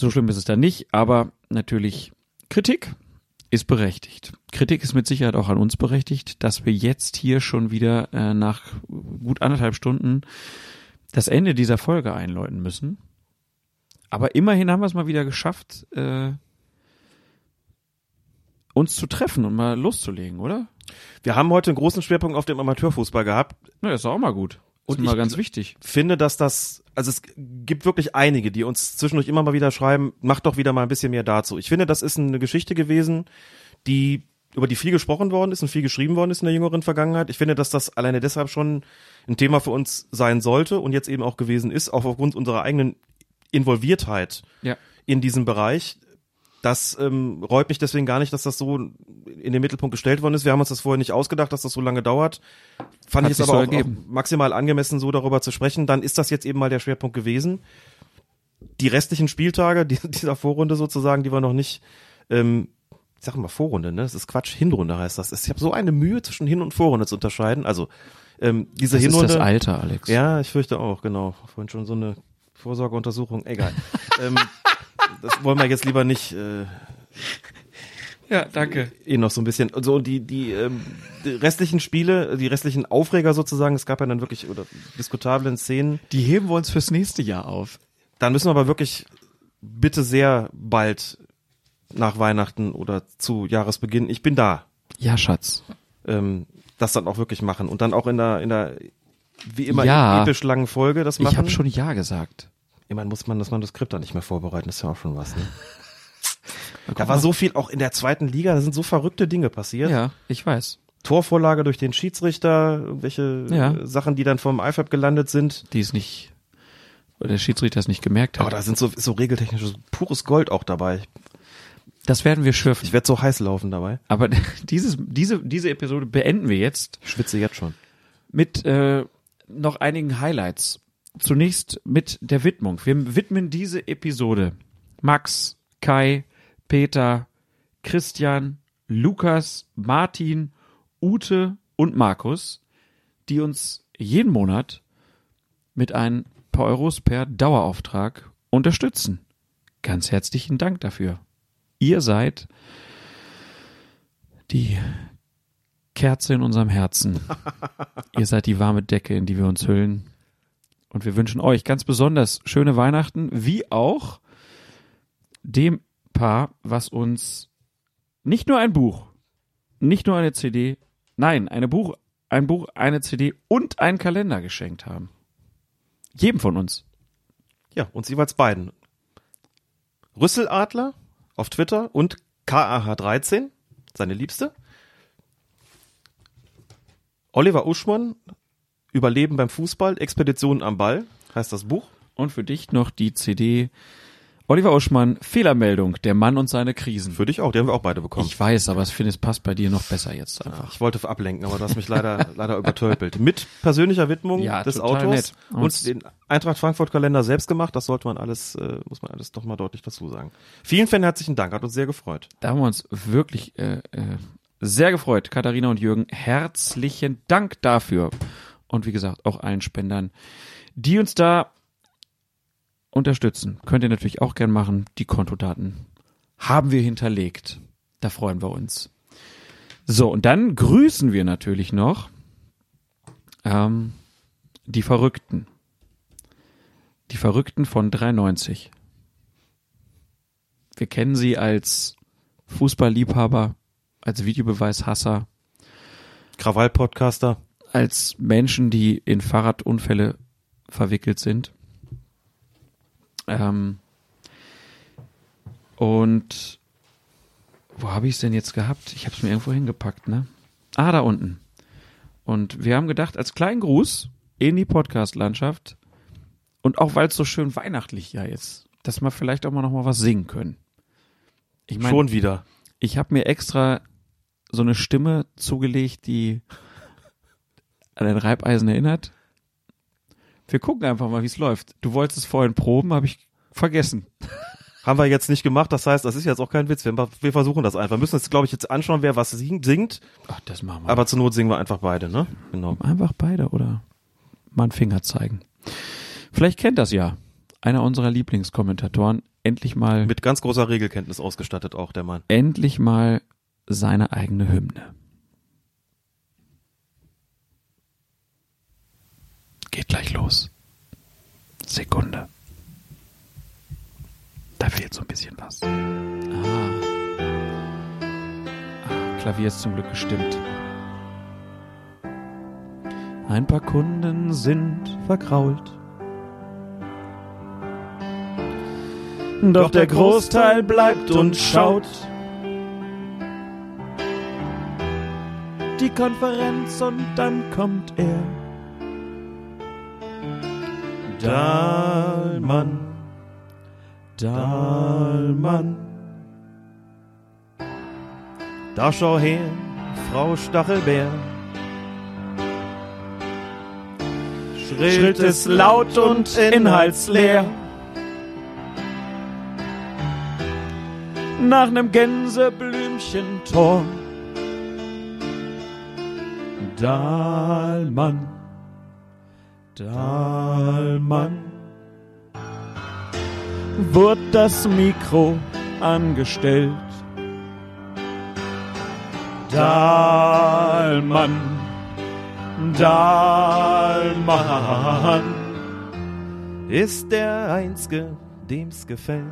So schlimm ist es dann nicht, aber natürlich Kritik ist berechtigt. Kritik ist mit Sicherheit auch an uns berechtigt, dass wir jetzt hier schon wieder äh, nach gut anderthalb Stunden das Ende dieser Folge einläuten müssen. Aber immerhin haben wir es mal wieder geschafft, äh, uns zu treffen und mal loszulegen, oder? Wir haben heute einen großen Schwerpunkt auf dem Amateurfußball gehabt. Na, ist doch auch mal gut. Und ist mal ich ganz wichtig. Finde, dass das, also es gibt wirklich einige, die uns zwischendurch immer mal wieder schreiben, macht doch wieder mal ein bisschen mehr dazu. Ich finde, das ist eine Geschichte gewesen, die über die viel gesprochen worden ist und viel geschrieben worden ist in der jüngeren Vergangenheit. Ich finde, dass das alleine deshalb schon ein Thema für uns sein sollte und jetzt eben auch gewesen ist, auch aufgrund unserer eigenen Involviertheit Ja. in diesem Bereich. Das ähm, reut mich deswegen gar nicht, dass das so in den Mittelpunkt gestellt worden ist. Wir haben uns das vorher nicht ausgedacht, dass das so lange dauert. Fand Hat ich es aber so auch, auch maximal angemessen, so darüber zu sprechen. Dann ist das jetzt eben mal der Schwerpunkt gewesen. Die restlichen Spieltage die, dieser Vorrunde sozusagen, die wir noch nicht, ähm, ich sag mal Vorrunde, ne? Das ist Quatsch, Hinrunde heißt das. Ich habe so eine Mühe zwischen Hin- und Vorrunde zu unterscheiden. Also ähm, diese Das ist Hinrunde. das Alter, Alex. Ja, ich fürchte auch, genau. Vorhin schon so eine Vorsorgeuntersuchung. Egal. ähm, das wollen wir jetzt lieber nicht äh, ja danke. eh noch so ein bisschen. So die die, ähm, die restlichen Spiele, die restlichen Aufreger sozusagen. Es gab ja dann wirklich oder diskutablen Szenen. Die heben wir uns fürs nächste Jahr auf. Dann müssen wir aber wirklich bitte sehr bald nach Weihnachten oder zu Jahresbeginn. Ich bin da. Ja, Schatz. Ähm, das dann auch wirklich machen und dann auch in der in der wie immer Ja. episch langen Folge das machen. Ich habe schon Ja gesagt. Immerhin muss man das Manuskript dann nicht mehr vorbereiten, das ist ja auch schon was. Ne? Da war so viel, auch in der zweiten Liga, da sind so verrückte Dinge passiert. Ja, ich weiß. Torvorlage durch den Schiedsrichter, irgendwelche Ja. äh, Sachen, die dann vom IFAB gelandet sind. Die ist nicht, weil der Schiedsrichter es nicht gemerkt hat. Aber da sind so, so regeltechnisches, pures Gold auch dabei. das werden wir schürfen. Ich werde so heiß laufen dabei. Aber dieses, diese, diese Episode beenden wir jetzt Ich schwitze jetzt schon. mit äh, noch einigen Highlights. Zunächst mit der Widmung. Wir widmen diese Episode Max, Kai, Peter, Christian, Lukas, Martin, Ute und Markus, die uns jeden Monat mit ein paar Euros per Dauerauftrag unterstützen. Ganz herzlichen Dank dafür. Ihr seid die Kerze in unserem Herzen. Ihr seid die warme Decke, in die wir uns hüllen. Und wir wünschen euch ganz besonders schöne Weihnachten, wie auch dem Paar, was uns nicht nur ein Buch, nicht nur eine CD, nein, eine Buch, ein Buch, eine CD und einen Kalender geschenkt haben. Jedem von uns. Ja, uns jeweils beiden. Rüsseladler auf Twitter und KAH13, seine Liebste. Oliver Uschmann, Überleben beim Fußball, Expedition am Ball, heißt das Buch. Und für dich noch die CD Oliver Uschmann, Fehlermeldung, der Mann und seine Krisen. Für dich auch, die haben wir auch beide bekommen. Ich weiß, aber ich finde, es passt bei dir noch besser jetzt einfach. Ich wollte ablenken, aber du hast mich leider, leider übertölpelt. Mit persönlicher Widmung Ja, des Autors nett. Und- und den Eintracht Frankfurt Kalender selbst gemacht. Das sollte man alles, äh, muss man alles doch mal deutlich dazu sagen. Vielen, vielen herzlichen Dank, hat uns sehr gefreut. Da haben wir uns wirklich äh, äh, sehr gefreut, Katharina und Jürgen. Herzlichen Dank dafür. Und wie gesagt, auch allen Spendern, die uns da unterstützen. Könnt ihr natürlich auch gern machen. Die Kontodaten haben wir hinterlegt. Da freuen wir uns. So, und dann grüßen wir natürlich noch ähm, die Verrückten. Die Verrückten von 93. Wir kennen sie als Fußballliebhaber, als Videobeweishasser, Krawall-Podcaster. Als Menschen, die in Fahrradunfälle verwickelt sind. Ähm, und wo habe ich es denn jetzt gehabt? Ich habe es mir irgendwo hingepackt, ne? Ah, da unten. Und wir haben gedacht, als kleinen Gruß in die Podcast-Landschaft und auch weil es so schön weihnachtlich ja ist, dass wir vielleicht auch mal noch mal was singen können. Ich meine, Schon wieder. ich habe mir extra so eine Stimme zugelegt, die an ein Reibeisen erinnert. Wir gucken einfach mal, wie es läuft. Du wolltest es vorhin proben, habe ich vergessen. Haben wir jetzt nicht gemacht, das heißt, das ist jetzt auch kein Witz. Wir, wir versuchen das einfach. Wir müssen jetzt, glaube ich, jetzt anschauen, wer was sing- singt. Ach, das machen wir. Aber zur Not singen wir einfach beide, ne? Genau. einfach beide oder mal einen Finger zeigen. Vielleicht kennt das ja einer unserer Lieblingskommentatoren endlich mal Mit ganz großer Regelkenntnis ausgestattet auch, der Mann. endlich mal seine eigene Hymne. Geht gleich los. Sekunde. Da fehlt so ein bisschen was. Ah. ah Klavier ist zum Glück gestimmt. Ein paar Kunden sind verkrault. Doch der Großteil bleibt und schaut. Die Konferenz und dann kommt er. Dahlmann, Dahlmann. Da schau her, Frau Stachelbär. Schrillt es laut und inhaltsleer. Nach nem Gänseblümchentor. Dahlmann, Dahlmann. Wurde das Mikro angestellt. Dahlmann, Dahlmann. Ist der Einzige, dem's gefällt.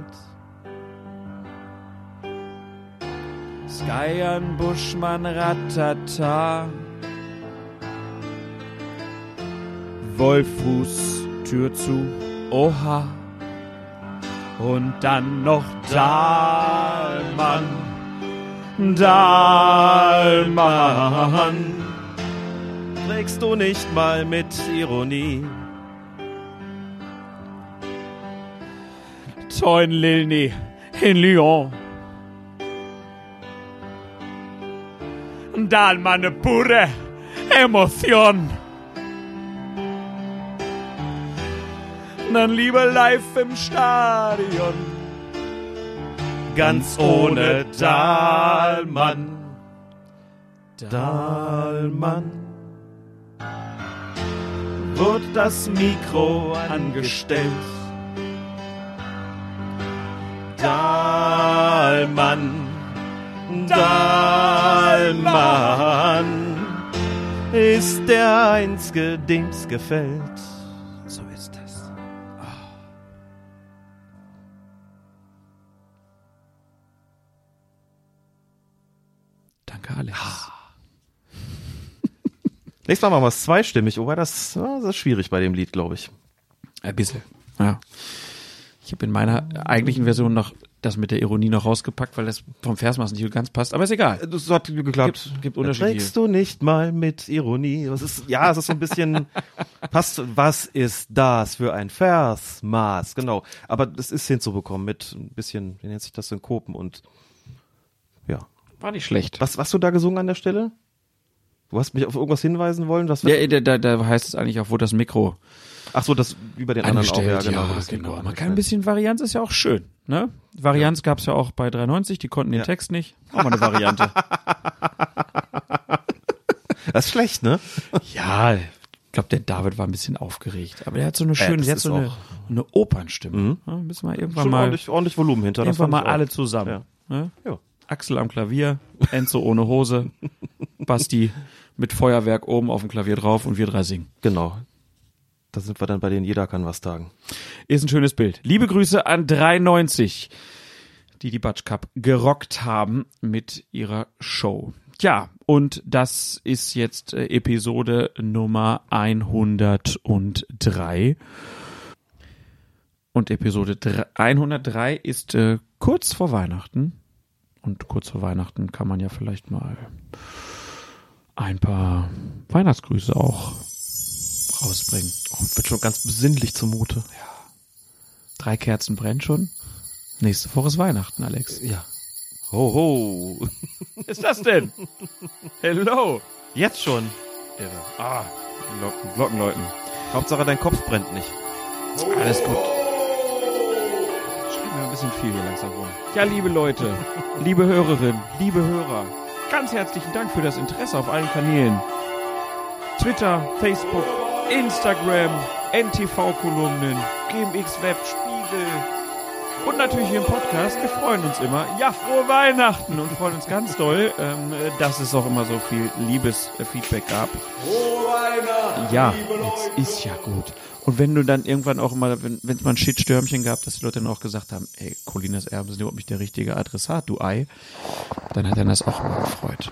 Skyan Buschmann Ratata. Wolfuß Tür zu, oha. Und dann noch Dahlmann, Dahlmann. Trägst du nicht mal mit Ironie? Toin Lilny in Lyon. Dahlmann pure Emotion. Dann lieber live im Stadion. Ganz ohne Dahlmann. Dahlmann. Wird das Mikro angestellt. Dahlmann. Dahlmann. Ist der Einzige, dem's gefällt. Alex. Nächstes Mal machen wir es zweistimmig, wobei das, das ist schwierig bei dem Lied, glaube ich. Ein bisschen. Ja. Ich habe in meiner eigentlichen Version noch das mit der Ironie noch rausgepackt, weil das vom Versmaß nicht ganz passt. Aber ist egal. Das hat geklappt. Gibt- gibt Unterschiede. Trägst du nicht mal mit Ironie? Das ist, ja, es ist so ein bisschen, passt, was ist das für ein Versmaß? Genau. Aber das ist hinzubekommen mit ein bisschen, wie nennt sich das, Synkopen und, ja. War nicht schlecht. Was, was du da gesungen an der Stelle? Du hast mich auf irgendwas hinweisen wollen? Was Ja, da, da, da heißt es eigentlich auch, wo das Mikro Ach so, das, wie bei den anderen auch, ja, angestellt. genau. Ja, das genau. Man kann ein angestellt. bisschen Varianz ist ja auch schön. Ne? Varianz gab's ja auch bei 390, die konnten den Ja. Text nicht. Auch mal eine Variante. Das ist schlecht, ne? ja, Ich glaube, der David war ein bisschen aufgeregt, aber der hat so eine schöne, das der hat so eine, eine Opernstimme. Ja, müssen wir irgendwann Schon mal, ordentlich, ordentlich Volumen hinter. das irgendwann mal alle zusammen. Ne? Ja. Axel am Klavier, Enzo ohne Hose, Basti mit Feuerwerk oben auf dem Klavier drauf und wir drei singen. Genau. Da sind wir dann bei denen jeder kann was tagen. Ist ein schönes Bild. Liebe Grüße an 93, die die Batsch Cup gerockt haben mit ihrer Show. Ja, und das ist jetzt äh, Episode Nummer 103. Und Episode dr- 103 ist äh, kurz vor Weihnachten. Und kurz vor Weihnachten kann man ja vielleicht mal ein paar Weihnachtsgrüße auch rausbringen. Oh, wird schon ganz besinnlich zumute. Drei Kerzen brennen schon. Nächste Woche ist Weihnachten, Alex. Ja. Ho, ho. Was ist das denn? Hello. Jetzt schon. Irre. Ah, Glocken, Glocken läuten. Hauptsache dein Kopf brennt nicht. Alles gut. Mir ein bisschen viel hier langsam rum. Ja, liebe Leute, liebe Hörerinnen, liebe Hörer, ganz herzlichen Dank für das Interesse auf allen Kanälen. Twitter, Facebook, Instagram, NTV-Kolumnen, GMX Web, Spiegel und natürlich hier im Podcast. Wir freuen uns immer. Ja, frohe Weihnachten und freuen uns ganz doll, ähm, dass es auch immer so viel liebes äh, Feedback gab. Ja, jetzt ist ja gut. Und wenn du dann irgendwann auch mal, wenn es mal ein Shitstürmchen gab, dass die Leute dann auch gesagt haben, ey, Colinas Erben sind überhaupt nicht der richtige Adressat, du Ei, dann hat er das auch mal gefreut.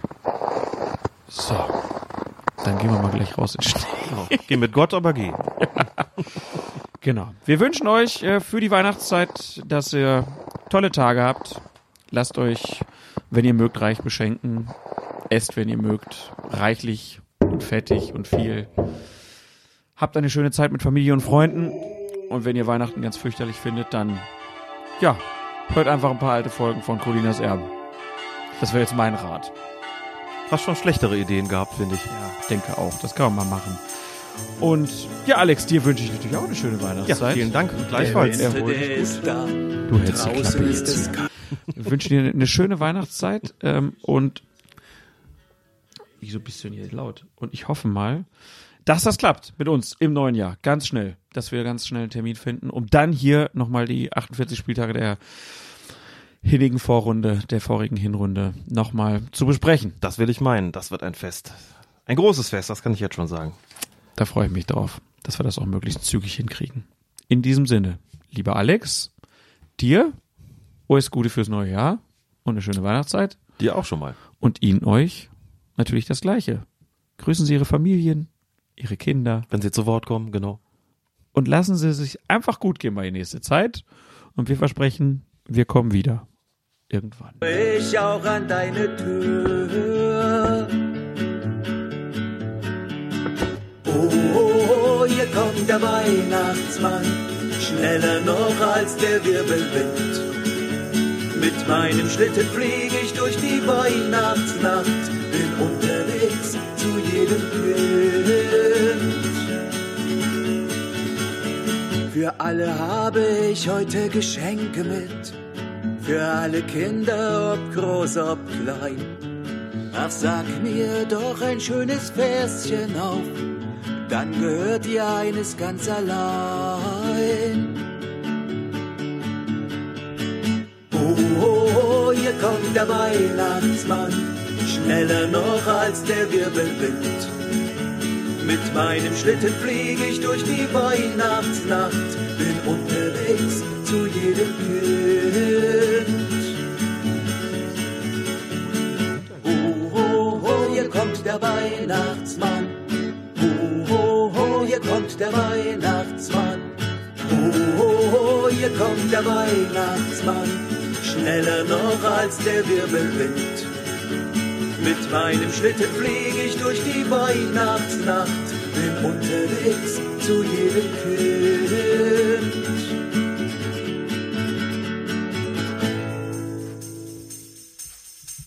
So. Dann gehen wir mal gleich raus in den Schnee. Genau. Geh mit Gott, aber geh. Genau. Wir wünschen euch äh, für die Weihnachtszeit, dass ihr tolle Tage habt. Lasst euch, wenn ihr mögt, reich beschenken. Esst, wenn ihr mögt, reichlich und fettig und viel. Habt eine schöne Zeit mit Familie und Freunden. Und wenn ihr Weihnachten ganz fürchterlich findet, dann, ja, hört einfach ein paar alte Folgen von Colinas Erben. Das wäre jetzt mein Rat. Hast schon schlechtere Ideen gehabt, finde ich. Ja, ich denke auch. Das kann man mal machen. Und ja, Alex, dir wünsche ich natürlich auch eine schöne Weihnachtszeit. vielen Dank. Gleichfalls. Ja, erhol dich gut. Du hältst die Klappe jetzt. Ich wünsche dir eine schöne Weihnachtszeit ähm, und wieso bist du denn hier laut? Und ich hoffe mal, dass das klappt mit uns im neuen Jahr. Ganz schnell. Dass wir ganz schnell einen Termin finden, um dann hier nochmal die 48 Spieltage der hinnigen Vorrunde, der vorigen Hinrunde nochmal zu besprechen. Das will ich meinen. Das wird ein Fest. Ein großes Fest, das kann ich jetzt schon sagen. Da freue ich mich drauf, dass wir das auch möglichst zügig hinkriegen. In diesem Sinne, lieber Alex, dir alles Gute fürs neue Jahr und eine schöne Weihnachtszeit. Dir auch schon mal. Und Ihnen euch natürlich das Gleiche. Grüßen Sie Ihre Familien, Ihre Kinder Wenn sie zu Wort kommen, genau. und lassen Sie sich einfach gut gehen bei die nächste Zeit. Und wir versprechen, wir kommen wieder. Irgendwann. ich auch an deine Tür. Oh, oh, oh, hier kommt der Weihnachtsmann, schneller noch als der Wirbelwind. Mit meinem Schlitten flieg ich durch die Weihnachtsnacht, bin unterwegs zu jedem Kind. Für alle habe ich heute Geschenke mit. Für alle Kinder, ob groß, ob klein. Ach, sag mir doch ein schönes Verschen auf, dann gehört dir eines ganz allein. Oh, oh, oh, hier kommt der Weihnachtsmann, schneller noch als der Wirbelwind. Mit meinem Schlitten flieg ich durch die Weihnachtsnacht, bin unterwegs zu jedem Kind. Oh, oh, oh, hier kommt der Weihnachtsmann. Oh, oh, oh, hier kommt der Weihnachtsmann. Oh, oh, oh, hier kommt der Weihnachtsmann. Schneller noch als der Wirbelwind. Mit meinem Schlitten flieg ich durch die Weihnachtsnacht, bin unterwegs zu jedem Kind.